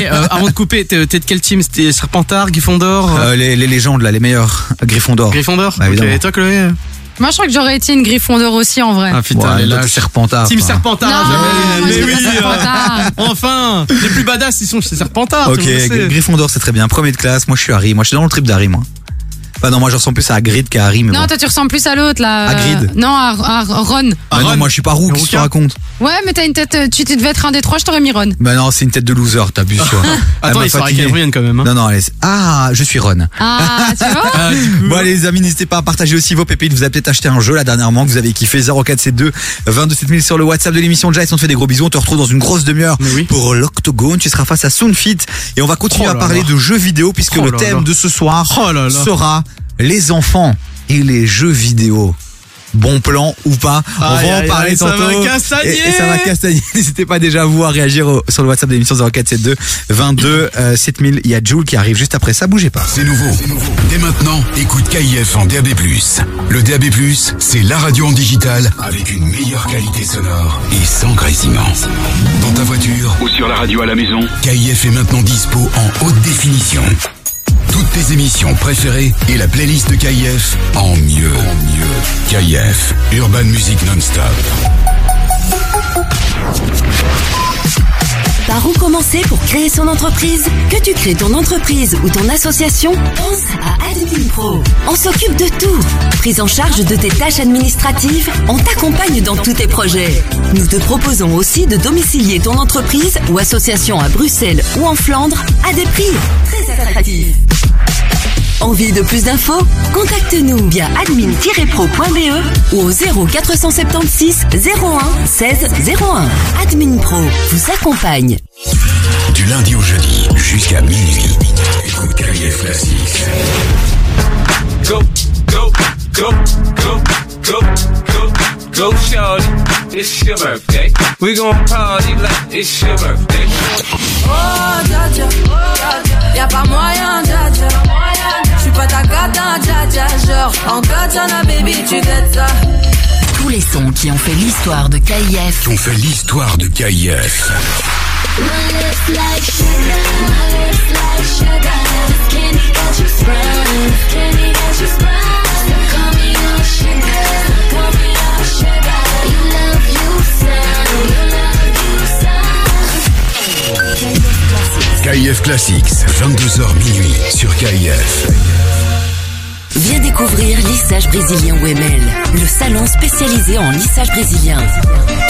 Eh, euh, avant de couper, t'es de quel team? C'était Serpentard, Gryffondor, euh, les, les légendes là, les meilleurs. Gryffondor. Gryffondor? Bah, Ok. évidemment. Et toi, Chloé? Moi, je crois que j'aurais été une Gryffondor aussi en vrai. Ah putain, Ouais, elle est notre lâche. Serpentard. Team quoi. Serpentard, Non, moi, Mais oui, euh, Serpentard. enfin, les plus badass, ils sont chez Serpentard. Ok, tout le monde sait. Gryffondor c'est très bien. Premier de classe, moi je suis Harry. Moi je suis dans le trip d'Harry moi. Bah non, moi je ressemble plus à Hagrid qu'à Harry. Mais Non, bon. toi tu ressembles plus à l'autre là. euh, Hagrid. Non, à, à Ron. Bah non, moi je suis pas roux, qu'est-ce que tu racontes Ouais, mais t'as une tête. euh, Tu, tu devais être un des trois, je t'aurais mis Ron. Bah non, c'est une tête de loser, t'abuses toi. Elle Attends, il sera. Hermione quand même. hein. Non, non, allez. Ah, je suis Ron. Ah, tu vois Ah, Bon allez les amis, n'hésitez pas à partager aussi vos pépites. Vous avez peut-être acheté un jeu là dernièrement que vous avez kiffé 0472 22 7000 sur le WhatsApp de l'émission Jazz. On te fait des gros bisous. On te retrouve dans une grosse demi-heure oui. pour l'Octogone. Tu seras face à Soundfit et on va continuer Oh à parler là. de jeux vidéo puisque Oh le thème là. de ce soir Oh là là. sera les enfants et les jeux vidéo. Bon plan ou pas? On Aïe, va en parler aïe, ça tantôt. va castagner. et, et ça va castagner. N'hésitez pas déjà vous à réagir au- sur le WhatsApp de l'émission 0472 22 euh, 7000. Il y a Jules qui arrive juste après ça. Bougez pas. C'est nouveau. Dès maintenant, écoute KIF en DAB+. Le DAB+, c'est la radio en digital avec une meilleure qualité sonore et sans grésillement. Dans ta voiture ou sur la radio à la maison, KIF est maintenant dispo en haute définition. Toutes tes émissions préférées et la playlist de KIF en mieux. En mieux. KIF, Urban Music Non-Stop. Par où commencer pour créer son entreprise Que tu crées ton entreprise ou ton association, pense à Admin Pro. On s'occupe de tout. Prise en charge de tes tâches administratives, on t'accompagne dans tous tes projets. Nous te proposons aussi de domicilier ton entreprise ou association à Bruxelles ou en Flandre à des prix très attractifs. Envie de plus d'infos? Contacte-nous via admin-pro.be ou au 0476 01 16 01. Admin Pro vous accompagne. Du lundi au jeudi jusqu'à minuit. Écoute KIF Classique. Go, go, go, go, go, go. Go shorty, it's your birthday. We gon' party like it's your birthday. Oh, Jaja, y'a pas moyen, Jaja pas ta gata, dja dja. Genre, en katana, baby, tu dettes ça. Tous les sons qui ont fait l'histoire de KIF. Qui ont fait l'histoire de KIF. KIF Classics, 22h minuit sur KIF. Viens découvrir Lissage Brésilien Wemel, le salon spécialisé en lissage brésilien.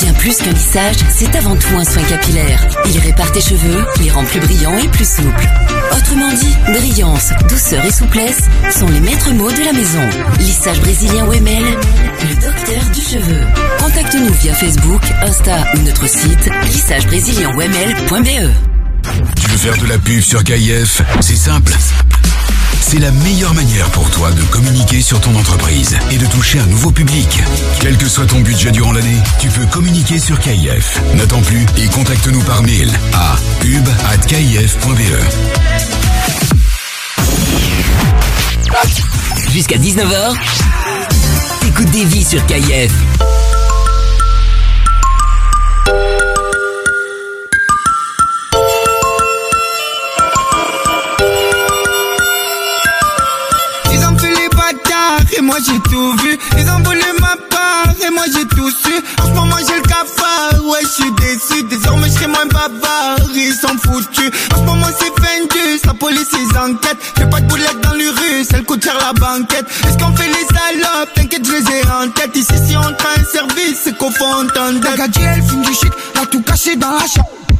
Bien plus qu'un lissage, c'est avant tout un soin capillaire. Il répare tes cheveux, les rend plus brillants et plus souples. Autrement dit, brillance, douceur et souplesse sont les maîtres mots de la maison. Lissage Brésilien Wemel, le docteur du cheveu. Contacte-nous via Facebook, Insta ou notre site lissagebrésilien.wemel.be. Tu veux faire de la pub sur KIF C'est simple. C'est la meilleure manière pour toi de communiquer sur ton entreprise et de toucher un nouveau public. Quel que soit ton budget durant l'année, tu peux communiquer sur KIF. N'attends plus et contacte-nous par mail à pub@kif.be. Jusqu'à 19h, écoute des vies sur KIF. Et moi j'ai tout vu. Ils ont volé ma part et moi j'ai tout su. En ce moment j'ai le cafard, ouais je suis déçu. Désormais je serai moins bavard, ils sont foutus. En ce moment c'est Fendus, la police ils enquêtent. Fais pas de boulettes dans l'urus, elle coûte cher la banquette. Est-ce qu'on fait les salopes? T'inquiète je les ai en tête. Ici si on train un service, c'est qu'au fond on t'endette. La elle fume du shit, l'a tout caché dans la.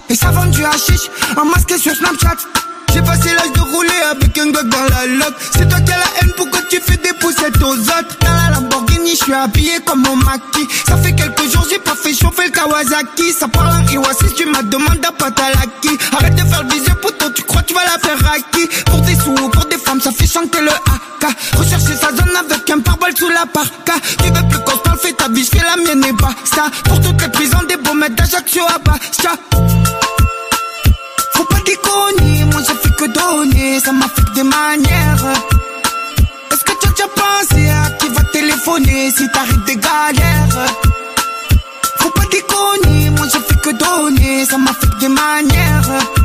Et ça vend du hashish, en masqué sur Snapchat. J'ai passé l'âge de rouler avec un gars dans la loque. C'est toi qui as la haine, pourquoi tu fais des poussettes aux autres? Dans la Lamborghini, je suis habillé comme mon maquis. Ça fait quelques jours, j'ai pas fait chauffer le Kawasaki. Ça parle en Iwasi, tu m'as demandé à Patalaki. Arrête de faire le viseur, poteau, tu crois tu vas la faire à qui Pour des sous, pour des femmes, ça fait chanter le AK. Rechercher sa zone avec un pare-balles sous la parka. Tu veux plus qu'on se parle, fais ta vie, je fais la mienne et basta. Pour toutes les prisons, des beaux d'Ajaccio à Bastia. Déconner, moi j'ai fait que donner, ça m'a fait des manières. Est-ce que tu as déjà pensé à qui va téléphoner si t'arrives des galères? Faut pas déconner, moi j'ai fait que donner, ça m'a fait des manières.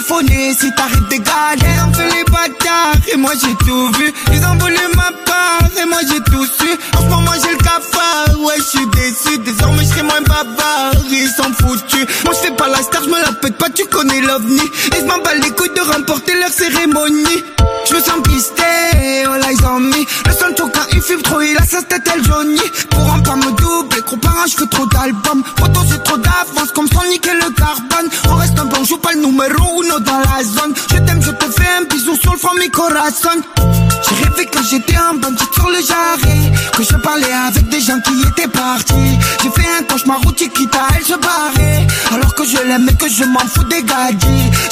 Téléphoner si t'arrives des galères? Ils ont fait les bâtards et moi j'ai tout vu. Ils ont volé ma part et moi j'ai tout su. En ce moment j'ai le cafard, ouais je suis déçu. Désormais je serai moins bavard, ils sont foutus. Moi je pas la star, je me la pète pas, tu connais l'ovni. Je m'en bats les couilles de remporter leur cérémonie. Je me sens pisté, all eyes on me. Le son quand il fume trop, il a sa tête elle Johnny. Pour un pas me doubler, gros parent, je fais trop d'albums. Photo j'ai trop d'avance, comme son nickel le carbone. On reste un bon, joue pas le numéro dans la zone. Je t'aime, je te fais un bisou sur le front, mi corazon. J'ai rêvé que j'étais un bandit sur le jarret. Que je parlais avec des gens qui étaient partis. J'ai fait un cauchemar où quitte à elle se barrer Alors que je l'aime et que je m'en fous des gadgets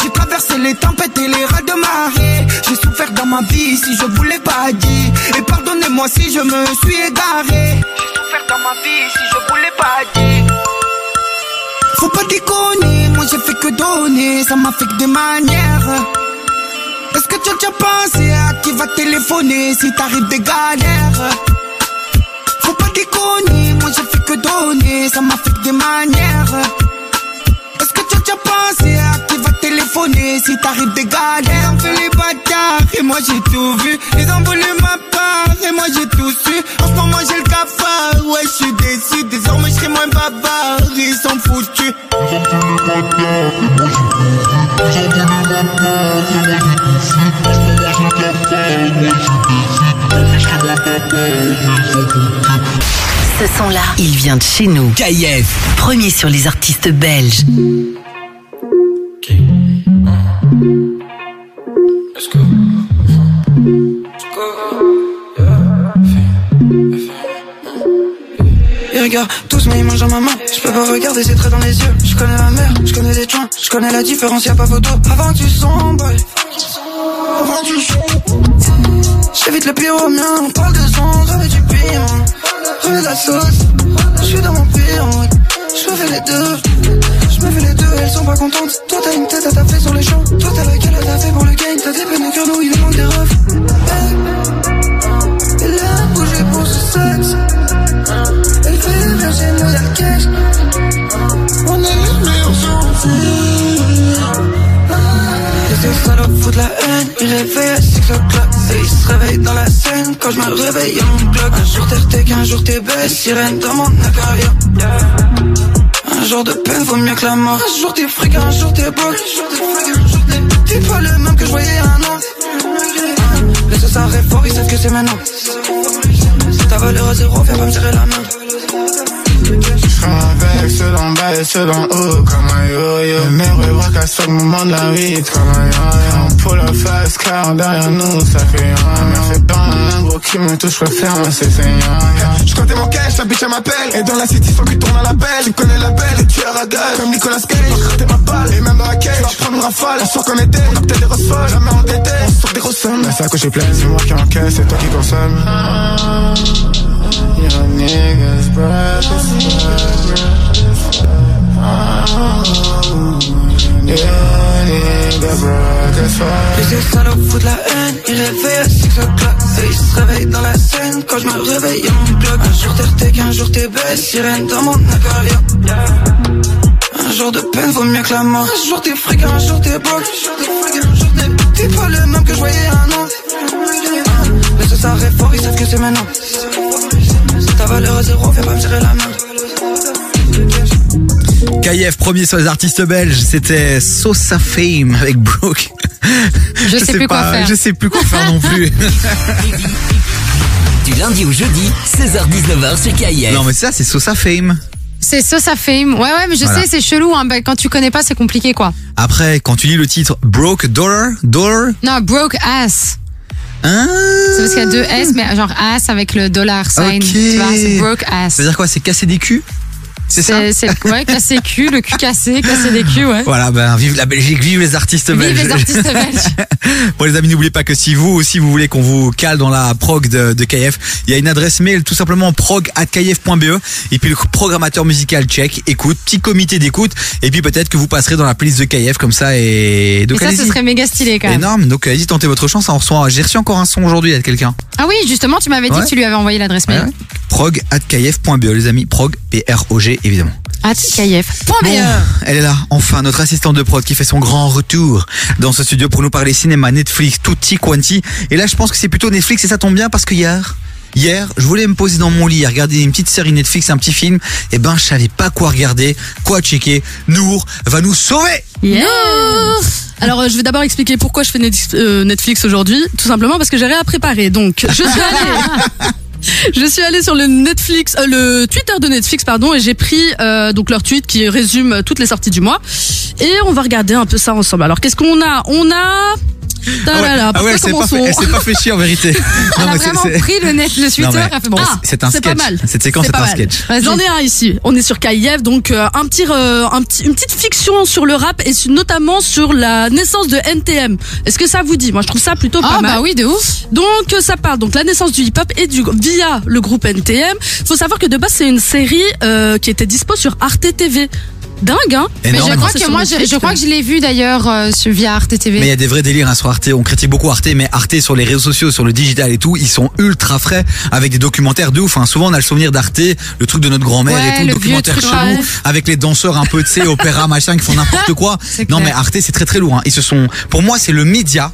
J'ai traversé les tempêtes et les rats de marée. J'ai souffert dans ma vie si je voulais pas dire Et pardonnez-moi si je me suis égaré. J'ai souffert dans ma vie si je voulais pas dire Faut pas déconner, moi j'ai fait que donner. Ça m'a fait que des manières. Est-ce que tu as déjà pensé à qui va téléphoner si t'arrives des galères? Faut pas déconner, moi j'ai fait que donner, ça m'a fait que des manières. Est-ce que tu as déjà pensé à qui si t'arrives des galères Ils ont fait les bâtards et moi j'ai tout vu. Ils ont volé ma part et moi j'ai tout su. En ce moment j'ai le cafard, ouais je suis déçu. Désormais je serai moins bavard, ils sont foutus. Ils ont et moi j'ai tout vu. Ils ont volé ma part et moi j'ai tout su. En ce moment j'ai le cafard moi je suis déçu. Désormais je serai moins bavard, ils sont foutus. Ce son-là, il vient de chez nous. KIF. Premier sur les artistes belges. Let's. Et regarde, tous mes mangent à ma main. Je peux pas regarder ses traits dans les yeux. Je connais la mer, je connais les joints. Je connais la différence, y'a pas photo. Avant tu sombre, avant tu. J'évite le pire au mien, on parle de son, avec du piment. Remets de la sauce, je suis dans mon pire. Je fais les deux, je me fais les deux, elles sont pas contentes. Toi t'as une tête à taper sur les champs. Toi t'as laquelle à taper pour le gain. T'as des peines nous il nous manque des refs. Elle a bougé pour ce sexe. Elle fait nous la caisse. On est les meilleurs ces salopes foutent la haine, ils réveillent à 6 o'clock Et ils se réveillent dans la scène quand je me réveille y'a mon Un jour t'es RT, qu'un jour t'es belle, sirène dans mon acarium. Un jour de peine vaut mieux que la mort. Un jour t'es fric, un jour t'es beau T'es pas le même que je voyais il un an. Laisse ça rêve fort, ils savent que c'est maintenant. Ta valeur zéro, viens pas me serrer la main avec ceux d'en bas et ceux d'en haut comme un yo-yo. Meilleur bras qu'à chaque moment de la vie comme un yo-yo. On pull la face car derrière nous ça fait un Mais c'est pas un gros qui me touche, je préfère me c'est Je comptais mon cash, la bitch elle m'appelle. Et dans la city son cul tourne à la belle Tu connais la belle et tu es radal Comme Nicolas Cage, raté ma balle Et même dans la cage, une rafale Un soir qu'on était, on a peut-être des roses Jamais on était, on sort des grosses sommes. Mais ça que j'ai plein, c'est moi qui encaisse, c'est toi qui consomme Ces salopes foutent la haine, ils réveillent à 6 o'clock. Et ils se réveillent dans la scène quand je me réveille y'a mon bloc. Un jour t'es RT, qu'un jour t'es belle, sirène dans mon aquarium Un jour de peine vaut mieux que la mort. Un jour t'es fric, un jour t'es beau T'es pas le même que je voyais un an. Laisse ça rêve fort, ils savent que c'est maintenant Ta valeur à zéro, viens pas me tirer la main KF premier sur les artistes belges, c'était Sosa Fame avec Brooke. Je sais plus quoi pas, faire. Je sais plus quoi faire non plus. Du lundi au jeudi, 16h-19h sur KIF. non mais ça c'est Sosa Fame. C'est Sosa Fame. Ouais, ouais, mais je Voilà. sais, c'est chelou. Hein. Bah, quand tu connais pas, c'est compliqué, quoi. Après quand tu lis le titre Broke Dollar, Dollar, Non, broke ass. Hein C'est parce qu'il y a deux S, mais genre ass avec le dollar sign. Ok. Tu vois, c'est broke ass. Ça veut dire quoi C'est casser des culs? C'est ça C'est, ouais, casser cul, le cul cassé, casser des culs, ouais. Voilà, ben vive la Belgique, vive les artistes Vive belges. les artistes belges. bon les amis, n'oubliez pas que si vous aussi vous voulez qu'on vous cale dans la prog de, de KF, il y a une adresse mail tout simplement prog@kf.be et puis le programmateur musical check, écoute, petit comité d'écoute et puis peut-être que vous passerez dans la playlist de KF comme ça et donc Et ça, ce serait méga stylé, quand même. Énorme, donc allez-y tentez votre chance, on reçoit. J'ai reçu encore un son aujourd'hui de quelqu'un. Ah oui, justement, tu m'avais dit Ouais. que tu lui avais envoyé l'adresse mail. prog@kf.be E, les amis, prog P R O G évidemment. At KF. Point Bon, BE. elle est là, enfin, notre assistante de prod qui fait son grand retour dans ce studio pour nous parler cinéma, Netflix, tutti quanti. Et là, je pense que c'est plutôt Netflix et ça tombe bien parce que hier, hier, je voulais me poser dans mon lit, et regarder une petite série Netflix, un petit film. Et ben, je savais pas quoi regarder, quoi checker. Nour va nous sauver! Yeah Alors, euh, je vais d'abord expliquer pourquoi je fais Net- euh, Netflix aujourd'hui. Tout simplement parce que j'ai rien à préparer. Donc, je suis allée. Je suis allée sur le Netflix, euh, le Twitter de Netflix, pardon, et j'ai pris euh, donc leur tweet qui résume toutes les sorties du mois. Et on va regarder un peu ça ensemble. Alors, qu'est-ce qu'on a? On a. Ah ouais, ah ouais, elle s'est pas, pas fait chier en vérité. Elle a vraiment pris le net, le Non, Twitter, mais elle a fait bon. c'est- c'est un c'est pas sketch. mal. Cette séquence C'est est un mal. sketch. J'en ai un ici. On est sur KIF, donc euh, un petit, euh, un petit, une petite fiction sur le rap et sur- notamment sur la naissance de NTM. Est-ce que ça vous dit? Moi, je trouve ça plutôt pas Ah, mal. bah oui, de ouf. Donc euh, ça parle donc la naissance du hip-hop et du via le groupe NTM. Faut savoir que de base c'est une série euh, qui était dispo sur Arte TV. Dingue, hein Mais je crois que moi, je, crois quoi. que je l'ai vu d'ailleurs euh, sur- via Arte TV. Mais il y a des vrais délires hein, sur Arte. On critique beaucoup Arte, mais Arte sur les réseaux sociaux, sur le digital et tout, ils sont ultra frais avec des documentaires de ouf. Hein. Souvent, on a le souvenir d'Arte, le truc de notre grand-mère Ouais, et tout, le documentaire vieux truc, chelou ouais. avec les danseurs un peu, tu sais, opéra machin qui font n'importe quoi. C'est Non, clair. mais Arte, c'est très très lourd. Hein. Ils se sont, pour moi, c'est le média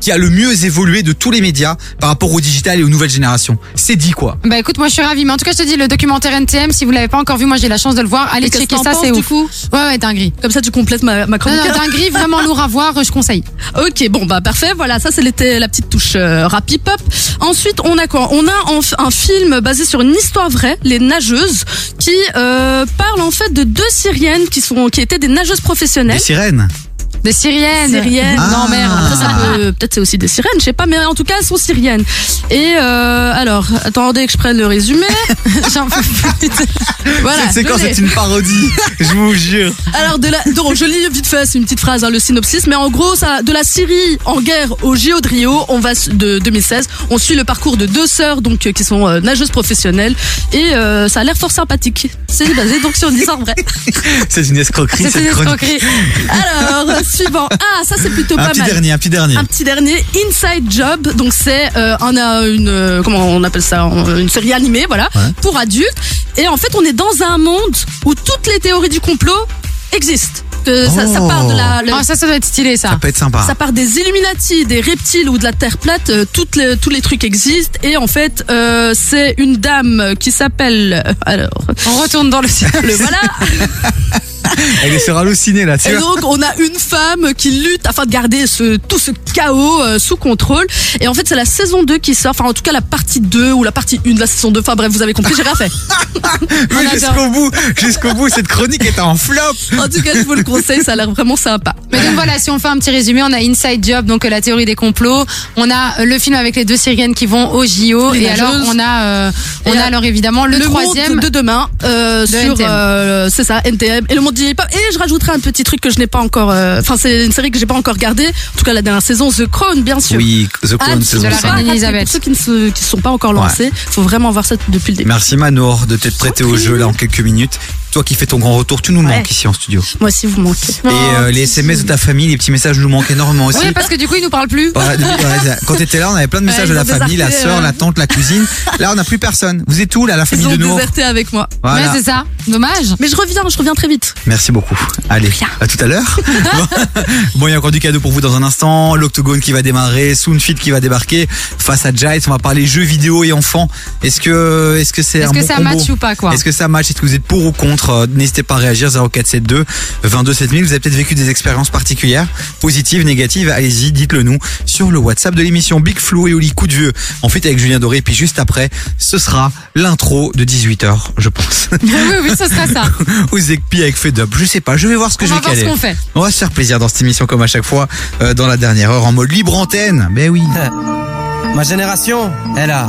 qui a le mieux évolué de tous les médias par rapport au digital et aux nouvelles générations. C'est dit quoi. Bah écoute, moi je suis ravie. Mais en tout cas, je te dis, le documentaire NTM, si vous l'avez pas encore vu, moi j'ai la chance de le voir. Allez checker ça, c'est ouf. coup Ouais, ouais, dinguerie. Comme ça tu complètes ma, ma Non, chronique. non, dinguerie, vraiment lourd à voir, je conseille. Ok, bon bah parfait. Voilà, ça c'était la petite touche euh, hop. Ensuite, on a quoi? On a en- un film basé sur une histoire vraie, les nageuses, qui euh, parle en fait de deux Syriennes qui sont qui étaient des nageuses Des professionnelles. sirènes. Des Syriennes. Syriennes. Non, merde. Après, ça peut- peut-être c'est aussi des sirènes, je sais pas, mais en tout cas, elles sont syriennes. Et euh, alors, attendez que je prenne le résumé. J'en peux plus. Voilà. c'est quand c'est une parodie Je vous jure. Alors de la, donc je lis vite fait, c'est une petite phrase, hein, le synopsis, mais en gros, ça, de la Syrie en guerre au JO de Rio, on va de 2016, on suit le parcours de deux sœurs donc euh, qui sont euh, nageuses professionnelles et euh, ça a l'air fort sympathique. C'est basé donc sur une histoire vraie. C'est une escroquerie. C'est une escroquerie. Alors suivant, ah ça c'est plutôt Un pas petit mal. dernier, un petit dernier. Un petit dernier, Inside Job. Donc c'est euh, on a une euh, comment on appelle ça, une série animée, voilà, pour adultes. Et en fait, on est dans un monde où toutes les théories du complot existent. Que ça, ça part de la. le- Ah, ça, ça doit être stylé, ça. Ça peut être sympa. ça part des Illuminati, des reptiles ou de la Terre plate, euh, toutes les, tous les trucs existent. Et en fait, euh, c'est une dame qui s'appelle. euh, Alors. On retourne dans le ciel. voilà. Elle est sur halluciné là, tu Et vois. donc, on a une femme qui lutte afin de garder ce, tout ce chaos euh, sous contrôle. Et en fait, c'est la saison 2 qui sort. Enfin, en tout cas, la partie 2 ou la partie 1 de la saison 2. Enfin, bref, vous avez compris, j'ai rien fait. Mais jusqu'au bout, jusqu'au bout, cette chronique est en flop. En tout cas, je vous le conseille, ça a l'air vraiment sympa. Mais donc voilà, si on fait un petit résumé, on a Inside Job, donc euh, la théorie des complots. On a euh, le film avec les deux Syriennes qui vont au JO. Les et alors, on a, euh, on Et a alors évidemment le, le troisième. monde de demain euh, de sur NTM. euh, c'est ça NTM et le monde du hip-hop et je rajouterai un petit truc que je n'ai pas encore euh, enfin c'est une série que j'ai pas encore regardée en tout cas la dernière saison The Crown bien sûr Oui, The Crown, Hâte saison de la cinq. reine Elisabeth pour ceux qui ne se, qui sont pas encore lancés faut vraiment voir ça depuis le début Merci Manour de t'être prêté au jeu là en quelques minutes. Toi qui fais ton grand retour, tu nous manques ici en studio. moi aussi vous manquez Et euh, les SMS de ta famille, les petits messages nous manquent énormément aussi. Oui, parce que du coup, il nous parle plus. Ouais, quand t'étais là, on avait plein de messages Ouais, de la ils famille, la sœur, ouais. la tante, la cousine. Là, on n'a plus personne. Vous êtes où là, la famille ils de Nour déserté avec moi Voilà. Ouais, c'est ça. Dommage. mais je reviens je reviens très vite Merci beaucoup. Allez, à tout à l'heure. bon, il y a encore du cadeau pour vous dans un instant. L'Octogone qui va démarrer, Soonfit qui va débarquer face à Giles. On va parler jeux vidéo et enfants. Est-ce que, est-ce que c'est Est-ce un que bon ça combo match ou pas, quoi Est-ce que ça match Est-ce que vous êtes pour ou contre Euh, N'hésitez pas à réagir 0472 22 7000. Vous avez peut-être vécu des expériences particulières, positives, négatives. Allez-y, dites-le nous sur le WhatsApp de l'émission Big Flo et Oli Coup de Vieux. En fait, avec Julien Doré. Puis juste après, ce sera l'intro de 18h, je pense. oui, oui, ce sera ça. Avec Je sais pas, je vais voir ce que On je va vais voir ce caler. qu'on fait. On va se faire plaisir dans cette émission comme à chaque fois, euh, dans la dernière heure, en mode libre antenne. Ben oui. Ma génération, elle a,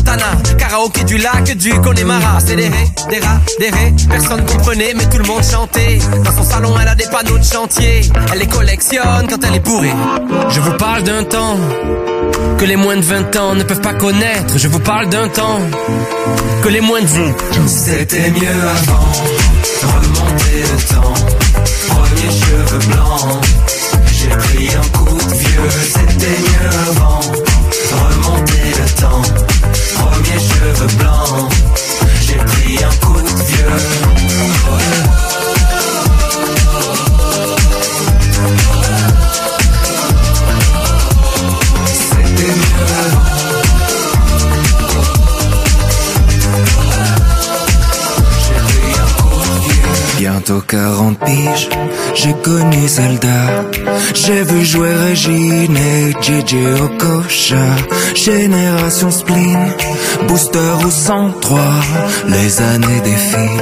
Montana, karaoké du lac du Connemara. C'est des ré, des rats, des ré. Personne comprenait, mais tout le monde chantait. Dans son salon, elle a des panneaux de chantier. Elle les collectionne quand elle est bourrée. Je vous parle d'un temps que les moins de 20 ans ne peuvent pas connaître. Je vous parle d'un temps que les moins de 20 C'était mieux avant, remonter le temps. Premier cheveux blancs, j'ai pris un coup de vieux. C'était mieux avant, remonter le temps. Cheveux blancs, j'ai pris un coup de vieux. Bientôt 40 piges, j'ai connu Zelda. J'ai vu jouer Régine et JJ Okocha. Génération spleen, booster ou 103. Les années défilent,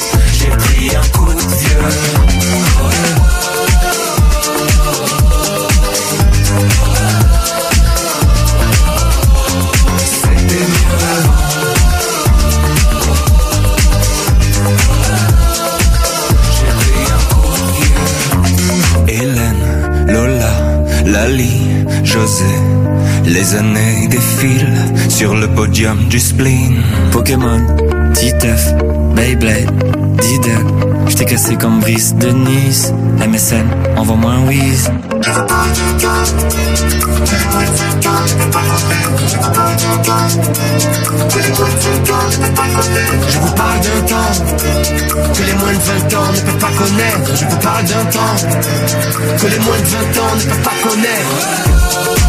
j'ai pris un coup de vieux. José, les années défilent sur le podium du spleen. Pokémon, Titef, Beyblade, Diddle. Je t'ai cassé comme Brice de Nice. MSN, envoie-moi un whiz. Je vous parle d'un temps que les moins de 20 ans ne peuvent pas connaître. Je vous parle d'un temps que les moins de 20 ans ne peuvent pas connaître.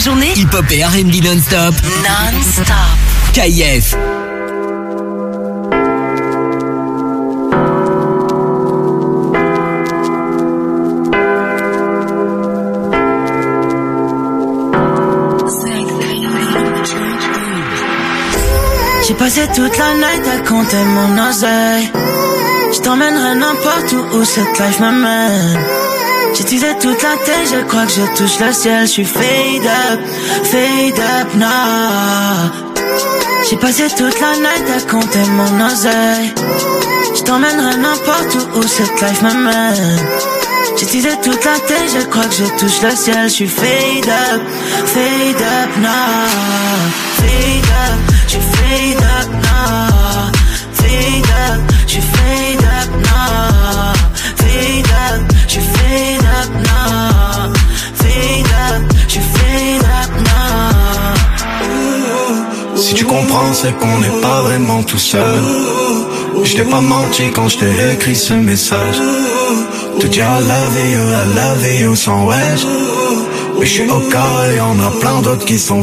La journée, hip-hop et R&B non-stop. Non-stop. KIF. J'ai passé toute la night à compter mon oseille. Je t'emmènerai n'importe où où cette life m'amène. J'utilisais toute la tête, je crois que je touche le ciel. Je suis fade up, fade up now. J'ai passé toute la night à compter mon oseille. Je t'emmènerai n'importe où où cette life m'amène. J'utilisais toute la tête, je crois que je touche le ciel. Je suis fade up, fade up now. Fade up, je suis fade up now. Fade up, je suis fade up now. Fade up, Si tu comprends, c'est qu'on n'est pas vraiment tout seul. Je t'ai pas menti quand je t'ai écrit ce message. Te dire love you, I love you sans wesh. Mais je suis au cas et y'en a plein d'autres qui sont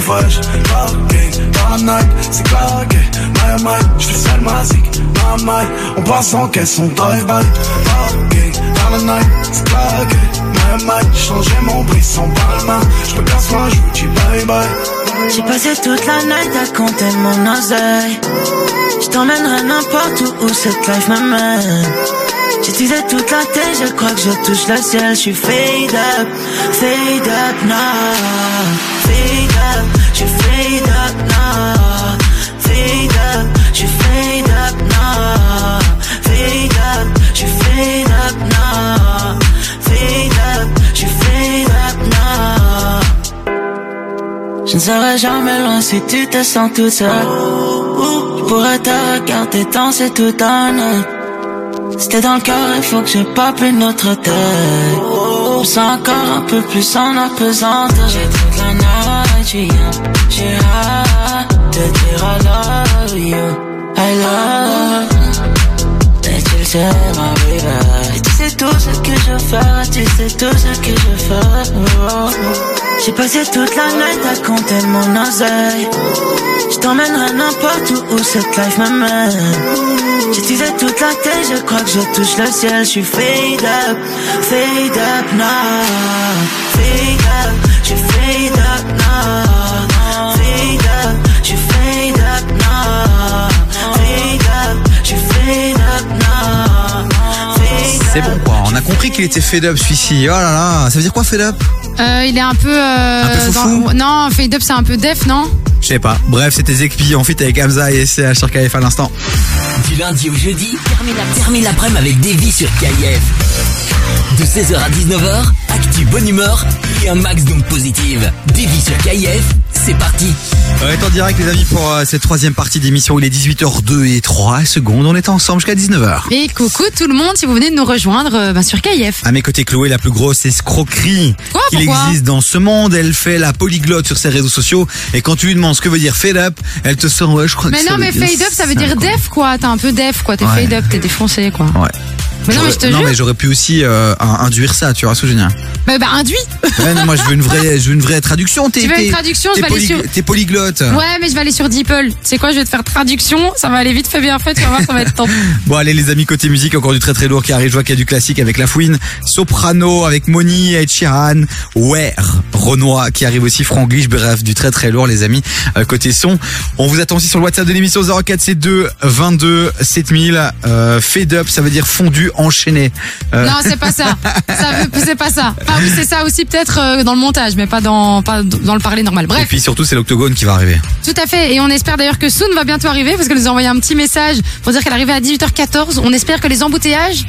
la night, c'est claqué. My my, je fais seul ma zik. My my, on passe en caisse, on drive by. Dans la night, c'est claqué. My my, j'ai changé mon brisson par la main. Je me casse moi, je vous dis bye bye. J'ai passé toute la night à compter mon oseille. Je t'emmènerai n'importe où où cette life m'amène. J'utilisais toute la tête, je crois que je touche le ciel. Je suis fade up, fade up now. Fade up, je suis fade up now. Fade up, je suis fade up now. Fade up, je suis fade up ne serai jamais loin si tu te sens toute seule. Je pourrais te regarder danser la nuit. C'était dans le cœur, il faut que je pape une autre tête. Je sens encore un peu plus en apesanteur. J'ai toute la night, j'ai hâte de dire I love you, I love. Et tu le sais, sais tout ce que je fais, tu sais tout ce que je. Oh. J'ai passé toute la night à compter mon oseille. Je t'emmènerai n'importe où où cette life m'amène. J'utilisais toute la tête, je crois que je touche le ciel. Je suis fade up, fade up now. Fade up, je fade up now. C'est bon quoi, on a compris qu'il était fed up celui-ci. Oh là là, ça veut dire quoi fed up? Euh, il est un peu. Euh, Un peu foufou dans- Non, Fade Up, c'est un peu def, non? Je sais pas. Bref, c'était Zekpi en fit avec Hamza et SCH sur KF à l'instant. Du lundi au jeudi, termine la- termine l'après-midi avec Davy sur KIF. De 16h à 19h, actu bonne humeur et un max d'ondes positives. Davy sur KIF, c'est parti. On est en direct les amis pour euh, cette troisième partie d'émission. Il est 18h02 et 3 secondes. On est ensemble jusqu'à 19h. Et coucou tout le monde, si vous venez de nous rejoindre euh, bah, sur KIF. À mes côtés, Chloé, la plus grosse escroquerie Quoi, qu'il pourquoi existe dans ce monde. Elle fait la polyglotte sur ses réseaux sociaux. Et quand tu lui demandes ce que veut dire fed up, elle te sort, ouais, je crois Mais que ça non, veut mais dire Fade Up, ça veut dire def, quoi. T'es un peu def, quoi. T'es Ouais. Fade Up, t'es défoncé, quoi. Ouais. Mais non, mais J'aurais- je te non, jure. mais j'aurais pu aussi euh, un- induire ça, tu vois ce que je veux dire. Bah, bah, induit. Ouais, non, moi, je veux une vraie, je veux une vraie traduction. T'es, Tu veux une t'es- traduction, t'es je vais aller sur- T'es polyglotte. Ouais, mais je vais aller sur Deeple. Tu sais quoi, je vais te faire traduction. Ça va aller vite, fais bien fait, tu vas voir, ça va être top. Bon allez les amis côté musique encore du très très lourd qui arrive, je vois qu'il y a du classique avec La Fouine, Soprano avec Moni, Ed Sheeran, Where, Renoir qui arrive aussi, Franglish, bref, du très très lourd les amis, euh, côté son. On vous attend aussi sur le WhatsApp de l'émission 0472 22 7000. Euh, fade up, ça veut dire fondu, enchaîné. Euh, Non, c'est pas ça. c'est pas ça. Enfin oui, c'est ça aussi peut-être euh, dans le montage, mais pas dans pas dans le parler normal. Et Bref, puis surtout, c'est l'octogone qui va arriver. tout à fait. Et on espère d'ailleurs que Soon va bientôt arriver parce qu'elle nous a envoyé un petit message pour dire qu'elle arrivait à 18h14. On espère que les embouteillages,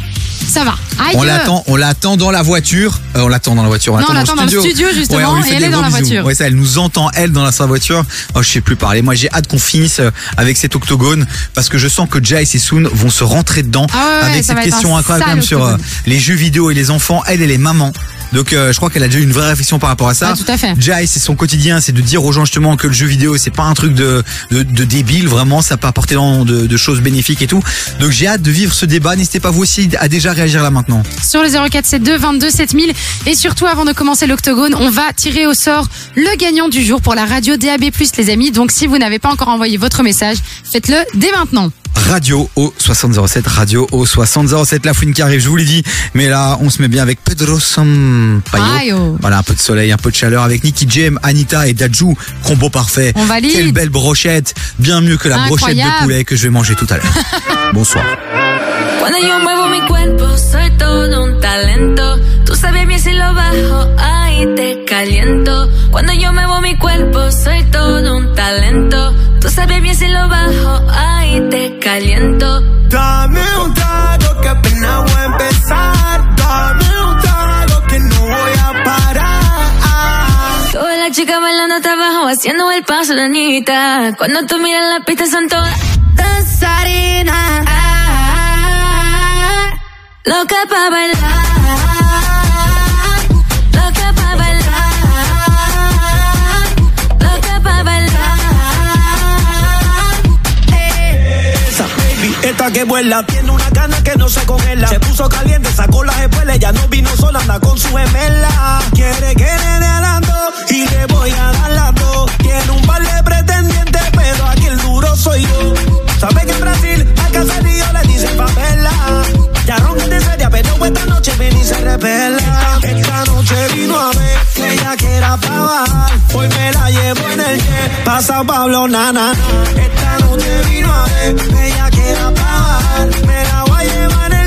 ça va. Aïe. On l'attend, on l'attend dans la voiture. Euh, on l'attend dans la voiture. Non, on l'attend dans le studio, justement, lui et elle est dans la bisous. voiture. Ouais, ça, elle nous entend elle dans la sa voiture. Oh, je sais plus parler. Moi, j'ai hâte qu'on finisse avec cet octogone parce que je sens que Jace et Soon vont se rentrer dedans Ah ouais, ouais, avec cette question incroyable quand même sur euh, les jeux vidéo et les enfants. Elle et les mamans. Donc euh, je crois qu'elle a déjà eu une vraie réflexion par rapport à ça. Ah, tout à fait. Jace, c'est son quotidien, c'est de dire aux gens justement que le jeu vidéo c'est pas un truc de, de, de débile, vraiment ça peut apporter de, de choses bénéfiques et tout. Donc j'ai hâte de vivre ce débat. N'hésitez pas vous aussi à déjà réagir là maintenant. sur le 0472 22 7000 et surtout avant de commencer l'octogone on va tirer au sort le gagnant du jour pour la radio DAB+ les amis donc si vous n'avez pas encore envoyé votre message faites-le dès maintenant Radio au 6007, radio au 6007, la fouine qui arrive, je vous l'ai dit. Mais là, on se met bien avec Pedro Sampaio. Payo. Voilà, un peu de soleil, un peu de chaleur avec Nicky Jam, Anita et Dajou. Combo parfait. On valide. Quelle belle brochette. Bien mieux que la brochette de poulet que je vais manger tout à l'heure. Bonsoir. Cuando yo muevo mi cuerpo, soy todo un talento. Tú sabes bien si lo bajo, ahí te caliento. Cuando yo muevo mi cuerpo, soy todo un talento. Tú sabes bien si lo bajo, ahí te caliento. Dame un trago que apenas voy a empezar. Dame un trago que no voy a parar. Todas las chicas bailando hasta abajo, haciendo el paso de Anita. Cuando tú miras la pista son todas danzarinas. Loca pa' bailar. Esta que vuela, tiene una gana que no se congela. Se puso caliente, sacó las espuelas, ya no vino sola, anda con su gemela. Quiere que le dé y le voy a dar las dos. Tiene un par de pretendientes, pero aquí el duro soy yo. Sabe que en Brasil al caserío le dicen favela. Ya ronca de pero esta noche ven y se revela. Esta noche vino a ver que ella quiera pa' bajar. Hoy me la llevo en el jet, pasa Pablo Nana. Esta noche vino a ver que ella quiera pa' bajar. Me la voy a llevar en.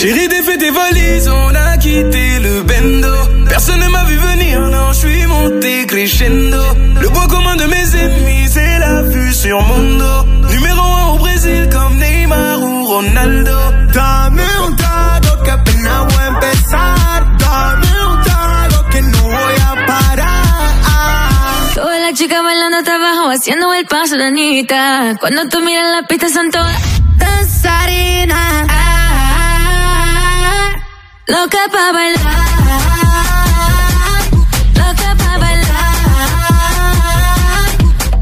Chérie, défais tes valises, on a quitté le bendo. Personne ne m'a vu venir, non, je suis monté crescendo. Le point commun de mes ennemis, c'est la vue sur mon dos. Numéro 1 au Brésil, comme Neymar ou Ronaldo. Dame un trago que apenas voy a empezar. Dame un trago que no voy a parar. Todas las chicas bailando hasta abajo, haciendo el paso de Anita. Cuando tú miras la pista son todas danzarinas. Loca pa' bailar. Loca pa' bailar.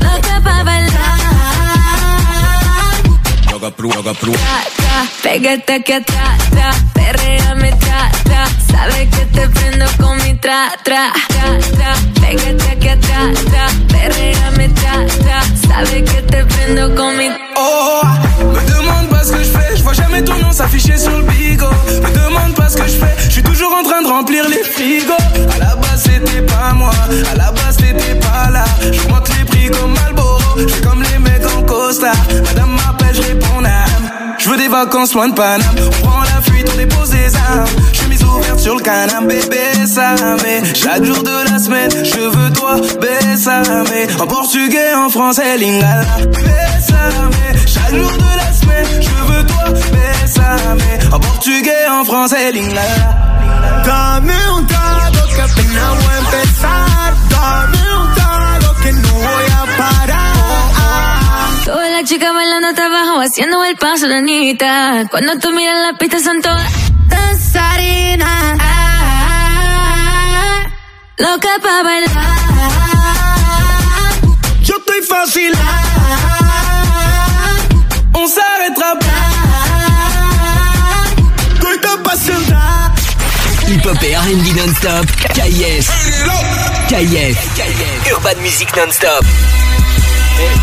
Loca pa' bailar. Tra, tra, Pégate aquí atrás, tra, perréame, tra, tra. Sabes que te prendo con mi tra, tra, tra, tra. Pégate aquí atrás, tra, perréame, tra, tra. Sabes que te prendo con mi Oh, me demande pas ce que je fais, je vois jamais ton nom s'afficher sur le bigot. Me demande à la base t'étais pas là. Je monte les prix comme Malboro, je suis comme les mecs en Costa. Madame m'appelle, je réponds âme. Je veux des vacances loin de Paname. On prend la fuite, on dépose des armes. Chemise ouverte sur le canapé, bébé, ça mais Chaque jour de la semaine, je veux toi, bésame. En portugais, en français, lingala. Bésame. Chaque jour de la semaine, je veux toi, bésame. En portugais, en français, lingala. Dame un trago que apenas voy a empezar. Dame un trago que no voy a parar. Todas las chicas bailando hasta abajo, haciendo el paso de Anita. Cuando tú miras la pista son todas danzarinas. Loca pa' bailar. Yo estoy fácil. On s'arrêtera Estoy tan apasionada. Hip-hop et R&B non-stop. KIF. KIF. Urban Music non-stop. Hey,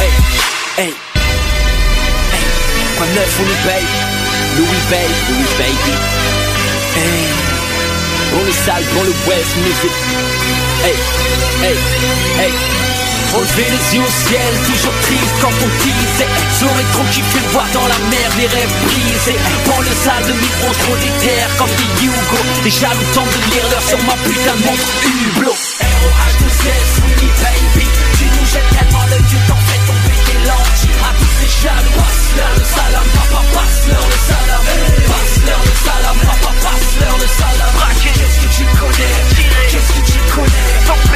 hey, hey. Quoi de neuf, on nous paye? Louis paye, Louis baby. Hey. Dans le sale, dans le West Music. Hey, hey, hey. Relever les yeux au ciel, toujours triste quand on tease J'aurais trop kiffé le voir dans la mer, les rêves brisés. Dans le sale de micro, trop déterre comme des Hugo Les jaloux tentent de lire l'heure sur ma putain de montre Hublot. R.O.H.2.S, oui baby. Tu nous jettes tellement l'œil, tu t'en fais tomber tes lentilles À tous ces jaloux, passe-leur le salam Papa, passe-leur le salam. Passe-leur le salam, papa, passe-leur le salam. Qu'est-ce que tu connais? Qu'est-ce que tu connais?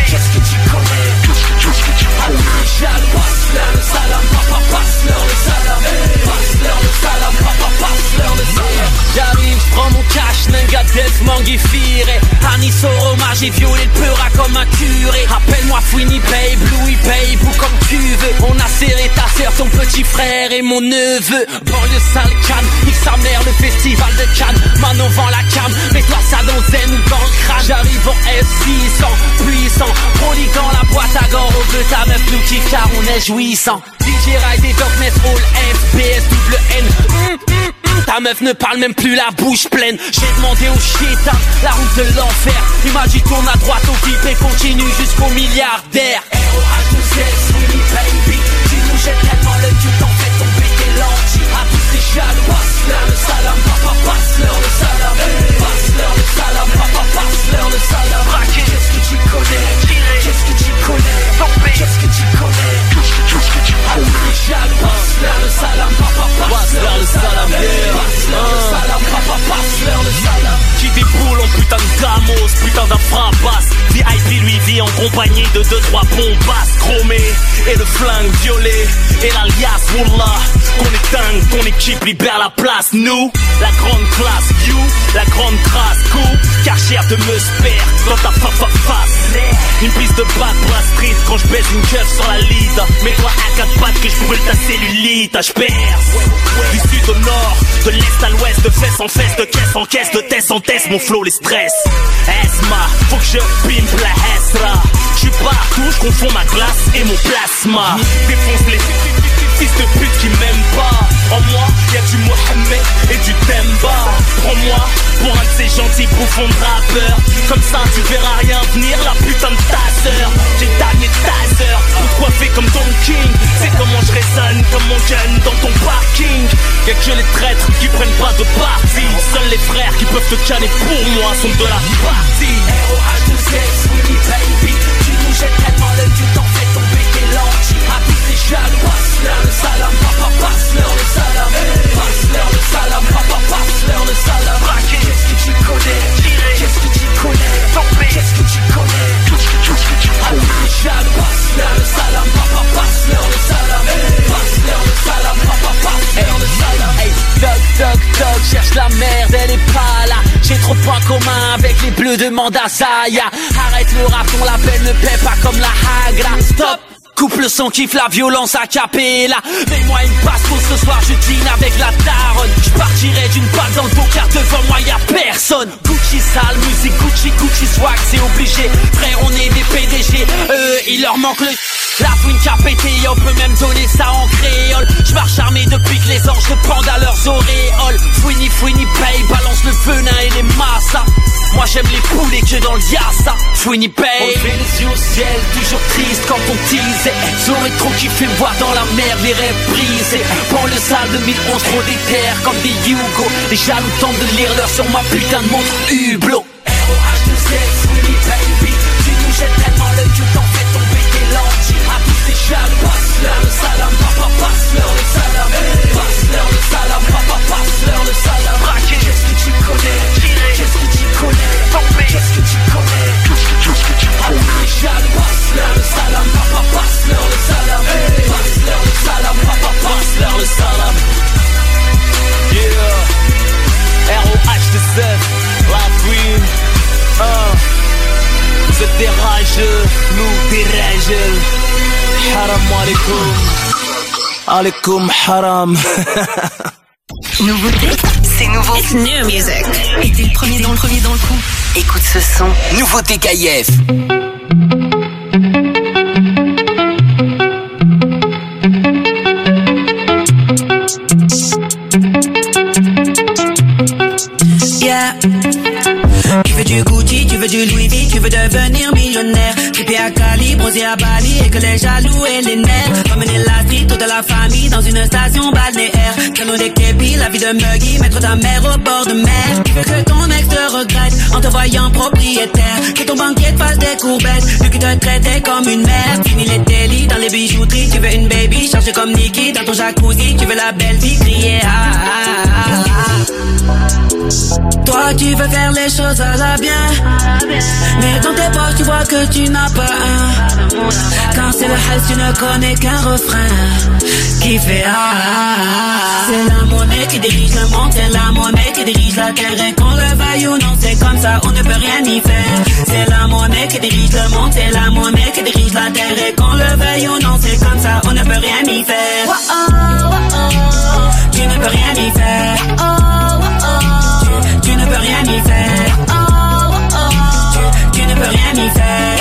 Qu'est-ce que tu connais? Qu'est-ce que tu connais Jaloux, passe-leur le salam. Papa, passe-leur le salam J'arrive, prends mon cash, Nenga Death, Mangi Fire Anis au Roma, j'ai violé le peura comme un curé. Appelle-moi Fouini Babe, Louis Babe ou comme tu veux. On a serré ta sœur, ton petit frère et mon neveu. Banlieue sale canne, nique sa mère, le festival de Cannes. Manon vend la cam, mets-toi ça dans zen ou dans le crâne. J'arrive en S600, puissant Prolique dans la boîte à gants, au bleu ta meuf nous car on est jouissant. DJ Ride et Darkness All FPS double N. Hum, hum, Ta meuf ne parle même plus la bouche pleine. J'ai demandé au chétan la route de l'enfer. Il m'a dit tourne à droite au VIP et continue jusqu'au milliardaire. R.O.H.2.S, oui baby. Tu nous jettes tellement l'œil tu t'en fais tomber tes lentilles. À tous ces jaloux Passe-leur le salam, papa passe-leur le salam. Passe-leur le salam, papa passe-leur le salam. Qu'est-ce que tu connais? Qu'est-ce que tu connais? Qu'est-ce que tu connais? Qu'est-ce que tu connais Jaloux le salam, papa passe-leur le salam Passe-leur le salam, papa le Déboule en putain de gamos, putain d'infrabasse VIP lui vit en compagnie de deux trois bombasses chromées Et le flingue violet et l'alias Wallah. Qu'on est dingue, ton équipe libère la place Nous, la grande classe You, la grande trace Coup, cachère de meusper dans ta fa fa face. Une piste de batte pour la quand je baise une keuf sur la lead Mets-toi à quatre pattes que je brûle ta cellulite Je Du sud au nord, de l'est à l'ouest De fesse en fesse, de caisse en caisse, de test en test Mon flow les stress. Esma, faut que je pimpe la Hesra. J'suis partout, j'confonds ma glace et mon plasma. Défonce les fils de pute qui m'aiment pas. En moi, y'a du Mohamed et du Temba Prends-moi pour un de ces gentils bouffons de rappeurs. Comme ça tu verras rien venir, la putain de ta sœur. J'ai damné ta sœur, pour comme Don King. C'est comment je résonne comme mon gun dans ton parking. Y'a que les traîtres qui prennent pas de parti. Seuls les frères qui peuvent te canner pour moi sont de la partie. R.O.H.2.S, oui baby. Tu nous jettes tellement l'œil, tu t'en fais passe-leur le salam Papa passe-leur le salam Passe-leur le salam, papa passe-leur le salam Qu'est-ce que tu connais? Qu'est-ce que tu connais Qu'est-ce que tu connais Qu'est-ce que tu jaloux, passe-leur le salam Papa passe-leur le salam Passe-leur le salam, papa passe-leur le salam toc toc toc, cherche la merde, elle est pas là. J'ai trop de points communs avec les bleus de Mandazaya Arrête le rap, ton label ne paie pas comme la Hagra. Stop Coupe le son, kiffe la violence à capella Mets-moi une passe pour ce soir, je dîne avec la daronne. Je partirai d'une balle dans le car devant moi y a personne. Gucci sale, musique Gucci, Gucci swag, c'est obligé. Frère, on est des PDG, eux, il leur manque le... La fouine qui a pété, on peut même donner ça en créole. Je marche armé depuis que les anges te pendent à leurs auréoles. Fouini, fouini, paye, balance le venin et les massas Moi j'aime les poulets que dans le yassa. Fouini, paye On fait les yeux au ciel, toujours triste quand on tease. J'aurais trop kiffé voir dans la mer, les rêves brisés. Prends le sale 2011, trop déterre comme des Hugo. Les jaloux tentent de lire l'heure sur ma putain de montre Hublot Alaikum haram Nouveauté, c'est nouveau. It's new music. Et t'es le premier dans le premier dans le coup. Écoute ce son. Nouveauté KIF. Yeah. Tu veux du Gucci, tu veux du Louis V, tu veux devenir millionnaire. Trippé à Cali, bronzé à Bali et que les jaloux et les nerfs. La toute la famille dans une station balnéaire. Canon des képis, la vie de muggy, mettre ta mère au bord de mer. Tu veux que ton ex te regrette en te voyant propriétaire? Que ton banquier te fasse des courbettes, vu qu'il te traitait comme une mère. Fini les délits dans les bijouteries, tu veux une baby, chargée comme Nikki dans ton jacuzzi. Tu veux la belle vie, crier ah, ah, ah, ah. Toi tu veux faire les choses à la bien. Mais dans tes poches tu vois que tu n'as pas un. Quand c'est le hell tu ne connais qu'un refrain Qui fait ah, ah, ah. C'est la monnaie qui dirige le monde C'est la monnaie qui dirige la terre Et qu'on le veuille ou non. C'est comme ça on ne peut rien y faire. C'est la monnaie qui dirige le monde C'est la monnaie qui dirige la terre Et qu'on le veuille ou non. C'est comme ça on ne peut rien y faire. Tu ne peux rien y faire tu, ne peux rien y faire. Tu, tu ne peux rien y faire.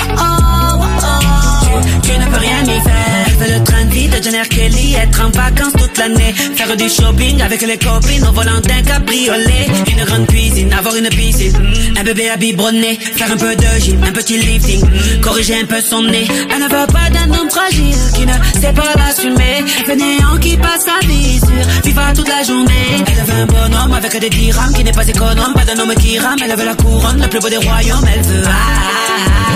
Tu, tu ne peux rien y faire. De Jenner Kelly, être en vacances toute l'année, faire du shopping avec les copines au volant d'un cabriolet, une grande cuisine, avoir une piscine, un bébé à biberonner, faire un peu de gym, un petit lifting, corriger un peu son nez. Elle ne veut pas d'un homme fragile qui ne sait pas l'assumer, fainéant qui passe sa vie sur FIFA toute la journée. Elle veut un bonhomme avec des dirhams qui n'est pas économe, pas d'un homme qui rame, elle veut la couronne, le plus beau des royaumes, elle veut. ah, ah, ah.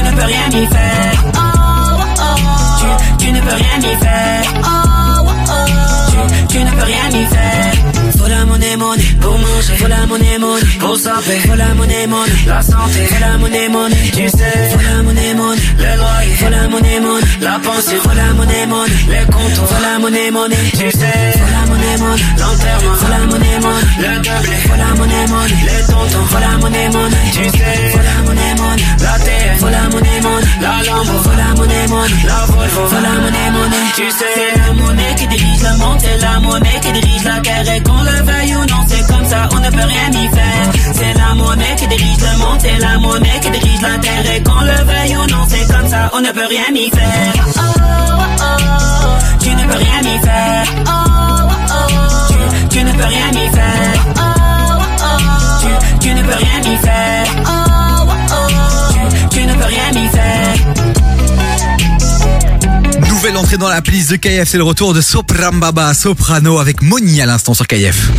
tu, ne peux rien y faire. Tu, tu ne peux rien y faire. Tu, tu ne peux rien y faire. La monnaie, monnaie pour manger. La monnaie, monnaie pour. Faut la monnaie, monnaie la santé. La monnaie, monnaie tu sais. La monnaie, monnaie le loyer. La monnaie, monnaie la. Faut la monnaie, monnaie les comptes. La monnaie, monnaie tu sais. La monnaie, l'enterrement. La monnaie, le doublé. Faut la monnaie, les tontons. Faut la monnaie, tu sais. Faut la monnaie, la terre. Faut la monnaie, la lampe. Faut la monnaie, la Volvo. Faut la monnaie, tu sais. C'est la monnaie qui dirige le monde. C'est la monnaie qui dirige la guerre. Et qu'on le veuille ou non, c'est comme ça, on ne peut rien y faire. C'est la monnaie qui dirige le monde. C'est la monnaie qui dirige la terre. Et qu'on le veuille ou non, c'est comme ça, on ne peut rien y faire. Tu ne peux rien y faire. Tu, tu ne peux rien y faire. Tu, tu ne peux rien y faire. Tu, tu ne peux rien y faire. Nouvelle entrée dans la playlist de KF, c'est le retour de Soprambaba Soprano avec Moni à l'instant sur KF.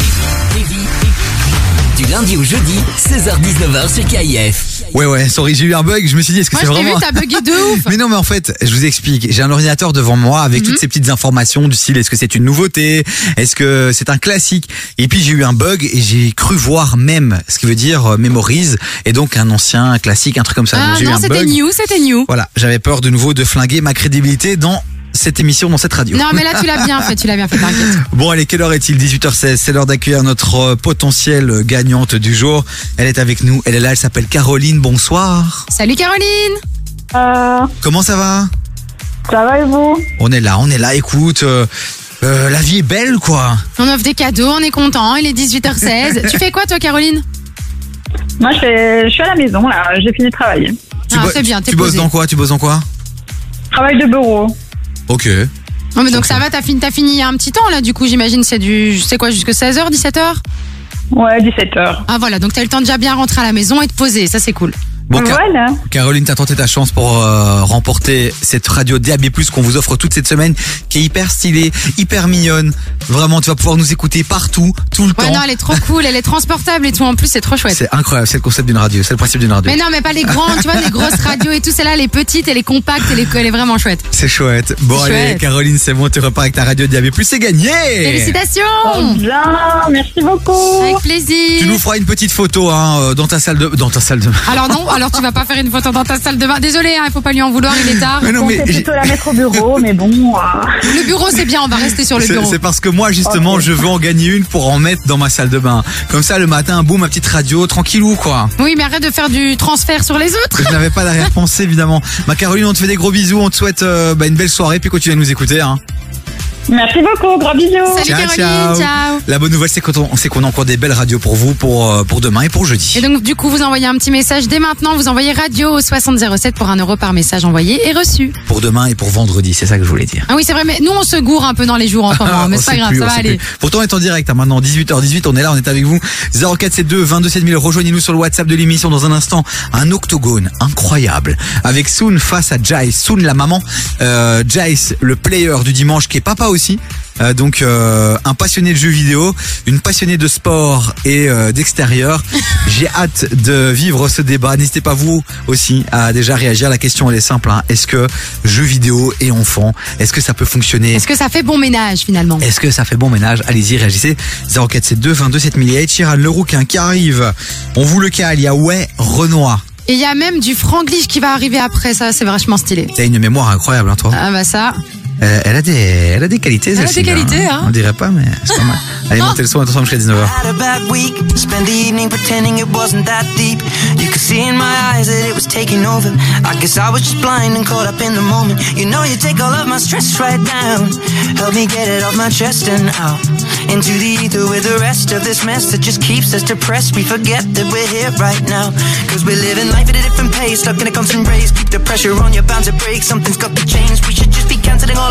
Du lundi au jeudi, 16h-19h sur KIF. Ouais ouais, sorry, j'ai eu un bug, je me suis dit est-ce que Moi, c'est je t'ai vraiment vu, t'as bugué de ouf. Mais non mais en fait, je vous explique, j'ai un ordinateur devant moi avec toutes ces petites informations du style est-ce que c'est une nouveauté, est-ce que c'est un classique? Et puis j'ai eu un bug et j'ai cru voir même ce qui veut dire euh, mémorise et donc un ancien un classique, un truc comme ça. Ah non, c'était new, c'était new. Voilà, j'avais peur de nouveau de flinguer ma crédibilité dans cette émission, dans cette radio. Non, mais là, tu l'as bien fait, tu l'as bien fait, t'inquiète. Bon, allez, quelle heure est-il? 18h16. C'est l'heure d'accueillir notre euh, potentielle gagnante du jour. Elle est avec nous. Elle est là. Elle s'appelle Caroline. Bonsoir. Salut Caroline. Comment ça va? Ça va et vous? On est là, on est là. Écoute, euh, euh, la vie est belle, quoi. On offre des cadeaux, on est content, il est 18h16. tu fais quoi toi Caroline? Moi, je, fais- je suis à la maison, là. J'ai fini de travailler. Tu Ah, bo- c'est bien, t'es Tu bosses dans quoi? Tu bosses dans quoi? Travail de bureau. Ok. Non mais donc ça va, t'as fini, t'as fini il y a un petit temps là du coup j'imagine c'est du, c'est quoi jusque 16h, 17h Ouais, 17h. Ah voilà, donc t'as eu le temps de déjà bien rentrer à la maison et te poser, ça c'est cool. Bon, Car- Caroline, t'as tenté ta chance pour euh, remporter cette radio DAB+, qu'on vous offre toute cette semaine, qui est hyper stylée, hyper mignonne. Vraiment, tu vas pouvoir nous écouter partout, tout le Ouais temps. non, elle est trop cool, elle est transportable et tout en plus, c'est trop chouette. C'est incroyable, c'est le concept d'une radio, c'est le principe d'une radio. Mais non, mais pas les grandes, tu vois, les grosses radios et tout, celle-là, les petites, elle est compacte, elle est, elle est vraiment chouette. C'est chouette. Bon, allez, chouette. Caroline, c'est bon, tu repars avec ta radio DAB+, c'est gagné Félicitations Bien, merci beaucoup Avec plaisir Tu nous feras une petite photo hein, euh, dans ta salle de... Dans ta salle de... Alors non, alors tu vas pas faire une photo dans ta salle de bain. Désolé, hein, il faut pas lui en vouloir, il est tard. Mais non, On mais plutôt la mettre au bureau, mais bon. euh, Le bureau, c'est bien, on va rester sur le bureau. c'est parce que moi justement je veux en gagner une pour en mettre dans ma salle de bain. Comme ça le matin, boum, ma petite radio, tranquillou quoi. Oui, mais arrête de faire du transfert sur les autres. Je n'avais pas d'arrière-pensée évidemment. Ma Caroline, on te fait des gros bisous, on te souhaite euh, bah, une belle soirée puis continue à nous écouter. Hein. Merci beaucoup, gros bisous. Salut Caroline, ciao. La bonne nouvelle c'est qu'on c'est qu'on a encore des belles radios pour vous pour euh, pour demain et pour jeudi. Et donc, du coup, vous envoyez un petit message dès maintenant. Vous envoyez radio au 6007 pour un euro par message envoyé et reçu. Pour demain et pour vendredi, c'est ça que je voulais dire. Ah oui, c'est vrai, mais nous, on se gourre un peu dans les jours en ce moment. Mais c'est pas grave, plus, ça va aller. plus. Pourtant, on est en direct. hein, maintenant, 18h18, on est là, on est avec vous. 0472 22 7000. Rejoignez-nous sur le WhatsApp de l'émission dans un instant. Un octogone incroyable avec Soon face à Jace. Soon, la maman. Euh, Jace, le player du dimanche, qui est papa aussi. Euh, donc euh, un passionné de jeux vidéo, une passionnée de sport et euh, d'extérieur. J'ai hâte de vivre ce débat. N'hésitez pas vous aussi à déjà réagir. La question elle est simple. hein. Est-ce que jeux vidéo et enfants, est-ce que ça peut fonctionner? Est-ce que ça fait bon ménage finalement? Est-ce que ça fait bon ménage? Allez-y, réagissez. 0472 22 7000. Il y a Ed Sheeran, le rouquin qui arrive. On vous le cale. Il y a Ouais, Renoir. Et il y a même du franglish qui va arriver après, ça, c'est vachement stylé. T'as une mémoire incroyable, hein, toi. Ah bah ça. Euh, elle, a des, elle a des qualités, Elle a des qualités, hein. On dirait pas, mais c'est pas mal. Allez, montez le son, attention jusqu'à 19h. had a bad week. Spent the evening pretending it wasn't that deep. You could see in my eyes that it was taking over. I guess I was just blind and caught up in the moment. You know, you take all of my stress right down. Help me get it off my chest and out. Into the ether with the rest of this mess that just keeps us depressed. We forget that we're here right now. Cause we're living life at a different pace, stuck in a constant race. Keep the pressure on, you're bound to break. Something's got to change. We should just be canceling all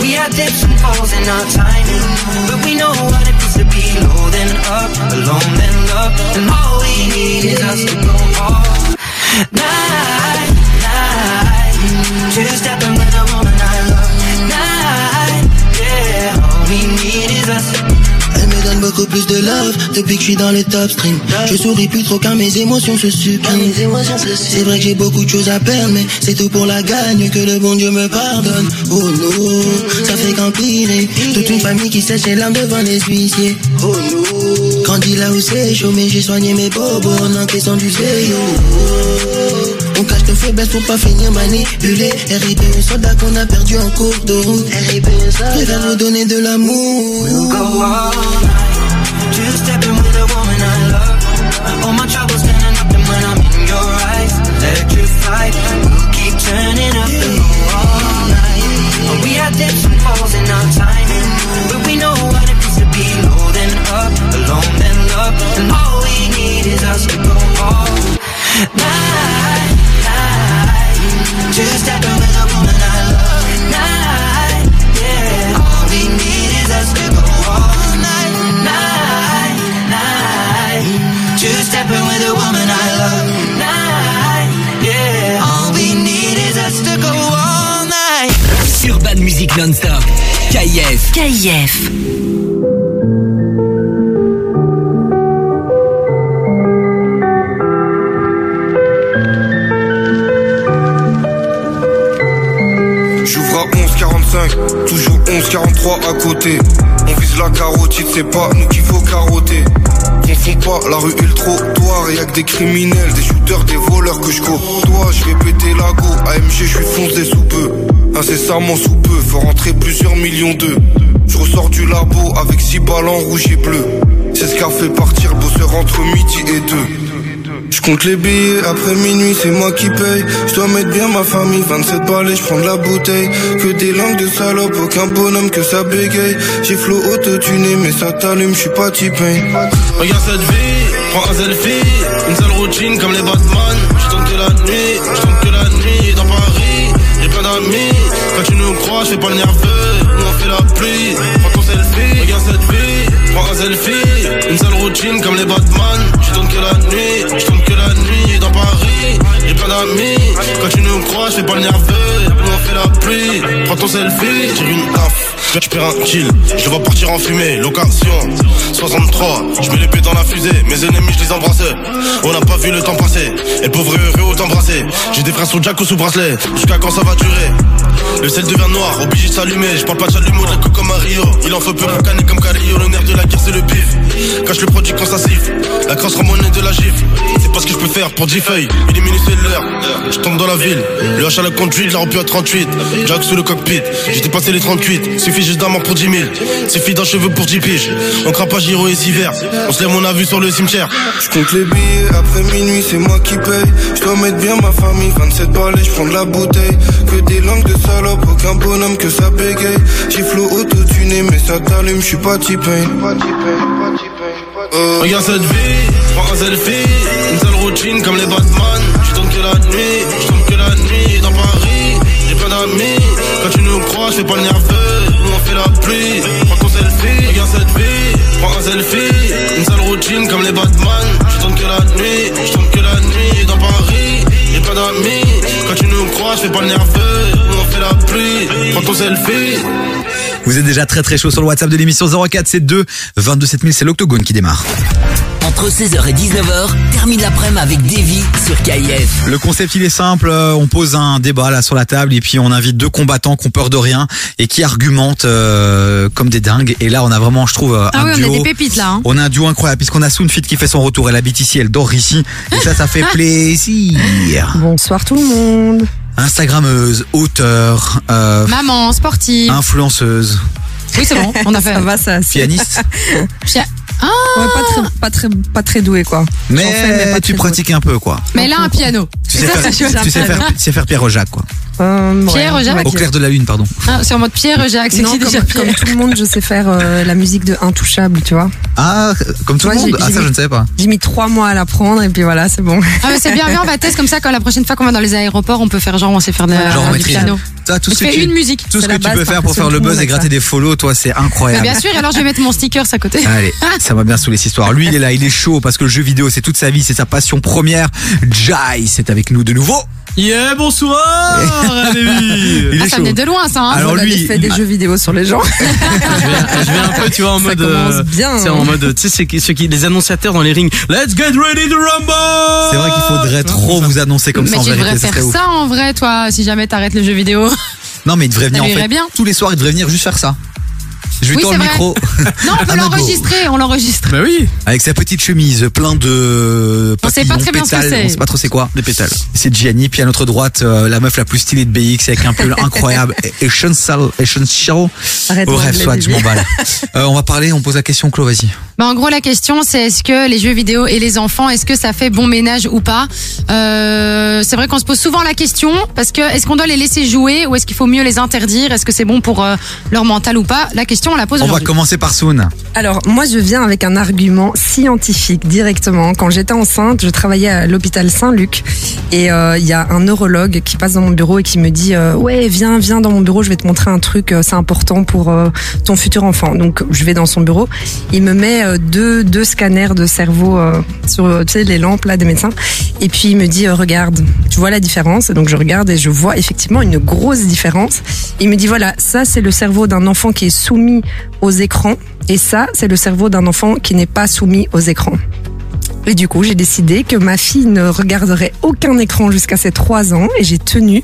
We had dips and falls in our timing, but we know what it feels to be low then up, alone then love, and all we need is us to go all night, night. Just stepping with a woman I love, night, yeah. All we need is us. Beaucoup plus de love depuis que je suis dans le top stream. Je souris plus trop car mes émotions se suppriment. C'est vrai que j'ai beaucoup de choses à perdre, mais c'est tout pour la gagne que le bon Dieu me pardonne. Oh non, ça fait qu'empirer. Toute une famille qui sèche les larmes devant les huissiers. Oh non, grandi là où c'est chaud, mais j'ai soigné mes bobos en encaissant du zéo. On cache nos faiblesses pour pas finir manipulé. RIP aux soldats qu'on a perdu en cours de route. RIP soldats. Préfère vous donner de l'amour. We'll go all night. Just stepping with a woman I love. All my troubles standing up and when I'm in your eyes, electrified. We'll keep turning up and go all night. We had dips and falls in our timing, but we know what it to be low then up, alone then and all we need is us to go all night, night. Just stepping with a woman I love, night, yeah. All we need is us to go all night, night, night. Stepping with woman I love, night, yeah. All we need is us to go all night. Urban Music Non-Stop. 11h43 à côté. On vise la carotide, c'est pas nous qu'il faut carotter. Confonds pas la rue et le trottoir, que des criminels, des shooters, des voleurs que je Toi, je vais péter la go, AMG, je suis foncé sous peu. Incessamment sous peu, faut rentrer plusieurs millions d'eux. Je ressors du labo avec six ballons rouge et bleu. C'est ce qu'a fait partir le bosseur entre midi et deux. Je compte les billets, après minuit c'est moi qui paye. Je dois mettre bien ma famille, 27 balais, je prends de la bouteille. Que des langues de salope, aucun bonhomme que ça bégaye. J'ai flow autotuné mais ça t'allume, je suis pas typé. Regarde cette vie, prends un selfie. Une seule routine comme les Batman. Je tente que la nuit, je tente que la nuit. Dans Paris, j'ai plein d'amis. Quand tu nous crois, je pas le nerveux. Nous on fait la pluie, prends ton selfie. Regarde cette vie, prends un selfie Une seule routine comme les Batman Je tente que la nuit, je tente que la nuit Dans Paris, j'ai plein d'amis. Quand tu nous crois, je fais pas le nerveux. Nous on fait la pluie. Prends ton selfie, tire une taf. Je perds un kill, je le vois partir en fumée, location 63, je mets l'épée dans la fusée Mes ennemis je les embrasse On n'a pas vu le temps passer Et pauvre et heureux autant brasser J'ai des frères sous jack ou sous bracelet Jusqu'à quand ça va durer? Le sel devient noir, obligé de s'allumer. Je parle pas de chalumeau, de la comme Mario. Il en faut peu pour canner comme Carillo. Le nerf de la guerre, c'est le bif. Cache le produit quand ça siffle. La crosse rend monnaie de la gifle. C'est pas ce que je peux faire pour 10 feuilles. Éliminer c'est l'heure. Je tombe dans la ville. Le H à la conduite, la rempli à 38. Jack sous le cockpit. J'étais passé les 38. Suffit juste d'un pour 10 000. Suffit d'un cheveu pour 10 piges. On crape pas Giro et Siver. On se lève, on a vu sur le cimetière. Je compte les billets, après minuit c'est moi qui paye. Je dois mettre bien ma famille, 27 balais, je prends de la bouteille. Que des langues de salope, aucun bonhomme que ça bégaye. Gifle auto-tuné mais ça t'allume, je suis pas T-Pain. Euh, Regarde cette vie, prends un selfie. Une seule routine comme les Batman. Je tourne que la nuit, je tourne que la nuit. Dans Paris, j'ai plein d'amis. Quand tu nous crois, je fais pas le nerveux Nous on fait la pluie, prends ton selfie Regarde cette vie, prends un selfie. Une seule routine comme les Batman. Je tourne que la nuit, je tourne que la nuit. Dans Paris, j'ai plein d'amis. Quand tu nous crois, je fais pas le nerveux. Nous on fait la pluie, prends ton selfie. Vous êtes déjà très très chaud sur le WhatsApp de l'émission 0472 22 7000, c'est l'Octogone qui démarre. Entre 16h et 19h, termine l'après-midi avec Davy sur KIF. Le concept il est simple, euh, on pose un débat là sur la table et puis on invite deux combattants qui ont peur de rien et qui argumentent euh, comme des dingues. Et là on a vraiment, je trouve, euh, Ah un oui, on duo. a des pépites là. hein. On a un duo incroyable puisqu'on a Soonfit qui fait son retour. Elle habite ici, elle dort ici. Et ça, ça fait plaisir. Bonsoir tout le monde. Instagrammeuse, auteur, euh, Maman, sportive. influenceuse, Oui, c'est bon, on a fait. Ça va, ça. pianiste. Pia- Ah, Ouais, pas très, pas très, pas très doué quoi. Mais, J'en fais, mais pas tu très pratiques un peu quoi. mais là, un piano. Tu sais, ça, faire, c'est chouette. tu sais faire, tu sais faire Pierre Jacques quoi. Euh, Pierre ouais, Jacques Au clair de la lune, pardon. Ah, c'est en mode Pierre Jacques, c'est qui comme, déjà Pierre comme tout le monde, je sais faire euh, la musique de Intouchable, tu vois. Ah, comme tout le monde. Ah ça mis- je ne savais pas. J'ai mis trois mois à l'apprendre et puis voilà, c'est bon. Ah, mais c'est bien, viens, on va tester comme ça quand la prochaine fois qu'on va dans les aéroports, on peut faire genre, on sait faire de, Genre on du piano. Toi, tout ce que fais tu, une musique. tout ce que tu peux faire pour faire le buzz et gratter ça. des follow, toi c'est incroyable. bien sûr, alors je vais mettre mon sticker à côté. Allez, ça va bien sous les histoires. Lui, il est là, il est chaud parce que le jeu vidéo, c'est toute sa vie, c'est sa passion première. Jai, c'est avec nous de nouveau. Yeah, bonsoir. Il Ah, est ça chaud. venait de loin, ça. Hein Alors lui, fait des jeux vidéo sur les gens. je, viens, je viens un peu, tu vois, en mode. commence euh, bien, C'est hein. en mode, tu sais, c'est qui- ceux qui, les annonciateurs dans les rings. Let's get ready to rumble! c'est vrai qu'il faudrait trop vous annoncer comme mais ça en tu vérité, devrais ça faire ouf. ça en vrai, toi, si jamais t'arrêtes le jeu vidéo. Non, mais il devrait venir Ça en lui fait. bien. Tous les soirs, il devrait venir juste faire ça. Je lui Oui, tends le vrai. micro. Non, on peut l'enregistrer, on l'enregistre. Bah oui. Avec sa petite chemise, plein de On sait pas très bien ce que pétales, c'est. on sait pas trop c'est quoi. Des pétales. C'est Gianni, puis à notre droite, euh, la meuf la plus stylée de BX avec un pull incroyable. Essential. Arrête-moi Au de rêve, les soit, je m'emballe. Euh, on va parler, on pose la question, Chlo, vas-y. Bah, en gros, la question, c'est est-ce que les jeux vidéo et les enfants, est-ce que ça fait bon ménage ou pas euh, C'est vrai qu'on se pose souvent la question parce que est-ce qu'on doit les laisser jouer ou est-ce qu'il faut mieux les interdire? Est-ce que c'est bon pour euh, leur mental ou pas? La question, on la pose On va commencer par Soon. Alors, moi, je viens avec un argument scientifique directement. Quand j'étais enceinte, je travaillais à l'hôpital Saint-Luc et euh, il y a un neurologue qui passe dans mon bureau et qui me dit euh, Ouais, viens, viens dans mon bureau, je vais te montrer un truc, euh, c'est important pour euh, ton futur enfant. Donc, je vais dans son bureau. Il me met euh, deux, scanners de cerveau euh, sur euh, tu les lampes là des médecins. Et puis, il me dit Regarde, tu vois la différence? Et donc, je regarde et je vois effectivement une grosse différence. Il me dit Voilà, ça, c'est le cerveau d'un enfant qui est soumis aux écrans. Et ça, c'est le cerveau d'un enfant qui n'est pas soumis aux écrans. Et du coup, j'ai décidé que ma fille ne regarderait aucun écran jusqu'à ses 3 ans et j'ai tenu.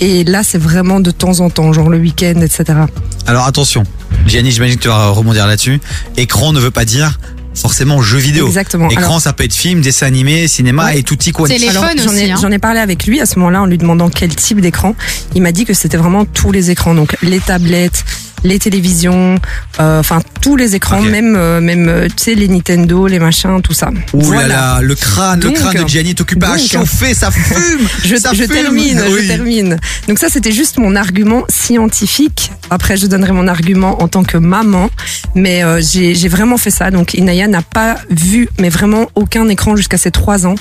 Et là, c'est vraiment de temps en temps, genre le week-end, etc. Alors attention, Gianni, j'imagine que tu vas rebondir là-dessus. Écran ne veut pas dire forcément jeu vidéo. Exactement. Écran, Alors- ça peut être film, dessin animé, cinéma et tout y quoi. Alors, j'en ai, hein. j'en ai parlé avec lui à ce moment-là en lui demandant quel type d'écran. Il m'a dit que c'était vraiment tous les écrans, donc les tablettes, les télévisions, euh, enfin tous les écrans, même euh, même euh, tu sais les Nintendo, les machins, tout ça. Ouh là là, le crâne, Donc, le crâne de Gianni est occupé à donc, chauffer, ça fume. je, ça je fume. termine, Oui. je termine. Donc ça, c'était juste mon argument scientifique. Après, je donnerai mon argument en tant que maman. Mais euh, j'ai j'ai vraiment fait ça. Donc Inaya n'a pas vu, mais vraiment aucun écran jusqu'à ses trois ans.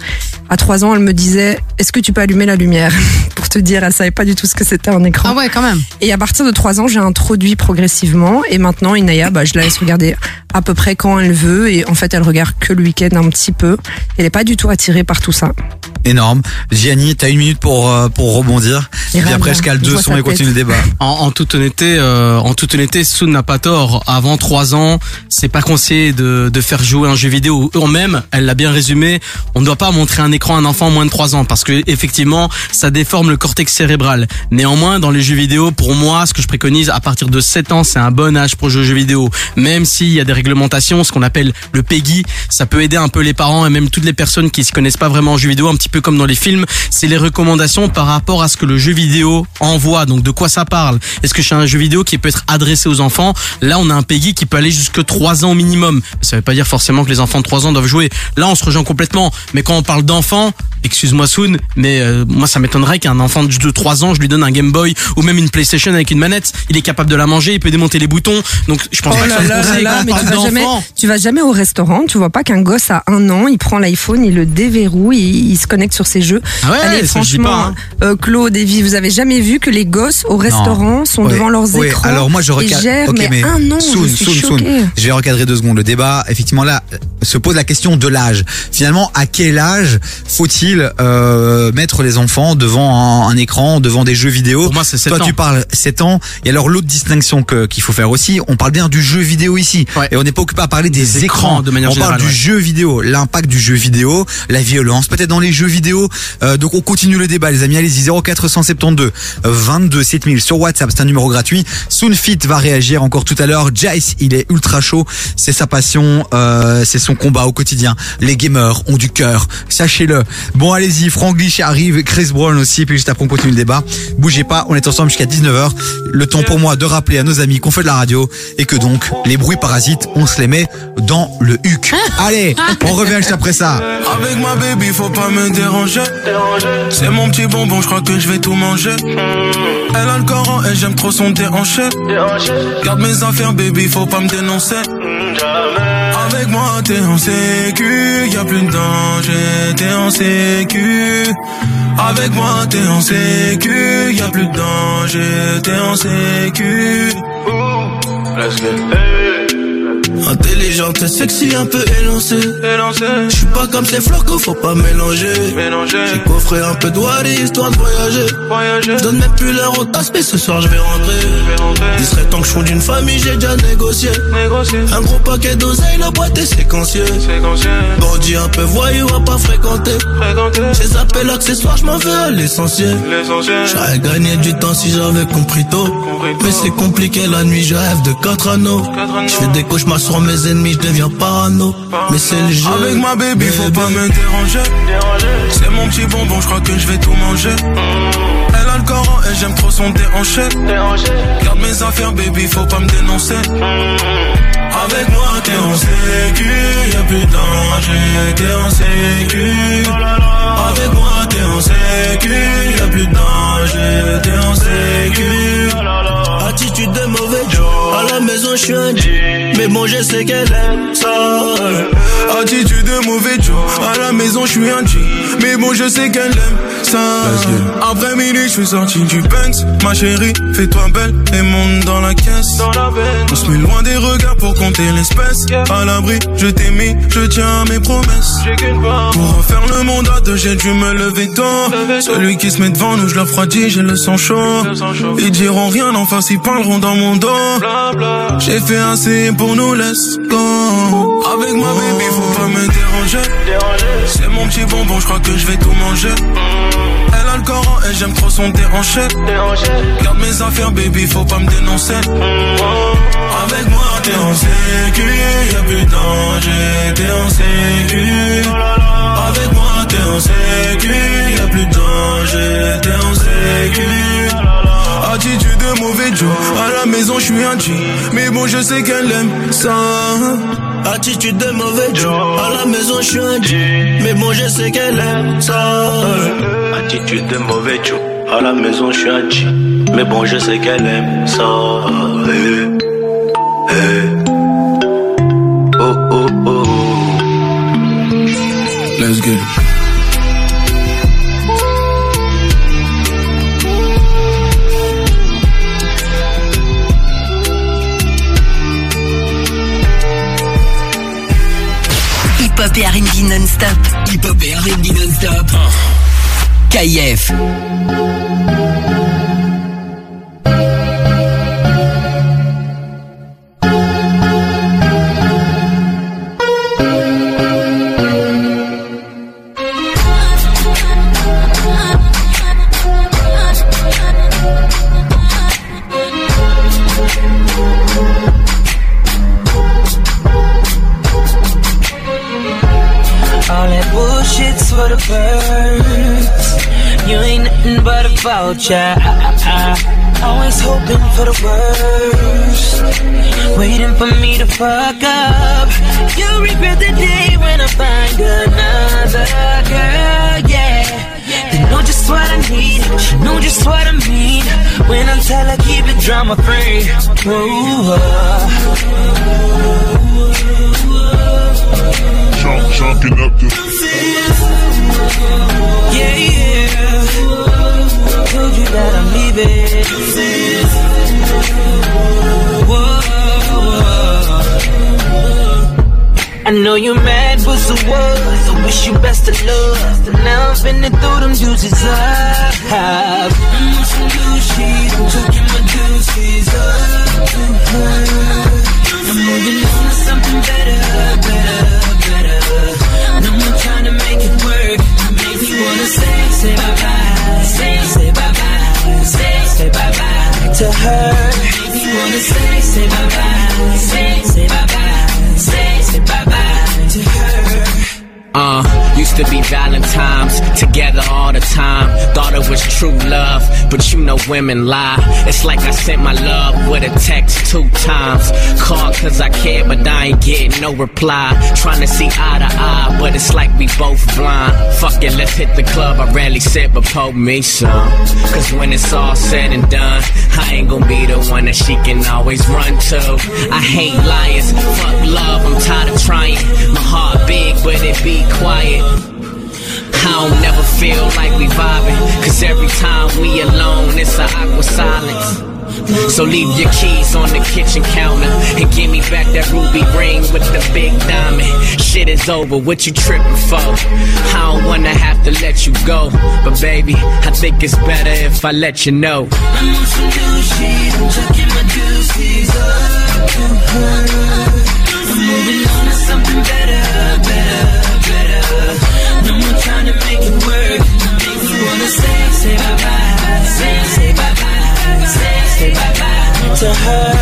À trois ans, elle me disait, est-ce que tu peux allumer la lumière Pour te dire, elle savait pas du tout ce que c'était un écran. Ah ouais, quand même. Et à partir de trois ans, j'ai introduit progressivement. Et maintenant, Inaya, bah, je la laisse regarder à peu près quand elle veut. Et en fait, elle regarde que le week-end un petit peu. Elle est pas du tout attirée par tout ça. Énorme. Gianni, t'as une minute pour, euh, pour rebondir. Et puis après, je cale deux sons et continue le débat. En, en toute honnêteté, euh, en toute honnêteté, Soon n'a pas tort. Avant trois ans, c'est pas conseillé de, de faire jouer un jeu vidéo. Ou même, elle l'a bien résumé, on ne doit pas montrer un écran à un enfant moins de trois ans parce que effectivement, ça déforme le cortex cérébral. Néanmoins, dans les jeux vidéo, pour moi, ce que je préconise à partir de 7 ans, c'est un bon âge pour jouer aux jeux vidéo. Même s'il y a des réglementations, ce qu'on appelle le PEGI, ça peut aider un peu les parents et même toutes les personnes qui se connaissent pas vraiment en jeux vidéo, un petit peu comme dans les films. C'est les recommandations par rapport à ce que le jeu vidéo envoie. Donc de quoi ça parle? Est-ce que c'est un jeu vidéo qui peut être adressé aux enfants? Là, on a un PEGI qui peut aller jusque 3 ans au minimum. Ça veut pas dire forcément que les enfants de 3 ans doivent jouer. Là, on se rejoint complètement. Mais quand on parle d'enfants, excuse-moi Soon, mais euh, moi ça m'étonnerait qu'un enfant de 3 ans, je lui donne un Game Boy ou même une PlayStation avec une manette. Il est capable de la manger, il peut démonter les boutons. Donc je pense Oh pas que ça là là, mais tu vas, jamais, tu vas jamais au restaurant, tu vois pas qu'un gosse à un an, il prend l'iPhone, il le déverrouille, il, il se connecte sur ses jeux. Ah ouais, Allez, franchement, pas, hein. euh, Claude, Evie, vous avez jamais vu que les gosses au restaurant sont Ouais. devant leurs Ouais, écrans Alors moi je et recadre. gèrent, Ok, mais, un an, soon, je suis soon, soon. choquée. Je vais recadrer deux secondes le débat. Effectivement là euh, se pose la question de l'âge. Finalement, à quel âge faut-il euh, mettre les enfants devant un, un écran, devant des jeux vidéo? Pour moi, c'est 7 Toi ans. tu parles 7 ans. Et alors l'autre distinction qu'il faut faire aussi, on parle bien du jeu vidéo ici. Ouais. Et on n'est pas occupé à parler des, Des écrans. écrans, de manière on parle du jeu vidéo, l'impact du jeu vidéo, la violence peut-être dans les jeux vidéo. Euh, donc on continue le débat les amis. Allez-y 0472 22 7000 sur WhatsApp, c'est un numéro gratuit. Soonfit va réagir encore tout à l'heure. Jace, il est ultra chaud, c'est sa passion, euh, c'est son combat au quotidien. Les gamers ont du cœur, sachez-le. Bon allez-y, Franglish arrive, Chris Brown aussi, puis juste après on continue le débat. Bougez pas, on est ensemble jusqu'à 19h. Le temps pour moi de rappeler à nos amis qu'on fait de la radio et que donc les bruits parasites, on se les met dans le huc. Allez, on revient juste après ça. Avec ma baby, faut pas me déranger. C'est mon petit bonbon, je crois que je vais tout manger. Elle a le Coran et j'aime trop son déhanché. Garde mes affaires, baby, faut pas me dénoncer. Avec moi, t'es en sécu, y a plus de danger, t'es en sécu. Avec moi, t'es en sécu, y a plus de danger, t'es en sécu. Let's go. Intelligente et sexy, un peu élancée. Je suis pas comme ces flocos, faut pas mélanger. J'ai coffré un peu de wari, histoire de voyager. Je donne même plus l'heure au tasse, mais ce soir je vais rentrer. Il serait temps que je fonde une famille, j'ai déjà négocié. Un gros paquet d'oseille, la boîte est séquencieux. Bandit un peu voyou, à pas fréquenter. Ces appels accessoires, je m'en veux à l'essentiel. J'aurais gagné du temps si j'avais compris tôt. Mais c'est compliqué la nuit, je rêve de quatre anneaux. Je fais des cauchemars sur mes ennemis, je deviens parano. Mais c'est le jeu. Avec ma baby, faut pas me déranger. C'est mon petit bonbon, je crois que je vais tout manger. Elle a le Coran et j'aime trop son déhanché. Garde mes affaires, baby, faut pas me dénoncer. Avec moi, t'es en sécu, y'a plus de danger, t'es en sécu. Avec moi, t'es en sécu, y'a plus de danger, t'es en sécu. Attitude de mauvais Joe, à la maison je suis un G, mais bon je sais qu'elle aime ça. Attitude de mauvais Joe, à la maison je suis un G, mais bon je sais qu'elle aime ça. Après minuit je suis sorti du Banks, ma chérie, fais-toi belle et monte dans la caisse. On se met loin des regards pour compter l'espèce. À l'abri, je t'ai mis, je tiens à mes promesses. Pour refaire le monde à deux, j'ai dû me lever tôt. Celui qui se met devant nous, je le refroidis, j'ai le sang chaud. Ils diront rien en face, ils parleront dans mon dos. J'ai fait assez pour nous, let's go. Avec ma baby, faut pas me déranger. C'est mon petit bonbon, je crois que je vais tout manger. Elle a le Coran et j'aime trop son déhanché. Garde mes affaires, baby, faut pas me dénoncer. Avec moi, t'es en sécu, y'a plus de danger, t'es en sécu. Avec moi, t'es en sécu, y'a plus de danger, t'es en sécu. Attitude à la maison je suis un G, mais bon je sais qu'elle aime ça. Attitude de mauvais Joe, à la maison je suis un G, mais bon je sais qu'elle aime ça. Attitude de mauvais Joe, à la maison je suis un G, mais bon je sais qu'elle aime ça. Eh, eh. Oh oh oh. Let's get hip-hop et R&B non-stop. Hip-hop et R&B non-stop. KIF. For the birds. You ain't nothing but a vulture. Always hoping for the worst. Waiting for me to fuck up. You'll regret the day when I find another girl, yeah. Just what I need, she know just what I mean. When I tell her keep it drama free. Ooh, uh. Jump, jumping up the. Yeah, yeah. Told you that I'm leaving. Know you're mad, but so what? I wish you best of luck. Now I'm finna throw them deuces up. I'm on some new shit, taking my deuces up. I'm moving on to something better, better, better. No more trying to make it work. Make me wanna say, say bye bye, say, say bye bye, say, say bye bye to her. Make me wanna say, say bye bye, say, used to be Valentine's, together all the time. Thought it was true love, but you know women lie. It's like I sent my love with a text two times. Called cause I care, but I ain't getting no reply. Trying to see eye to eye, but it's like we both blind. Fuck it, let's hit the club. I rarely sit, but pull me some. Cause when it's all said and done, I ain't gonna be the one that she can always run to. I hate liars, fuck love, I'm tired of trying. My heart big, but it be quiet. I don't never feel like we vibing. Cause every time we alone, it's a awkward silence. So leave your keys on the kitchen counter and give me back that ruby ring with the big diamond. Shit is over, what you tripping for? I don't wanna have to let you go, but baby, I think it's better if I let you know. I'm on some I'm my up. I'm moving on to something better, better, better. No more trying to make it work. Me wanna say, say bye bye, say, say bye bye, say, say bye bye to her.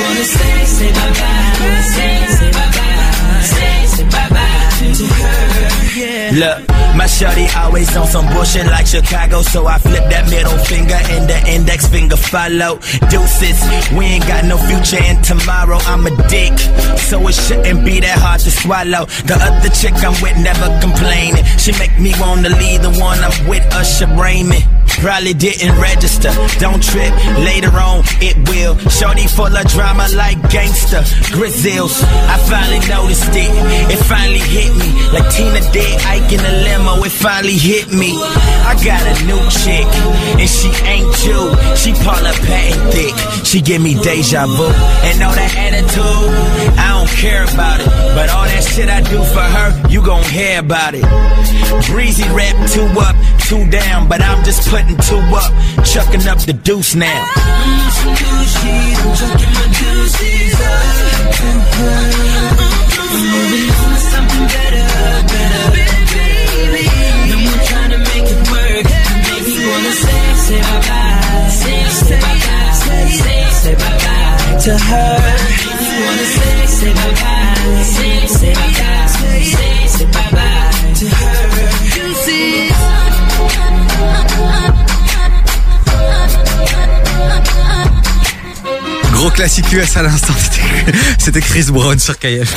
Wanna say, say bye bye, say, say bye bye, say, say bye bye to her. Yeah. Look, my shorty always on some bullshit like Chicago, so I flip that middle finger and the index finger follow. Deuces, we ain't got no future and tomorrow. I'm a dick, so it shouldn't be that hard to swallow. The other chick I'm with never complaining. She make me wanna leave the one I'm with, Usher Raymond. Probably didn't register, don't trip. Later on, it will. Shorty full of drama like gangster. Grizzles, I finally noticed it. It finally hit me. Like Tina did Ike in the limo, it finally hit me. I got a new chick, and she ain't you. She Paula Patton thick. She give me deja vu. And all that attitude, I don't care about it. But all that shit I do for her, you gon' hear about it. Breezy rap two up, two down, but I'm just putting two up, chucking up the deuce now. I'm on moving on to something better, better, baby. Trying to make it work. Wanna say, say bye bye, say, say bye bye, say, say bye bye to her. Make wanna say, say bye bye, say, say bye bye, say, say bye bye to her. Gros classique US à l'instant, c'était- Chris Brown sur KF.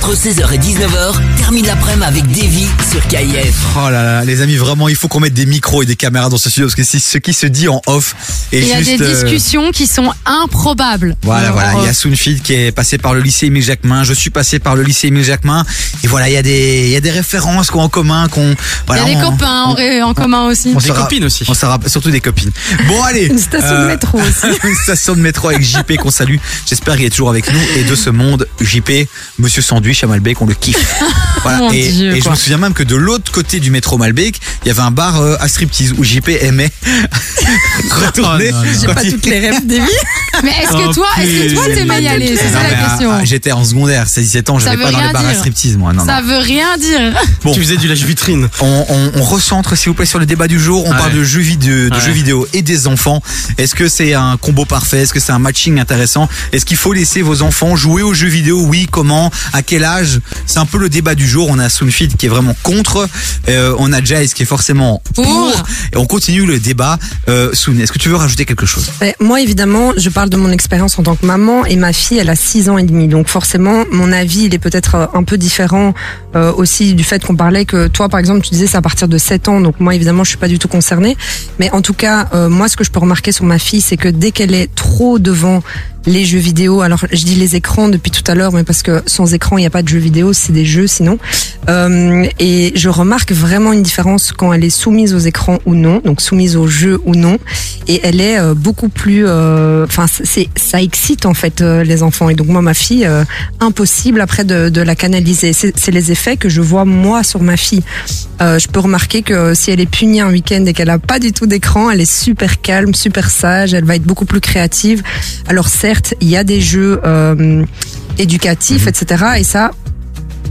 Entre 16h et 19h, termine l'après-midi avec Davy sur KIF. Oh là là, les amis, vraiment, il faut qu'on mette des micros et des caméras dans ce studio parce que c'est ce qui se dit en off Il y a juste, des euh, discussions qui sont improbables. Voilà, Euh, voilà. Il y a euh, Sounfid qui est passé par le lycée Émile Jacquemin. Je suis passé par le lycée Émile Jacquemin. Et voilà, il y a des, il y a des références qu'on en commun, qu'on, Il voilà. y a des on- copains en, commun aussi. on sera- On sera surtout des copines. Bon, allez. Une station de métro aussi. Une station de métro avec JP qu'on salue. J'espère qu'il est toujours avec nous. Et de ce monde, JP, Monsieur Sandu. Sandwich à Malbec, on le kiffe. Voilà. Mon et Dieu, et je me souviens même que de l'autre côté du métro Malbec, il y avait un bar euh, à striptease où JP aimait retourner. Oh. J'ai pas toutes les rêves des vies. Mais est-ce que toi, est-ce que toi, t'aimais y aller C'est ça la ah, question. ah, J'étais en secondaire, c'est 17 ans, Ça j'avais veut pas dans les rien bars à dire. striptease, moi. Non. Ça veut rien dire. Bon. Tu faisais du lâche vitrine. On, on, on recentre, s'il vous plaît, sur le débat du jour. On Ouais. parle de jeux, vidéo, de Ouais. jeux vidéo et des enfants. Est-ce que c'est un combo parfait? Est-ce que c'est un matching intéressant? Est-ce qu'il faut laisser vos enfants jouer aux jeux vidéo? Oui, comment? À quel âge C'est un peu le débat du jour. On a Soonfit qui est vraiment contre. Euh, on a Jace qui est forcément pour. Pour. Et on continue le débat. Euh, Soon, est-ce que tu veux rajouter quelque chose Ben, moi, évidemment, je parle de mon expérience en tant que maman et ma fille, elle a 6 ans et demi. Donc forcément, mon avis, il est peut-être euh, un peu différent euh, aussi du fait qu'on parlait que toi, par exemple, tu disais c'est à partir de 7 ans. Donc moi, évidemment, je suis pas du tout concernée. Mais en tout cas, euh, moi, ce que je peux remarquer sur ma fille, c'est que dès qu'elle est trop devant les jeux vidéo, alors je dis les écrans depuis tout à l'heure, mais parce que sans écran, il n'y a pas de jeux vidéo, c'est des jeux sinon. Euh, et je remarque vraiment une différence quand elle est soumise aux écrans ou non, donc soumise aux jeux ou non. Et elle est euh, beaucoup plus, euh, enfin, c'est ça excite en fait les enfants. Et donc moi, ma fille, impossible après de, la canaliser. C'est les effets que je vois moi sur ma fille. Je peux remarquer que si elle est punie un week-end et qu'elle a pas du tout d'écran, elle est super calme, super sage, elle va être beaucoup plus créative. Alors certes, il y a des jeux euh, éducatifs, etc. Et ça,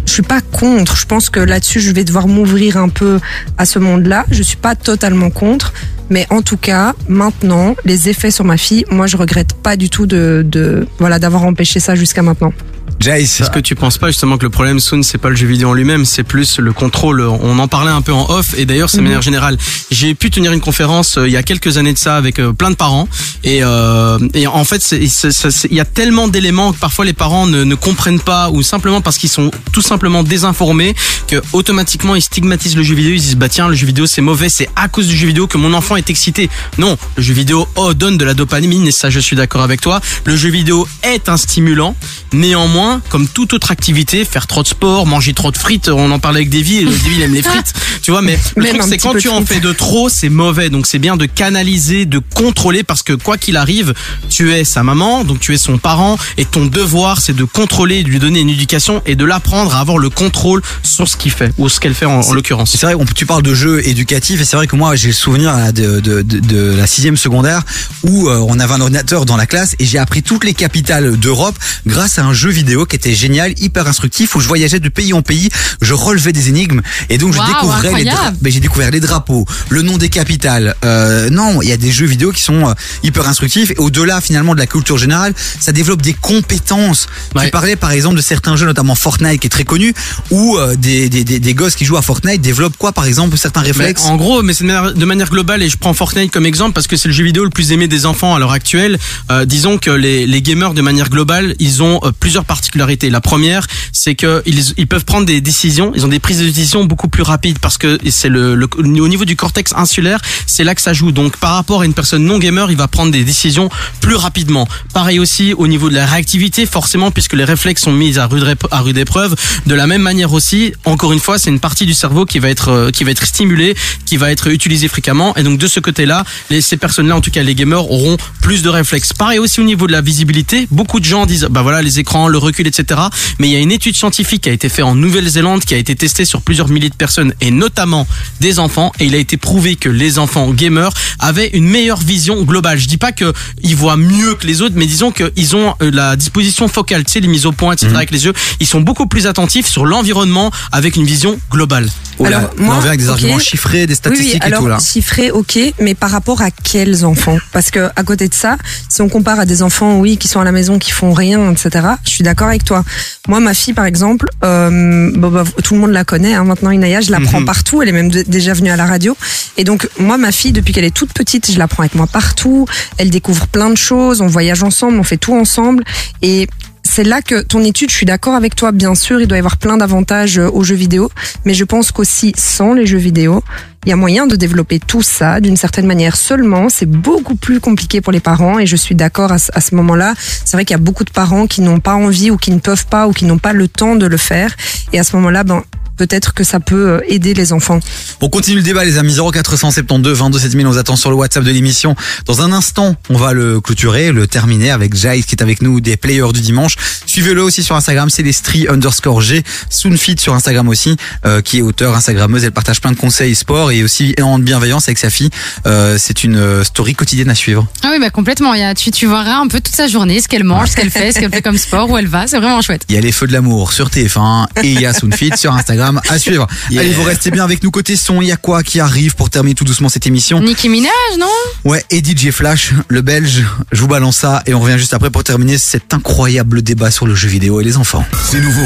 je suis pas contre. Je pense que là-dessus, je vais devoir m'ouvrir un peu à ce monde-là. Je suis pas totalement contre. Mais en tout cas, maintenant, les effets sur ma fille, moi, je regrette pas du tout de, de voilà, d'avoir empêché ça jusqu'à maintenant. Jace, Est-ce que tu penses pas justement que le problème Soon c'est pas le jeu vidéo en lui-même, c'est plus le contrôle. On en parlait un peu en off et d'ailleurs c'est de Mhm. manière générale. J'ai pu tenir une conférence euh, il y a quelques années de ça avec euh, plein de parents et, euh, et en fait il y a tellement d'éléments que parfois les parents ne, ne comprennent pas ou simplement parce qu'ils sont tout simplement désinformés que automatiquement ils stigmatisent le jeu vidéo. Ils disent bah tiens le jeu vidéo c'est mauvais, c'est à cause du jeu vidéo que mon enfant est excité. Non, le jeu vidéo oh, donne de la dopamine et ça je suis d'accord avec toi. Le jeu vidéo est un stimulant. Néanmoins, comme toute autre activité, faire trop de sport, manger trop de frites, on en parlait avec Davy, et Davy il aime les frites, tu vois, mais le Même truc c'est quand tu en fais de trop, c'est mauvais. Donc c'est bien de canaliser, de contrôler parce que quoi qu'il arrive, tu es sa maman, donc tu es son parent et ton devoir c'est de contrôler, de lui donner une éducation et de l'apprendre à avoir le contrôle sur ce qu'il fait ou ce qu'elle fait en, en l'occurrence. C'est vrai, on- tu parles de jeux éducatifs et c'est vrai que moi j'ai le souvenir là, de, de, de, de la sixième secondaire où euh, on avait un ordinateur dans la classe et j'ai appris toutes les capitales d'Europe grâce à un jeu vidéo qui était génial, hyper instructif où je voyageais de pays en pays, je relevais des énigmes et donc je découvrais les incroyable. j'ai découvert les drapeaux, le nom des capitales. Euh, non, il y a des jeux vidéo qui sont euh, hyper instructifs et au-delà finalement de la culture générale, ça développe des compétences. Tu parlais par exemple de certains jeux, notamment Fortnite qui est très connu, où euh, des, des, des, des gosses qui jouent à Fortnite développent quoi par exemple certains réflexes? Mais en gros, mais c'est de manière, de manière globale, et je prends Fortnite comme exemple parce que c'est le jeu vidéo le plus aimé des enfants à l'heure actuelle. Euh, disons que les, les gamers, de manière globale, ils ont plusieurs particularités. La première, c'est que ils, peuvent prendre des décisions, ils ont des prises de décision beaucoup plus rapides parce que c'est au niveau du cortex insulaire, c'est là que ça joue. Donc par rapport à une personne non gamer, il va prendre des décisions plus rapidement. Pareil aussi au niveau de la réactivité, forcément, puisque les réflexes sont mis à rude, épreuve. De la même manière aussi, encore une fois, c'est une partie du cerveau qui va être euh, qui va être stimulée, qui va être utilisée fréquemment. Et donc de ce côté-là, ces personnes-là, en tout cas les gamers, auront plus de réflexes. Pareil aussi au niveau de la visibilité, beaucoup de gens disent, bah voilà, les écrans, le recul, etc. Mais il y a une étude scientifique qui a été faite en Nouvelle-Zélande, qui a été testée sur plusieurs milliers de personnes et notamment des enfants. Et il a été prouvé que les enfants gamers avaient une meilleure vision globale. Je dis pas que ils voient mieux que les autres, mais disons qu'ils ont euh, la disposition focale, tu sais, les mises au point, etc. avec les yeux. Ils sont beaucoup plus attentifs sur l'environnement avec une vision globale. Alors, on en vient avec des arguments chiffrés, des statistiques oui, oui, alors, et tout là. Chiffrés, ok, mais par rapport à quels enfants? Parce que à côté de ça, si on compare à des enfants, oui, qui sont à la maison, qui font rien, etc. Je suis d'accord avec toi. Moi, ma fille, par exemple, euh, bah, tout le monde la connaît. Hein, maintenant, Inaya, je la prends Mhm. partout. Elle est même déjà venue à la radio. Et donc, moi, ma fille, depuis qu'elle est toute petite, je la prends avec moi partout. Elle découvre plein de choses. On voyage ensemble, on fait tout ensemble. Et c'est là que ton étude, je suis d'accord avec toi, bien sûr, il doit y avoir plein d'avantages euh, aux jeux vidéo, mais je pense qu'aussi sans les jeux vidéo, il y a moyen de développer tout ça d'une certaine manière seulement. C'est beaucoup plus compliqué pour les parents et je suis d'accord à, ce- moment-là. C'est vrai qu'il y a beaucoup de parents qui n'ont pas envie ou qui ne peuvent pas ou qui n'ont pas le temps de le faire. Et à ce moment-là, ben, peut-être que ça peut euh, aider les enfants. On continue le débat les amis 0472 22 7000 on vous attend sur le WhatsApp de l'émission. Dans un instant, on va le clôturer, le terminer avec Jace qui est avec nous des players du dimanche. Suivez-le aussi sur Instagram, c'est Lestri underscore G, Soonfit sur Instagram aussi, euh, qui est auteur instagrammeuse, elle partage plein de conseils sport et aussi en bienveillance avec sa fille. Euh, c'est une story quotidienne à suivre. Ah oui, bah complètement. Il y a, tu, tu verras un peu toute sa journée, ce qu'elle mange, ce qu'elle fait, ce qu'elle fait comme sport, où elle va. C'est vraiment chouette. Il y a les feux de l'amour sur TF1 et il y a Soonfit sur Instagram à suivre. Yeah. Allez, vous restez bien avec nous côté son. Il y a quoi qui arrive pour terminer tout doucement cette émission Nicki Minaj, non? Ouais, et DJ Flash, le belge. Je vous balance ça et on revient juste après pour terminer cet incroyable débat sur le jeu vidéo et les enfants. C'est nouveau.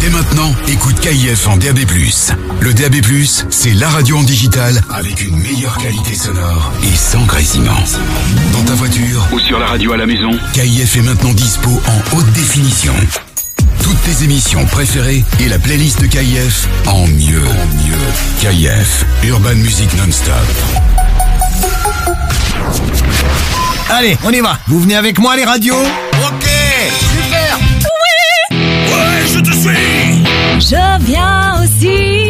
Dès maintenant, écoute KIF en DAB+. Le DAB+, c'est la radio en digital avec une meilleure qualité sonore et sans grésillement. Dans ta voiture ou sur la radio à la maison, KIF est maintenant dispo en haute définition. Toutes tes émissions préférées et la playlist de KIF en mieux. En mieux. KIF, Urban Music Non-Stop. Allez, on y va. Vous venez avec moi les radios Ok, super. Oui Ouais, je te suis. Je viens aussi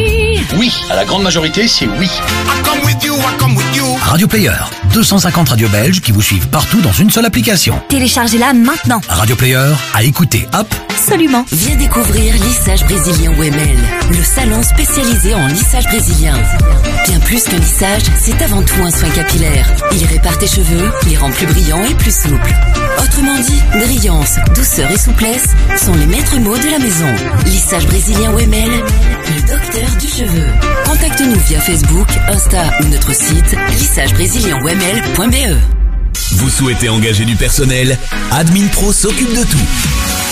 Oui, à la grande majorité, c'est oui. I come with you, I come with you. Radio Player, 250 radios belges qui vous suivent partout dans une seule application. Téléchargez-la maintenant. Radio Player, à écouter, hop. Absolument. Viens découvrir Lissage Brésilien WML, le salon spécialisé en lissage brésilien. Bien plus qu'un lissage, c'est avant tout un soin capillaire. Il répare tes cheveux, les rend plus brillants et plus souples. Autrement dit, brillance, douceur et souplesse sont les maîtres mots de la maison. Lissage Brésilien WML, le docteur du cheveu. Contacte-nous via Facebook, Insta ou notre site lissagebrésilien.wml.be. Vous souhaitez engager du personnel? Admin Pro s'occupe de tout.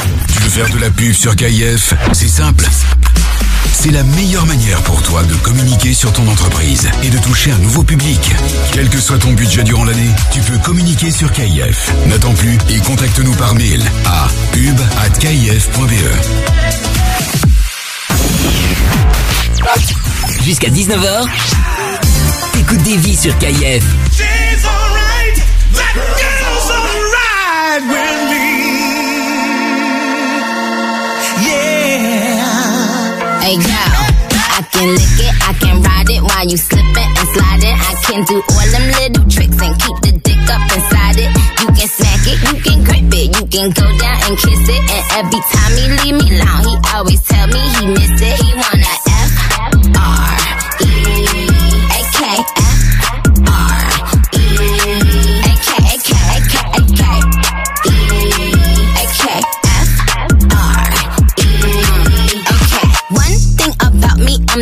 Tu veux faire de la pub sur KIF C'est simple. C'est la meilleure manière pour toi de communiquer sur ton entreprise et de toucher un nouveau public. Quel que soit ton budget durant l'année, tu peux communiquer sur KIF. N'attends plus et contacte-nous par mail à pub@kif.be. Jusqu'à 19h, t'écoutes des vies sur KIF. She's Hey I can lick it, I can ride it while you slip slipping and sliding. I can do all them little tricks and keep the dick up inside it. You can smack it, you can grip it, you can go down and kiss it. And every time he leave me alone, he always tell me he miss it. He wanna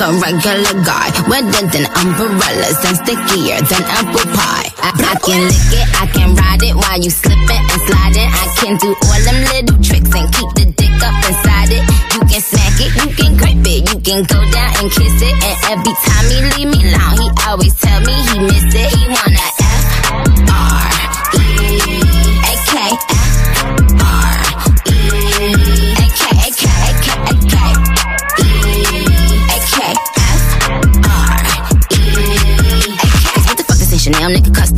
Can't a regular guy. Wetter than umbrellas and stickier than apple pie. I, I can lick it, I can ride it while you slipping and sliding. I can do all them little tricks and keep the dick up inside it. You can smack it, you can grip it, you can go down and kiss it. And every time he leave me alone, he always tell me he miss it. He wanna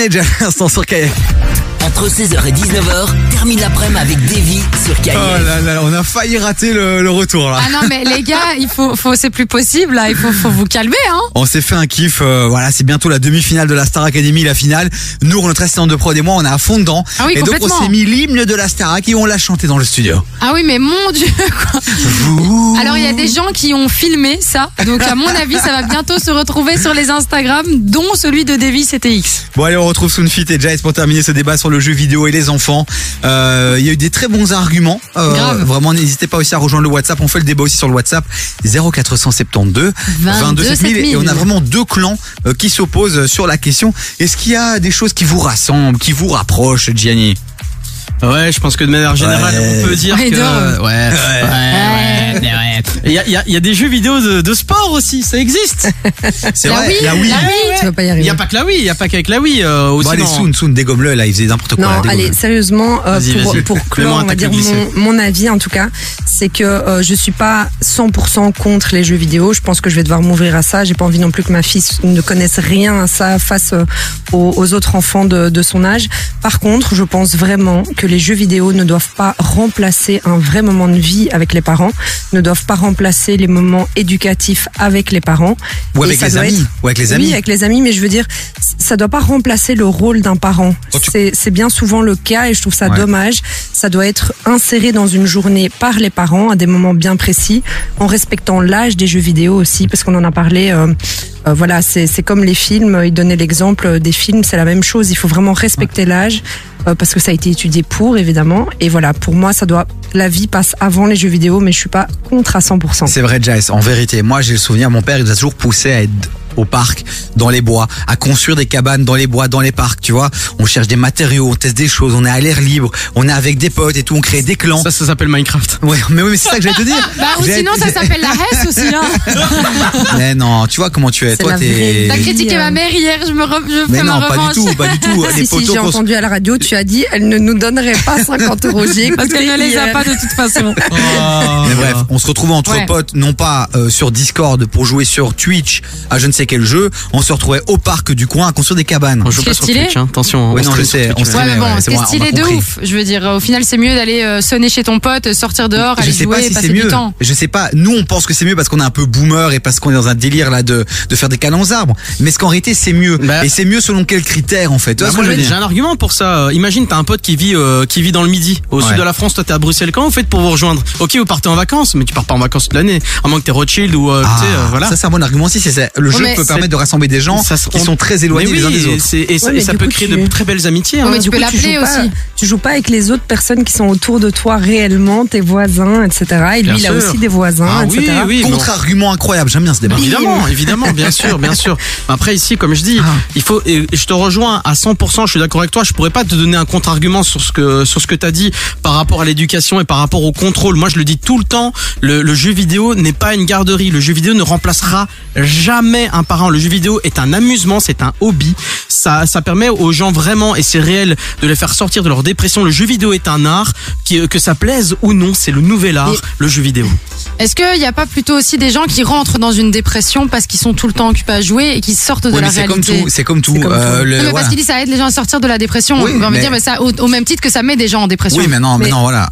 Minaj à l'instant sur KF. Entre 16h et 19h, termine l'après-midi avec Davy sur Oh KIF. là là, on a failli rater le, le retour là. Ah non, mais les gars, il faut, faut c'est plus possible là. Il faut, faut vous calmer, hein. On s'est fait un kiff, euh, voilà, c'est bientôt la demi-finale de la Star Academy, la finale. Nous, notre assistante de prod et moi, on est à fond dedans. Ah oui, et donc on complètement. s'est mis l'hymne de la Star et on l'a chanté dans le studio. Ah oui, mais mon Dieu, quoi. Alors, il y a des gens qui ont filmé ça. Donc, à mon avis, ça va bientôt se retrouver sur les Instagram, dont celui de Davy CTX. Bon allez, on retrouve Soonfit et Jace pour terminer ce débat sur le jeu vidéo et les enfants. Euh, Il y a eu des très bons arguments. Euh, Grave. Vraiment, n'hésitez pas aussi à rejoindre le WhatsApp. On fait le débat aussi sur le WhatsApp 0472 22 7000 et on a vraiment deux clans euh, qui s'opposent sur la question. Est-ce qu'il y a des choses qui vous rassemblent, qui vous rapprochent, Gianni? Ouais, je pense que de manière générale, Ouais. on peut dire Ouais, que ouais, ouais, ouais, ouais, ouais. Il y a, il y, a, il y a des jeux vidéo de, de sport aussi, ça existe. C'est vrai, Wii, la Wii. la Wii. Tu vas pas y Il arriver. y a pas que la Wii, il y a pas qu'avec la Wii. Euh, aussi Bon allez, Soon, Soon, dégomme-le là, il faisait n'importe quoi. Non, là, allez, sérieusement, euh, Vas-y, pour, vas-y. pour clore, on va dire mon, mon avis en tout cas, c'est que euh, je suis pas 100% contre les jeux vidéo. Je pense que je vais devoir m'ouvrir à ça. J'ai pas envie non plus que ma fille ne connaisse rien à ça face euh, aux, aux autres enfants de, de son âge. Par contre, je pense vraiment que les jeux vidéo ne doivent pas remplacer un vrai moment de vie avec les parents, ne doivent pas remplacer les moments éducatifs avec les parents. Ou avec les amis. être- Ou avec les oui, amis. avec les amis, mais je veux dire, ça doit pas remplacer le rôle d'un parent. Tu- C'est bien souvent le cas et je trouve ça Ouais. dommage. Ça doit être inséré dans une journée par les parents à des moments bien précis, en respectant l'âge des jeux vidéo aussi, parce qu'on en a parlé. euh, euh, voilà, c'est c'est comme les films. Il donnait l'exemple des films, c'est la même chose. Il faut vraiment respecter l'âge. euh, parce que ça a été étudié pour évidemment et voilà pour moi ça doit la vie passe avant les jeux vidéo mais je suis pas contre à 100% C'est vrai, Jace. En vérité, moi, j'ai le souvenir, mon père, il a toujours poussé à être au parc, dans les bois, à construire des cabanes dans les bois, dans les parcs, tu vois. On cherche des matériaux, on teste des choses, on est à l'air libre, on est avec des potes et tout, on crée des clans. Ça, ça s'appelle Minecraft. Ouais, mais oui, mais c'est ça que j'allais te dire. Bah, ou sinon, ça s'appelle la Hesse aussi, hein. Mais non, tu vois comment tu es. Toi, t'es. T'as critiqué ma mère hier, je me re- je Mais fais ma non, pas revanche. du tout, pas du tout. Les si, si, poteaux j'ai entendu à la radio, tu as dit, elle ne nous donnerait pas 50 euros. J'ai Parce qu'elle ne les a pas de toute façon. Mais bref, on se retrouve entre Ouais. potes, non pas euh, sur Discord pour jouer sur Twitch à je ne sais quel jeu, on se retrouvait au parc du coin à construire des cabanes. On joue Ce pas sur stylé. Twitch, hein. attention. Oui, on non, je sais, Twitch, on ouais. Ouais, mais Ouais, bon, c'est c'est bon, stylé de ouf. Je veux dire, au final, c'est mieux d'aller euh, sonner chez ton pote, sortir dehors, aller je sais jouer, pas si passer c'est du mieux. temps. Je sais pas. Nous, on pense que c'est mieux parce qu'on est un peu boomer et parce qu'on est dans un délire là de, de faire des câlins aux arbres. Mais est-ce qu'en réalité c'est mieux Bah- Et c'est mieux selon quels critères en fait Bah, ce moi, j'ai un argument pour ça. Euh, Imagine, t'as un pote qui vit euh, qui vit dans le Midi, au Ouais. sud de la France. Toi, t'es à Bruxelles. Comment vous faites pour vous rejoindre Ok, vous partez en vacances, mais tu pars pas en vacances toute l'année. À moins que t'es Rothschild ou euh, Ah, tu sais, euh, voilà. Ça c'est un bon argument aussi. C'est le Ouais, jeu peut c'est- permettre de rassembler des gens Ça qui sont très éloignés les uns oui, des et autres. c'est- Et, ça- Ouais, et mais ça du peut coup, créer tu- de très belles amitiés. Ouais, hein. mais tu Du peux coup, l'appeler joues pas- aussi. Tu joues pas avec les autres personnes qui sont autour de toi réellement, tes voisins, etc. Et lui, Bien il a sûr. aussi des voisins, Ah oui, etc. oui. bon. Contre-argument incroyable. J'aime bien ce débat. Évidemment, évidemment, bien sûr, bien sûr. Après ici, comme je dis, Ah. il faut. Et je te rejoins à 100%. Je suis d'accord avec toi. Je pourrais pas te donner un contre-argument sur ce que sur ce que t'as dit par rapport à l'éducation et par rapport au contrôle. Moi, je le dis tout le temps. Le, le jeu vidéo n'est pas une garderie. Le jeu vidéo ne remplacera jamais un parent. Le jeu vidéo est un amusement, c'est un hobby. Ça, ça permet aux gens vraiment, et c'est réel, de les faire sortir de leur dépression. Le jeu vidéo est un art, qui, que ça plaise ou non, c'est le nouvel art, Et- le jeu vidéo. Est-ce qu'il n'y a pas plutôt aussi des gens qui rentrent dans une dépression parce qu'ils sont tout le temps occupés à jouer et qui sortent de Oui, la mais c'est comme réalité tout. C'est comme tout. Euh, tout. le- Non, mais voilà. parce qu'il dit ça aide les gens à sortir de la dépression. Oui, on va me dire, mais ça, au, au même titre que ça met des gens en dépression. Oui, mais non, mais Mais- non, voilà.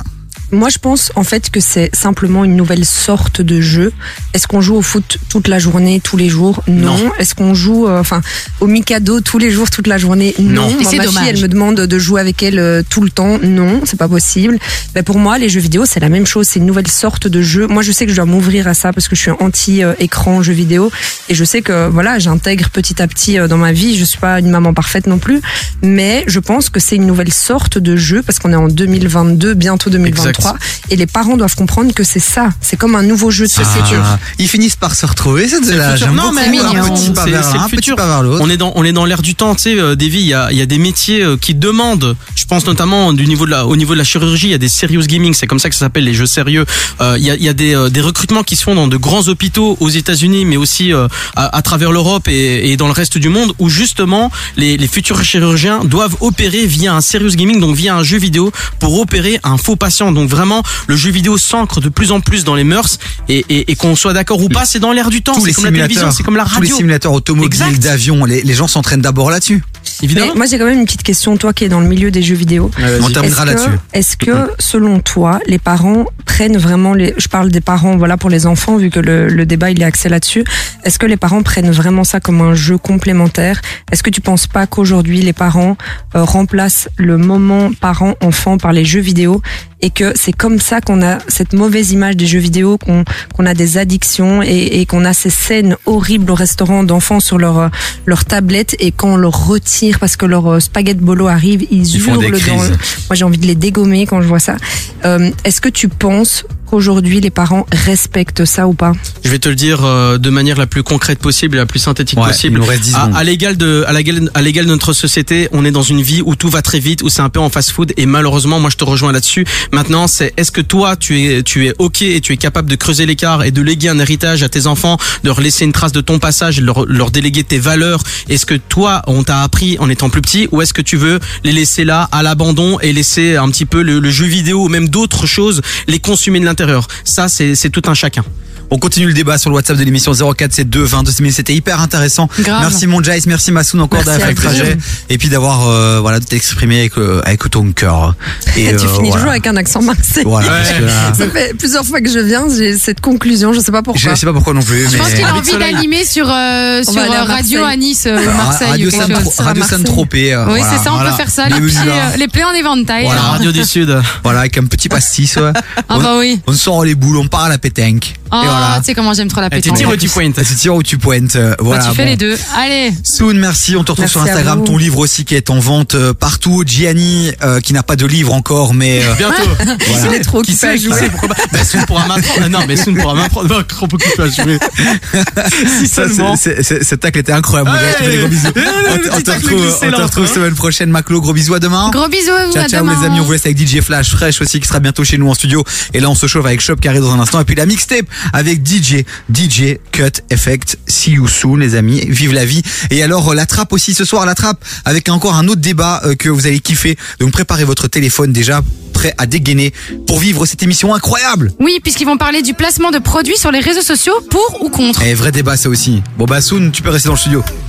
Moi, je pense en fait que c'est simplement une nouvelle sorte de jeu. Est-ce qu'on joue au foot toute la journée, tous les jours? Non. Est-ce qu'on joue, euh, enfin, au Mikado tous les jours, toute la journée? Non. Et Moi, c'est ma dommage. fille, elle me demande de jouer avec elle euh, tout le temps. Non, c'est pas possible. Mais pour moi, les jeux vidéo, c'est la même chose. C'est une nouvelle sorte de jeu. Moi, je sais que je dois m'ouvrir à ça parce que je suis anti-écran jeux vidéo et je sais que voilà, j'intègre petit à petit euh, dans ma vie. Je suis pas une maman parfaite non plus, mais je pense que c'est une nouvelle sorte de jeu parce qu'on est en 2022, bientôt 2023, et les parents doivent comprendre que c'est ça. C'est comme un nouveau jeu de société. Ah, ils finissent par se retrouver, c'est de C'est le là. J'aime Non, beaucoup. mais Un mignon. petit pas vers un petit futur. pas vers l'autre. On est dans, on est dans l'ère du temps, tu sais, euh, Davy, il y a, il y a des métiers euh, qui demandent, je pense notamment du niveau de la, au niveau de la chirurgie, il y a des serious gaming, c'est comme ça que ça s'appelle les jeux sérieux. Euh, il y a, il y a des, euh, des recrutements qui se font dans de grands hôpitaux aux États-Unis, mais aussi euh, à, à travers l'Europe et, et dans le reste du monde, où justement les, les futurs chirurgiens doivent opérer via un serious gaming, donc via un jeu vidéo, pour opérer un faux patient. Donc vraiment, le jeu vidéo s'ancre de plus en plus dans les mœurs, et, et, et qu'on soit d'accord ou pas, c'est dans l'air du temps. Tous les C'est comme la télévision, simulateurs, c'est comme la tous les radio. simulateurs automobiles, Exact. d'avions, les, les gens s'entraînent d'abord là-dessus. Évidemment. Mais moi, j'ai quand même une petite question, toi qui es dans le milieu des jeux vidéo. On terminera Est-ce que- là-dessus. Est-ce que, selon toi, les parents prennent vraiment les, je parle des parents, voilà, pour les enfants, vu que le, le débat, il est axé là-dessus. Est-ce que les parents prennent vraiment ça comme un jeu complémentaire? Est-ce que tu penses pas qu'aujourd'hui, les parents euh, remplacent le moment parent-enfant par les jeux vidéo? Et que c'est comme ça qu'on a cette mauvaise image des jeux vidéo, qu'on qu'on a des addictions et, et qu'on a ces scènes horribles au restaurant d'enfants sur leur leur tablette et quand on leur retire parce que leur euh, spaghetti bolo arrive, ils, hurlent dans. Moi, j'ai envie de les dégommer quand je vois ça. Euh, Est-ce que tu penses qu'aujourd'hui les parents respectent ça ou pas Je vais te le dire euh, de manière la plus concrète possible et la plus synthétique Ouais, possible. il nous reste 10 à, l'égal de à l'égal à l'égal de notre société, on est dans une vie où tout va très vite, où c'est un peu en fast-food et malheureusement, moi je te rejoins là-dessus. Maintenant, c'est est-ce que toi tu es tu es OK et tu es capable de creuser l'écart et de léguer un héritage à tes enfants, de leur laisser une trace de ton passage leur, leur déléguer tes valeurs? Est-ce que toi on t'a appris en étant plus petit ou est-ce que tu veux les laisser là à l'abandon et laisser un petit peu le, le jeu vidéo ou même d'autres choses les consumer de l'intérieur Ça c'est tout un chacun. On continue le débat sur le WhatsApp de l'émission 0472 22 000. C'était hyper intéressant. Grave. Merci mon Jace, merci Massoun encore d'avoir fait le trajet et puis d'avoir euh, voilà de t'exprimer avec euh, avec ton cœur. Et Tu euh, finis voilà. toujours avec un accent marseillais. Voilà, là- Ça fait plusieurs fois que je viens, j'ai cette conclusion, je sais pas pourquoi. Je sais pas pourquoi non plus. Je mais... pense qu'il a envie d'animer sur, euh, sur euh, Radio à Nice, euh, Ra- Marseille. Radio chose. Radio Saint-Tropez. euh, Oui, voilà, c'est ça, on voilà. peut faire ça. Les, euh, plaies en éventail. Voilà. Radio du Sud. Voilà, avec un petit pastis. ouais. Ah on, bah oui. on sort les boules, on part à la pétanque. Oh, voilà. tu sais comment j'aime trop la tu pétanque. tires ou tu pointes Tu tires ou tu pointes. euh, Bah, Voilà. tu fais bon. les deux. Allez. Soon, merci. On te retrouve Merci sur Instagram. Ton livre aussi qui est en vente euh, partout. Gianni, euh, qui n'a pas de livre encore, mais euh, Bientôt. Voilà. Il est trop Qui sait, qui jouer. sait, pourquoi pas. Bah, Soun pourra m'apprendre. Non, mais Soun pourra m'apprendre. Non, trop occupé à jouer. Si Ça, seulement. c'est- c'est- c'est- Cet tacle était incroyable. Ouais. gros bisous. On te- retrouve, glissé, on te là, retrouve hein. semaine prochaine. Maclo, gros bisous à demain. Gros bisous à vous. Ciao, ciao les amis, on vous laisse avec DJ Flash Fresh aussi qui sera bientôt chez nous en studio. Et là on se chauffe avec Shop qui arrive dans un instant. Et puis la mixtape avec DJ, DJ Cut Effect. See you soon les amis, vive la vie. Et alors euh, la trappe aussi ce soir, la trappe avec encore un autre débat euh, que vous allez kiffer. Donc préparez votre téléphone déjà prêt à dégainer pour vivre cette émission incroyable. Oui, puisqu'ils vont parler du placement de produits sur les réseaux sociaux pour ou contre. Et vrai débat ça aussi. Bon bah Soon, tu peux rester dans le studio.